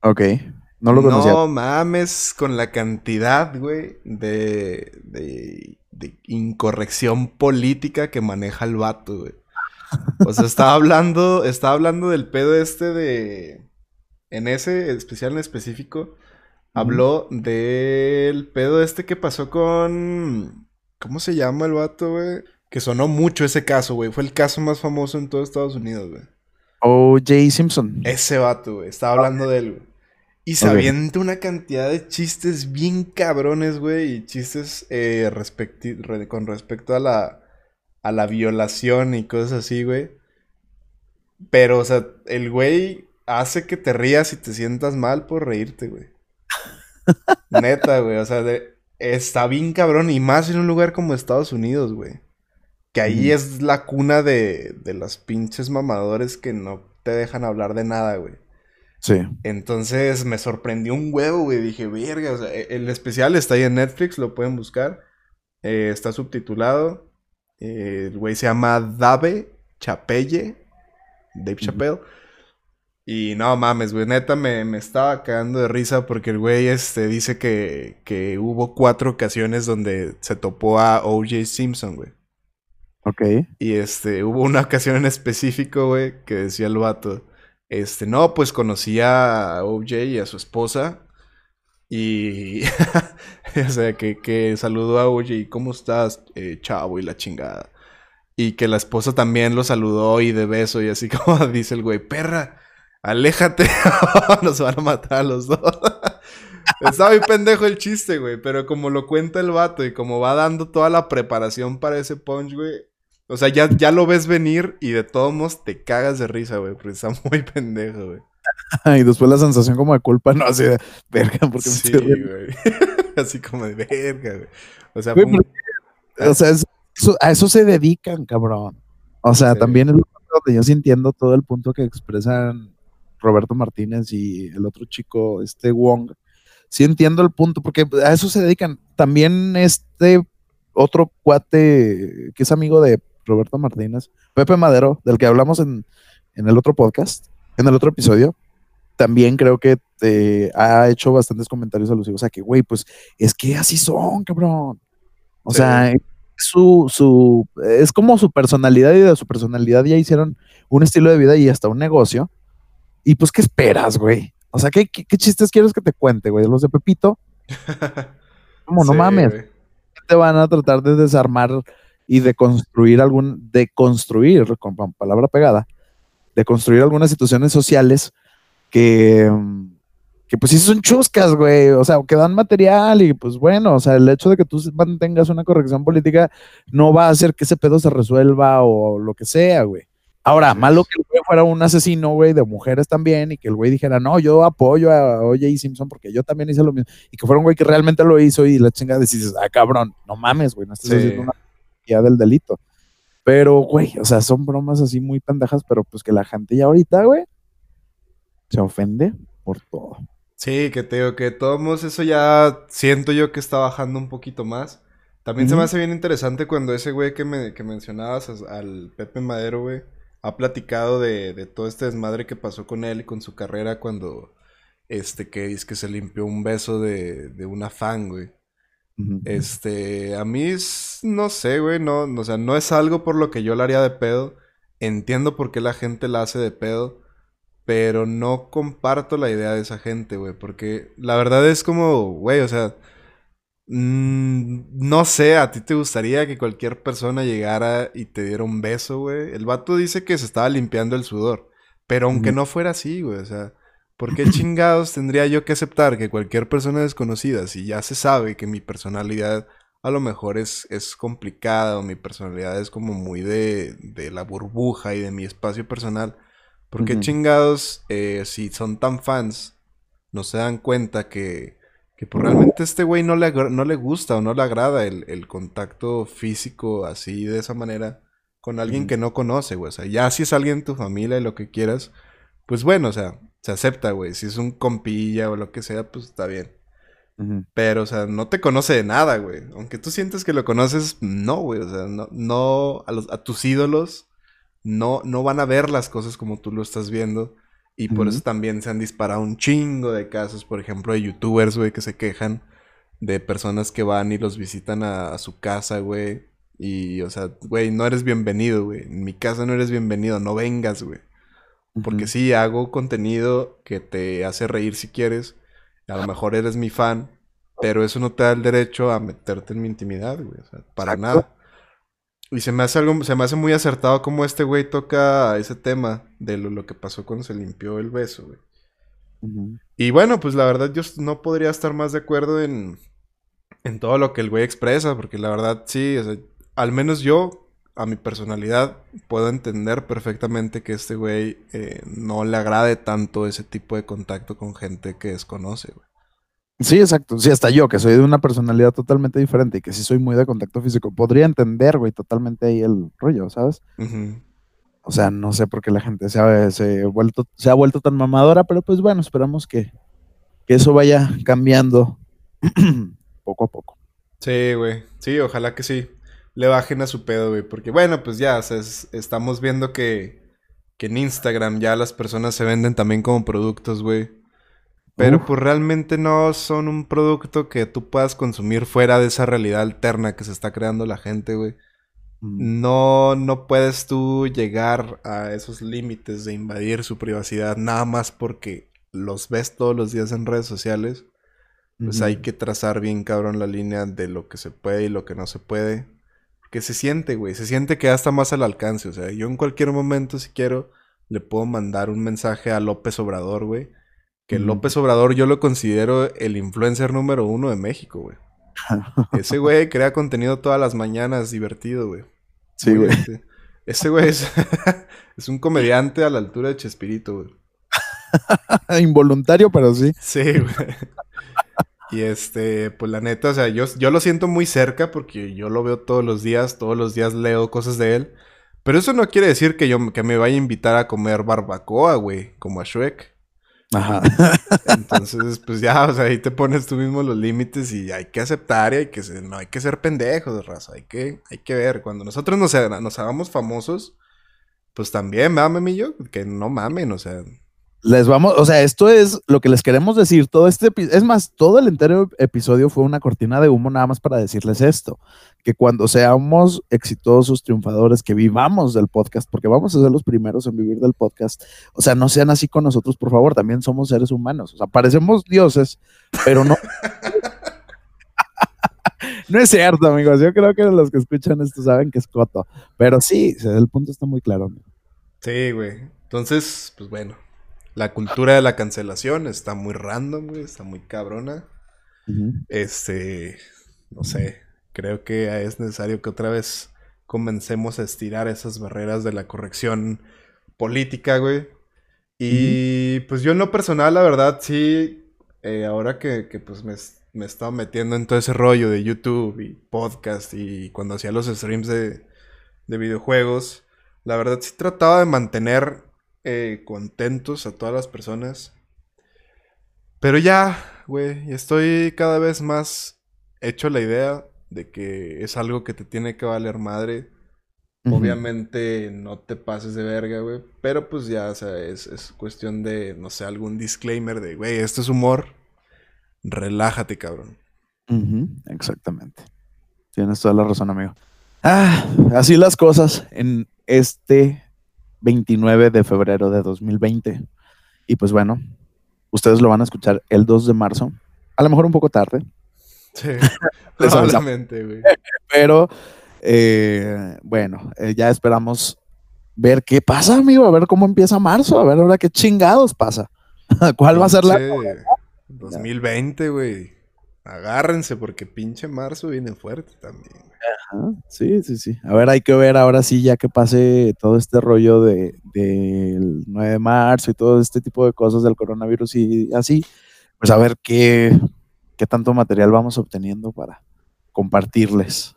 Ok. No lo conocía. No mames con la cantidad, güey, de, de, de incorrección política que maneja el vato, güey. O sea, estaba hablando, estaba hablando del pedo este de... En ese especial en específico, habló del pedo este que pasó con ¿Cómo se llama el vato, güey? Que sonó mucho ese caso, güey. Fue el caso más famoso en todo Estados Unidos, güey. O.J. Simpson. Ese vato, güey. Estaba hablando de él, güey. Y sabiendo una cantidad de chistes bien cabrones, güey. Y chistes eh, con respecto a la, a la violación y cosas así, güey. Pero, o sea, el güey hace que te rías y te sientas mal por reírte, güey. Neta, güey. O sea, de, está bien cabrón y más en un lugar como Estados Unidos, güey. Que ahí es la cuna de, de los pinches mamadores que no te dejan hablar de nada, güey. Sí. Entonces me sorprendió un huevo, güey. Dije, verga, o sea, e-, el especial está ahí en Netflix, lo pueden buscar. Eh, está subtitulado. Eh, el güey se llama Dave Chapelle. Dave Chappelle. Y no mames, güey, neta me, me, estaba cagando de risa porque el güey este, dice que, que hubo cuatro ocasiones donde se topó a O.J. Simpson, güey. Ok. Y este, hubo una ocasión en específico, güey, que decía el vato, este, no, pues conocía a OJ y a su esposa. Y, o sea, que, que saludó a OJ, ¿cómo estás, eh, chavo? Y la chingada. Y que la esposa también lo saludó y de beso y así como dice el güey, perra, aléjate, nos van a matar a los dos. Está muy pendejo el chiste, güey, pero como lo cuenta el vato y como va dando toda la preparación para ese punch, güey, o sea, ya, ya lo ves venir y de todos modos te cagas de risa, güey, porque está muy pendejo, güey. y después la sensación como de culpa, no, así de verga, porque sí, güey. así como de verga, güey. O sea, o sea a eso se dedican, cabrón. O sea, también es donde yo sí entiendo todo el punto que expresan Roberto Martínez y el otro chico, este Wong. Sí entiendo el punto, porque a eso se dedican. También este otro cuate que es amigo de Roberto Martínez, Pepe Madero, del que hablamos en, el otro podcast, en el otro episodio, también creo que ha hecho bastantes comentarios alusivos. O sea, que, güey, pues es que así son, cabrón. O sea, su, su, es como su personalidad y de su personalidad ya hicieron un estilo de vida y hasta un negocio. Y pues, ¿qué esperas, güey? O sea, ¿qué, qué, chistes quieres que te cuente, güey? Los de Pepito. ¿Cómo? No mames. Te van a tratar de desarmar y de construir algún, de construir, con palabra pegada, de construir algunas situaciones sociales que, que pues sí son chuscas, güey, o sea, que dan material y pues bueno, o sea, el hecho de que tú mantengas una corrección política no va a hacer que ese pedo se resuelva o lo que sea, güey. Ahora, malo que el güey fuera un asesino, güey, de mujeres también, y que el güey dijera, no, yo apoyo a O.J. Simpson porque yo también hice lo mismo, y que fuera un güey que realmente lo hizo y la chingada dices, ah, cabrón, no mames, güey, no estás haciendo una del delito. Pero, güey, o sea, son bromas así muy pendejas, pero pues que la gente ya ahorita, güey, se ofende por todo. Sí, que te digo que todos eso ya siento yo que está bajando un poquito más. También se me hace bien interesante cuando ese güey que, me, que mencionabas, al Pepe Madero, güey, ha platicado de, de, todo este desmadre que pasó con él y con su carrera cuando, este, que dice que se limpió un beso de, de una fan, güey. Este, a mí no sé, güey, no, o sea, no es algo por lo que yo la haría de pedo. Entiendo por qué la gente la hace de pedo, pero no comparto la idea de esa gente, güey, porque la verdad es como, güey, o sea, mm, no sé, a ti te gustaría que cualquier persona llegara y te diera un beso, güey. El vato dice que se estaba limpiando el sudor, pero aunque no fuera así, güey, o sea, ¿Por qué chingados tendría yo que aceptar que cualquier persona desconocida, si ya se sabe que mi personalidad a lo mejor es, es complicada o mi personalidad es como muy de, de la burbuja y de mi espacio personal, ¿por qué chingados, eh, si son tan fans, no se dan cuenta que, que pues, realmente este güey no le, no le gusta o no le agrada el, el contacto físico así de esa manera con alguien que no conoce, güey? O sea, ya si es alguien en tu familia y lo que quieras, pues bueno, o sea, se acepta, güey. Si es un compilla o lo que sea, pues está bien. Pero, o sea, no te conoce de nada, güey. Aunque tú sientes que lo conoces, no, güey. O sea, no, no a, los, a tus ídolos no, no van a ver las cosas como tú lo estás viendo. Y por eso también se han disparado un chingo de casos, por ejemplo, de youtubers, güey, que se quejan de personas que van y los visitan a, a su casa, güey. Y, o sea, güey, no eres bienvenido, güey. En mi casa no eres bienvenido, no vengas, güey. Porque sí, hago contenido que te hace reír si quieres. A lo mejor eres mi fan, pero eso no te da el derecho a meterte en mi intimidad, güey. O sea, para nada. Y se me hace algo, se me hace muy acertado como este güey toca ese tema de lo, que pasó cuando se limpió el beso, güey. Y bueno, pues la verdad yo no podría estar más de acuerdo en, en todo lo que el güey expresa, porque la verdad sí, al menos yo a mi personalidad, puedo entender perfectamente que este güey eh, no le agrade tanto ese tipo de contacto con gente que desconoce, güey. Sí, exacto. Sí, hasta yo, que soy de una personalidad totalmente diferente y que sí soy muy de contacto físico, podría entender, güey, totalmente ahí el rollo, ¿sabes? O sea, no sé por qué la gente se ha, se ha vuelto, se ha vuelto tan mamadora, pero pues bueno, esperamos que, que eso vaya cambiando poco a poco. Sí, güey. Sí, ojalá que sí. Le bajen a su pedo, güey. Porque bueno, pues ya, o sea, es- estamos viendo que, que en Instagram ya las personas se venden también como productos, güey. Pero Uf. pues realmente no son un producto que tú puedas consumir fuera de esa realidad alterna que se está creando la gente, güey. Mm, No, no puedes tú llegar a esos límites de invadir su privacidad nada más porque los ves todos los días en redes sociales. Pues hay que trazar bien cabrón la línea de lo que se puede y lo que no se puede. Porque se siente, güey. Se siente que ya está más al alcance. O sea, yo en cualquier momento, si quiero, le puedo mandar un mensaje a López Obrador, güey. Que. López Obrador yo lo considero el influencer número uno de México, güey. Ese güey crea contenido todas las mañanas divertido, güey. Sí, güey. este- Ese güey es, es un comediante a la altura de Chespirito, güey. Involuntario, pero sí. Sí, güey. Y este, pues la neta, o sea, yo, yo lo siento muy cerca porque yo lo veo todos los días, todos los días leo cosas de él. Pero eso no quiere decir que yo que me vaya a invitar a comer barbacoa, güey, como a Shrek. Ajá. Entonces, pues ya, o sea, ahí te pones tú mismo los límites y hay que aceptar y hay que ser, no hay que ser pendejos, raza, hay que, hay que ver. Cuando nosotros nos, nos hagamos famosos, pues también, mamen y yo, que no mamen, o sea, Les vamos, o sea, esto es lo que les queremos decir. Todo este, es más, todo el entero episodio fue una cortina de humo nada más para decirles esto, que cuando seamos exitosos, triunfadores, que vivamos del podcast, porque vamos a ser los primeros en vivir del podcast, o sea, no sean así con nosotros, por favor, también somos seres humanos, o sea, parecemos dioses, pero no. No es cierto, amigos. Yo creo que los que escuchan esto saben que es coto. Pero sí, el punto está muy claro. amigo. Sí, güey. Entonces, pues bueno. La cultura de la cancelación está muy random, güey. Está muy cabrona. Este. No sé. Creo que es necesario que otra vez comencemos a estirar esas barreras de la corrección política, güey. Y pues yo en lo personal, la verdad, sí. eh, ahora que, que, pues me, me he estado metiendo en todo ese rollo de YouTube y podcast y cuando hacía los streams de, de videojuegos, la verdad sí trataba de mantener eh, contentos a todas las personas. Pero ya, güey, estoy cada vez más hecho la idea de que es algo que te tiene que valer madre. Obviamente no te pases de verga, güey. Pero pues ya, o sea, es, es cuestión de, no sé, algún disclaimer de, güey, esto es humor. Relájate, cabrón. Exactamente. Tienes toda la razón, amigo. Ah, así las cosas en este 29 de febrero de 2020. Y pues bueno, ustedes lo van a escuchar el 2 de marzo. A lo mejor un poco tarde, Sí, probablemente, güey. pero eh, bueno, eh, ya esperamos ver qué pasa, amigo. A ver cómo empieza marzo. A ver ahora qué chingados pasa. ¿Cuál va a ser la... Pinche 2020, güey. Agárrense porque pinche marzo viene fuerte también. Ajá, Sí, sí, sí. A ver, hay que ver ahora sí, ya que pase todo este rollo de, del 9 de marzo y todo este tipo de cosas del coronavirus y así, pues a ver qué, qué tanto material vamos obteniendo para compartirles.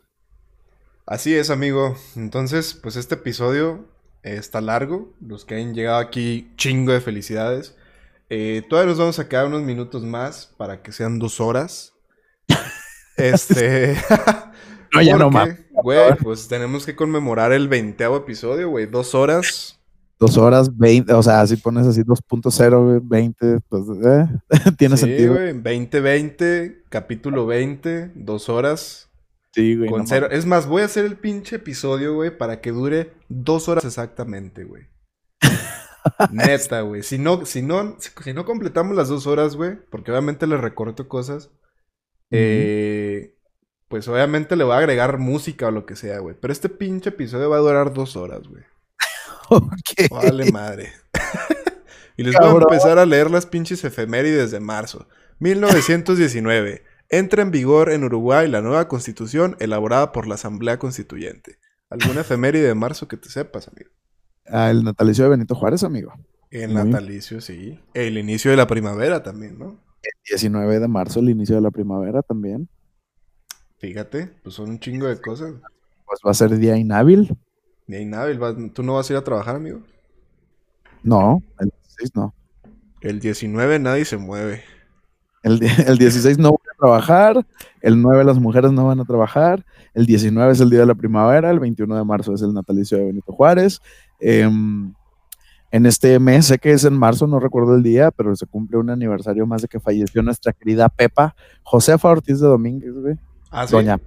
Así es, amigo. Entonces, pues este episodio eh, está largo. Los que hayan llegado aquí, chingo de felicidades. Eh, todavía nos vamos a quedar unos minutos más para que sean dos horas. Este. No, ya no porque, Güey, pues tenemos que conmemorar el veinteavo episodio, güey. Dos horas. Dos horas, 20, o sea, si pones así 2.0, güey, 20, pues eh, tiene sí, sentido. güey. 2020, capítulo 20, dos horas. Sí, güey. Con no cero. Es más, voy a hacer el pinche episodio, güey, para que dure dos horas exactamente, güey. Neta, güey. Si no, si no, si, si no completamos las dos horas, güey, porque obviamente le recorto cosas, eh, pues obviamente le voy a agregar música o lo que sea, güey. Pero este pinche episodio va a durar dos horas, güey. Ok. Vale madre. y les voy a Cabrón. empezar a leer las pinches efemérides de marzo. 1919. Entra en vigor en Uruguay la nueva constitución elaborada por la Asamblea Constituyente. ¿Alguna efeméride de marzo que te sepas, amigo? Ah, el natalicio de Benito Juárez, amigo. El Muy. natalicio, sí. El inicio de la primavera también, ¿no? 19 de marzo, el inicio de la primavera también. Fíjate, pues son un chingo de cosas. Pues va a ser día inhábil. Hay nada. ¿Tú no vas a ir a trabajar, amigo? No, el 16 no. El 19 nadie se mueve. El, el 16 no voy a trabajar, el 9 las mujeres no van a trabajar, el 19 es el día de la primavera, el 21 de marzo es el natalicio de Benito Juárez. Em, en este mes, sé que es en marzo, no recuerdo el día, pero se cumple un aniversario más de que falleció nuestra querida Pepa, Josefa Ortiz de Domínguez, güey. Ah, sí. Doña.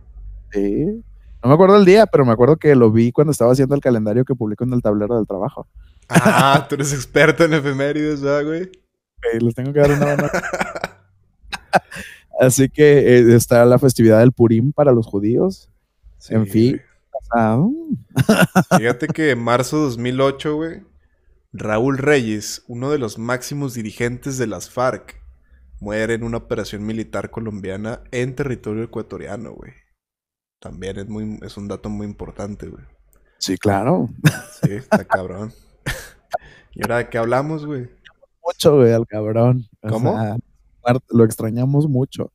Sí. No me acuerdo el día, pero me acuerdo que lo vi cuando estaba haciendo el calendario que publicó en el tablero del trabajo. Ah, tú eres experto en efemérides, ¿verdad, güey? Les tengo que dar una mano. Así que eh, está la festividad del Purim para los judíos. Sí, en fin. Fíjate que en marzo de 2008, güey, Raúl Reyes, uno de los máximos dirigentes de las FARC, muere en una operación militar colombiana en territorio ecuatoriano, güey. También es, muy, es un dato muy importante, güey. Sí, claro. Sí, está cabrón. ¿Y ahora de qué hablamos, güey? Mucho, güey, al cabrón. O ¿Cómo? sea, lo extrañamos mucho.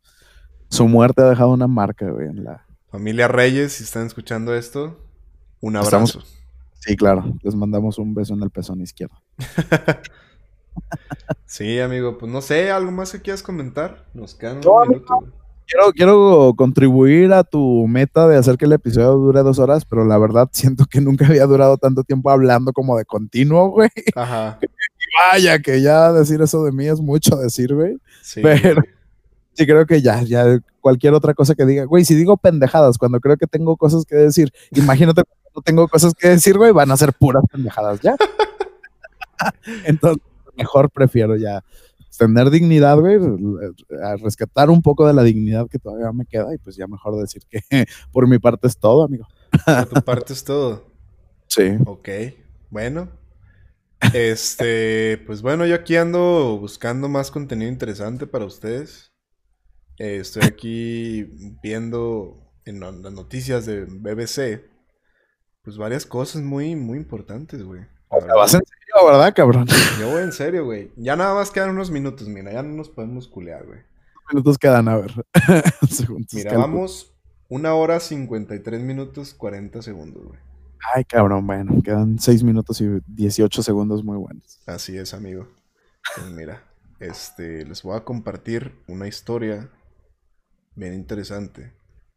Su muerte ha dejado una marca, güey, en la... Familia Reyes, si están escuchando esto, un Estamos- abrazo. Sí, claro. Les mandamos un beso en el pezón izquierdo. Sí, amigo, pues no sé, ¿algo más que quieras comentar? Nos quedan No, güey. Quiero, quiero contribuir a tu meta de hacer que el episodio dure dos horas, pero la verdad siento que nunca había durado tanto tiempo hablando como de continuo, güey. Ajá. Vaya, que ya decir eso de mí es mucho decir, güey. Sí, Pero-. Sí, creo que ya, ya cualquier otra cosa que diga, güey, si digo pendejadas cuando creo que tengo cosas que decir, imagínate cuando no tengo cosas que decir, güey, van a ser puras pendejadas ya. Entonces, mejor prefiero ya tener dignidad, güey, a rescatar un poco de la dignidad que todavía me queda y pues ya mejor decir que por mi parte es todo, amigo. Por tu parte es todo. Sí. Ok, bueno. Este, pues bueno, yo aquí ando buscando más contenido interesante para ustedes. Eh, estoy aquí viendo en la- las noticias de BBC, pues varias cosas muy, muy importantes, güey. La Te vas en serio, ¿verdad, cabrón? Yo voy en serio, güey. Ya nada más quedan unos minutos, mira, ya no nos podemos culear, güey. minutos quedan a ver. Mira, vamos una hora 53 minutos 40 segundos, güey. Ay, cabrón, bueno, quedan 6 minutos y 18 segundos muy buenos. Así es, amigo. Pues mira, este, les voy a compartir una historia bien interesante.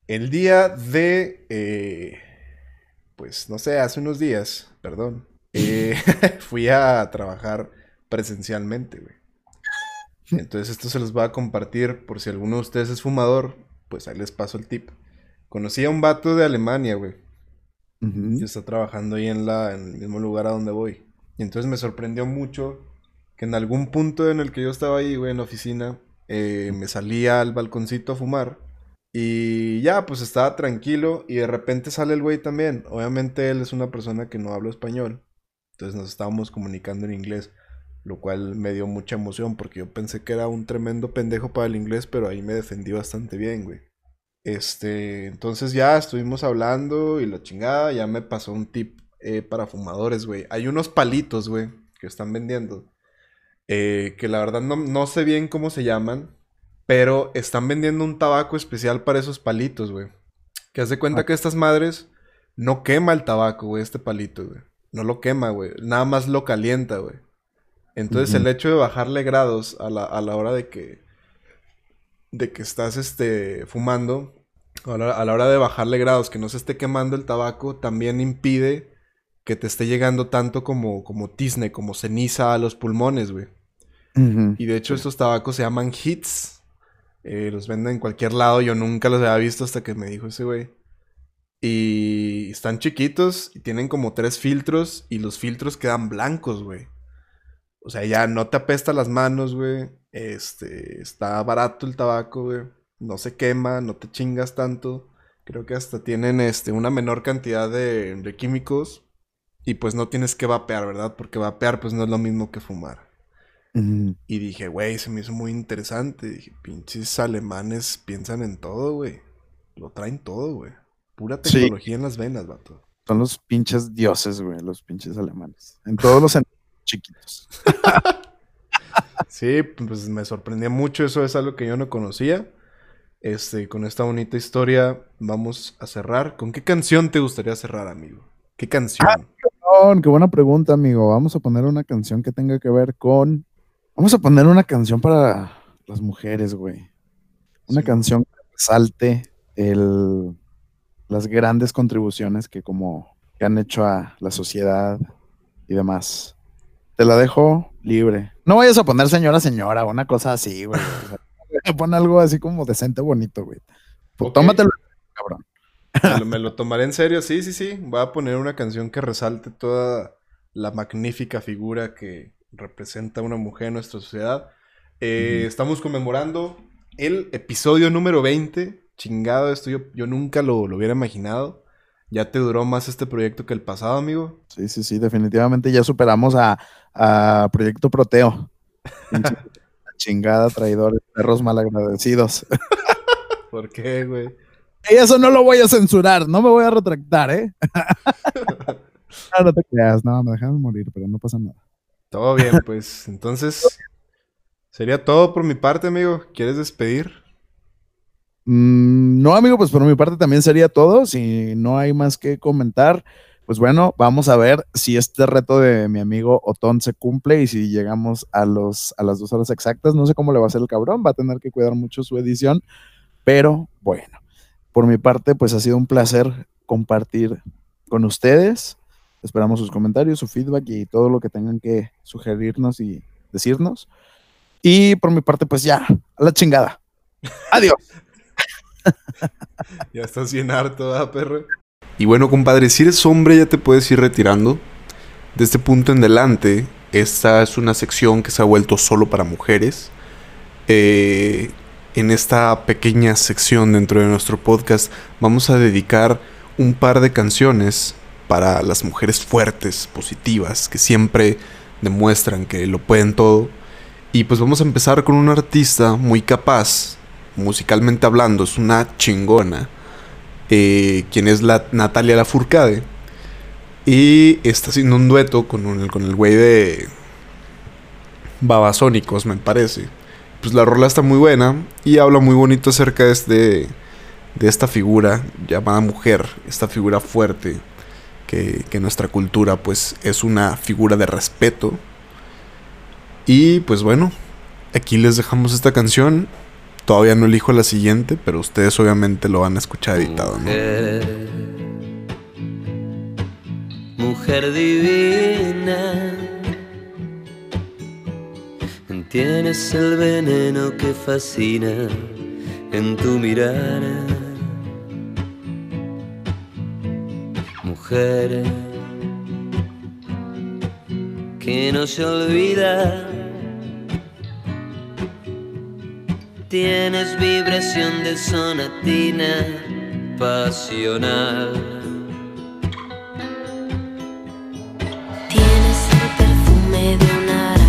El día de, eh, pues no sé, hace unos días, perdón, eh, fui a trabajar presencialmente, güey. Entonces esto se los voy a compartir por si alguno de ustedes es fumador, pues ahí les paso el tip. Conocí a un vato de Alemania, güey Ujú. y está trabajando ahí en, la, en el mismo lugar a donde voy. Y entonces me sorprendió mucho que en algún punto en el que yo estaba ahí, güey, en la oficina, eh, me salía al balconcito a fumar. Y ya, pues estaba tranquilo y de repente sale el güey también. Obviamente él es una persona que no habla español. Entonces nos estábamos comunicando en inglés. Lo cual me dio mucha emoción porque yo pensé que era un tremendo pendejo para el inglés, pero ahí me defendí bastante bien, güey. Este, entonces ya estuvimos hablando y la chingada, ya me pasó un tip eh, para fumadores, güey. Hay unos palitos, güey, que están vendiendo. eh, que la verdad no, no sé bien cómo se llaman, pero están vendiendo un tabaco especial para esos palitos, güey. Que hace cuenta Ah. que estas madres no quema el tabaco, güey, este palito, güey. No lo quema, güey. Nada más lo calienta, güey. Entonces el hecho de bajarle grados a la, a la hora de que de que estás este fumando, a la, a la hora de bajarle grados, que no se esté quemando el tabaco, también impide que te esté llegando tanto como, como tizne, como ceniza a los pulmones, güey. Y de hecho estos tabacos se llaman hits. Eh, los venden en cualquier lado. Yo nunca los había visto hasta que me dijo ese güey. Y están chiquitos y tienen como tres filtros y los filtros quedan blancos, güey. O sea, ya no te apesta las manos, güey. Este, está barato el tabaco, güey. No se quema, no te chingas tanto. Creo que hasta tienen este, una menor cantidad de, de químicos. Y pues no tienes que vapear, ¿verdad? Porque vapear pues no es lo mismo que fumar. Y dije, güey, se me hizo muy interesante. Dije, pinches alemanes piensan en todo, güey. Lo traen todo, güey. Pura Sí. tecnología en las venas, vato. Son los pinches dioses, güey, los pinches alemanes. En todos los chiquitos. Sí, pues me sorprendía mucho. Eso es algo que yo no conocía. Este, con esta bonita historia vamos a cerrar. ¿Con qué canción te gustaría cerrar, amigo? ¿Qué canción? Ah, qué buena pregunta, amigo. Vamos a poner una canción que tenga que ver con. Vamos a poner una canción para las mujeres, güey. Una canción que resalte el, las grandes contribuciones que como que han hecho a la sociedad y demás. Te la dejo libre. No vayas a poner señora, señora, una cosa así, güey. Pon algo así como decente, bonito, güey. Pues tómatelo, cabrón. Me lo, tomaré en serio, sí, sí, sí. Voy a poner una canción que resalte toda la magnífica figura que representa una mujer en nuestra sociedad. Eh, estamos conmemorando el episodio número 20. Chingado, esto yo, nunca lo, lo, hubiera imaginado. Ya te duró más este proyecto que el pasado, amigo. Sí, sí, sí, definitivamente ya superamos a, a Proyecto Proteo. chingada, traidores, perros malagradecidos. ¿Por qué, güey? Y eso no lo voy a censurar, no me voy a retractar, ¿eh? no, no te creas, no, me dejan morir, pero no pasa nada. Todo bien, pues. Entonces, sería todo por mi parte, amigo. ¿Quieres despedir? Mm, no, amigo, pues por mi parte también sería todo. Si no hay más que comentar, pues bueno, vamos a ver si este reto de mi amigo Otón se cumple y si llegamos a, los, a las dos horas exactas. No sé cómo le va a hacer el cabrón, va a tener que cuidar mucho su edición, pero bueno. Por mi parte, pues ha sido un placer compartir con ustedes. Esperamos sus comentarios, su feedback y todo lo que tengan que sugerirnos y decirnos. Y por mi parte, pues ya, a la chingada. Adiós. ya estás bien harto, ¿ah, perro? Y bueno, compadre, si eres hombre ya te puedes ir retirando. De este punto en adelante, esta es una sección que se ha vuelto solo para mujeres. Eh, en esta pequeña sección dentro de nuestro podcast vamos a dedicar un par de canciones para las mujeres fuertes, positivas, que siempre demuestran que lo pueden todo. Y pues vamos a empezar con una artista muy capaz, musicalmente hablando, es una chingona, eh, quien es la Natalia Lafourcade. Y está haciendo un dueto con, con el güey de Babasónicos, me parece pues la rola está muy buena y habla muy bonito acerca de, este, de esta figura llamada mujer, esta figura fuerte que, que nuestra cultura pues es una figura de respeto. Y pues bueno, aquí les dejamos esta canción. Todavía no elijo la siguiente, pero ustedes obviamente lo van a escuchar editado, Mujer, mujer divina Tienes el veneno que fascina en tu mirada. Mujer que no se olvida. Tienes vibración de sonatina pasional. Tienes el perfume de un una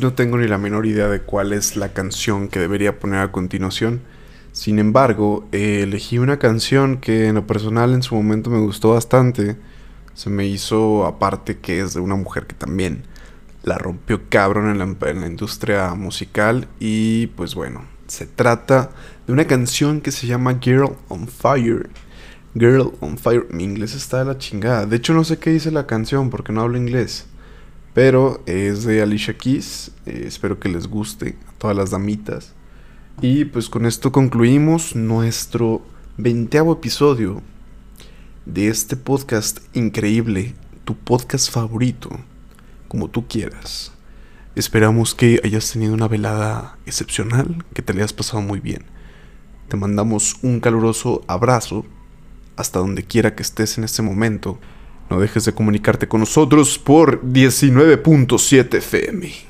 no tengo ni la menor idea de cuál es la canción que debería poner a continuación. Sin embargo, eh, elegí una canción que en lo personal en su momento me gustó bastante. Se me hizo aparte que es de una mujer que también la rompió cabrón en la, en la industria musical. Y pues bueno, se trata de una canción que se llama Girl on Fire. Girl on Fire. Mi inglés está de la chingada. De hecho, no sé qué dice la canción porque no hablo inglés. Pero es de Alicia Keys. Espero que les guste a todas las damitas. Y pues con esto concluimos nuestro veinteavo episodio de este podcast increíble, tu podcast favorito, como tú quieras. Esperamos que hayas tenido una velada excepcional, que te le hayas pasado muy bien. Te mandamos un caluroso abrazo hasta donde quiera que estés en este momento. No dejes de comunicarte con nosotros por 19.7 FM,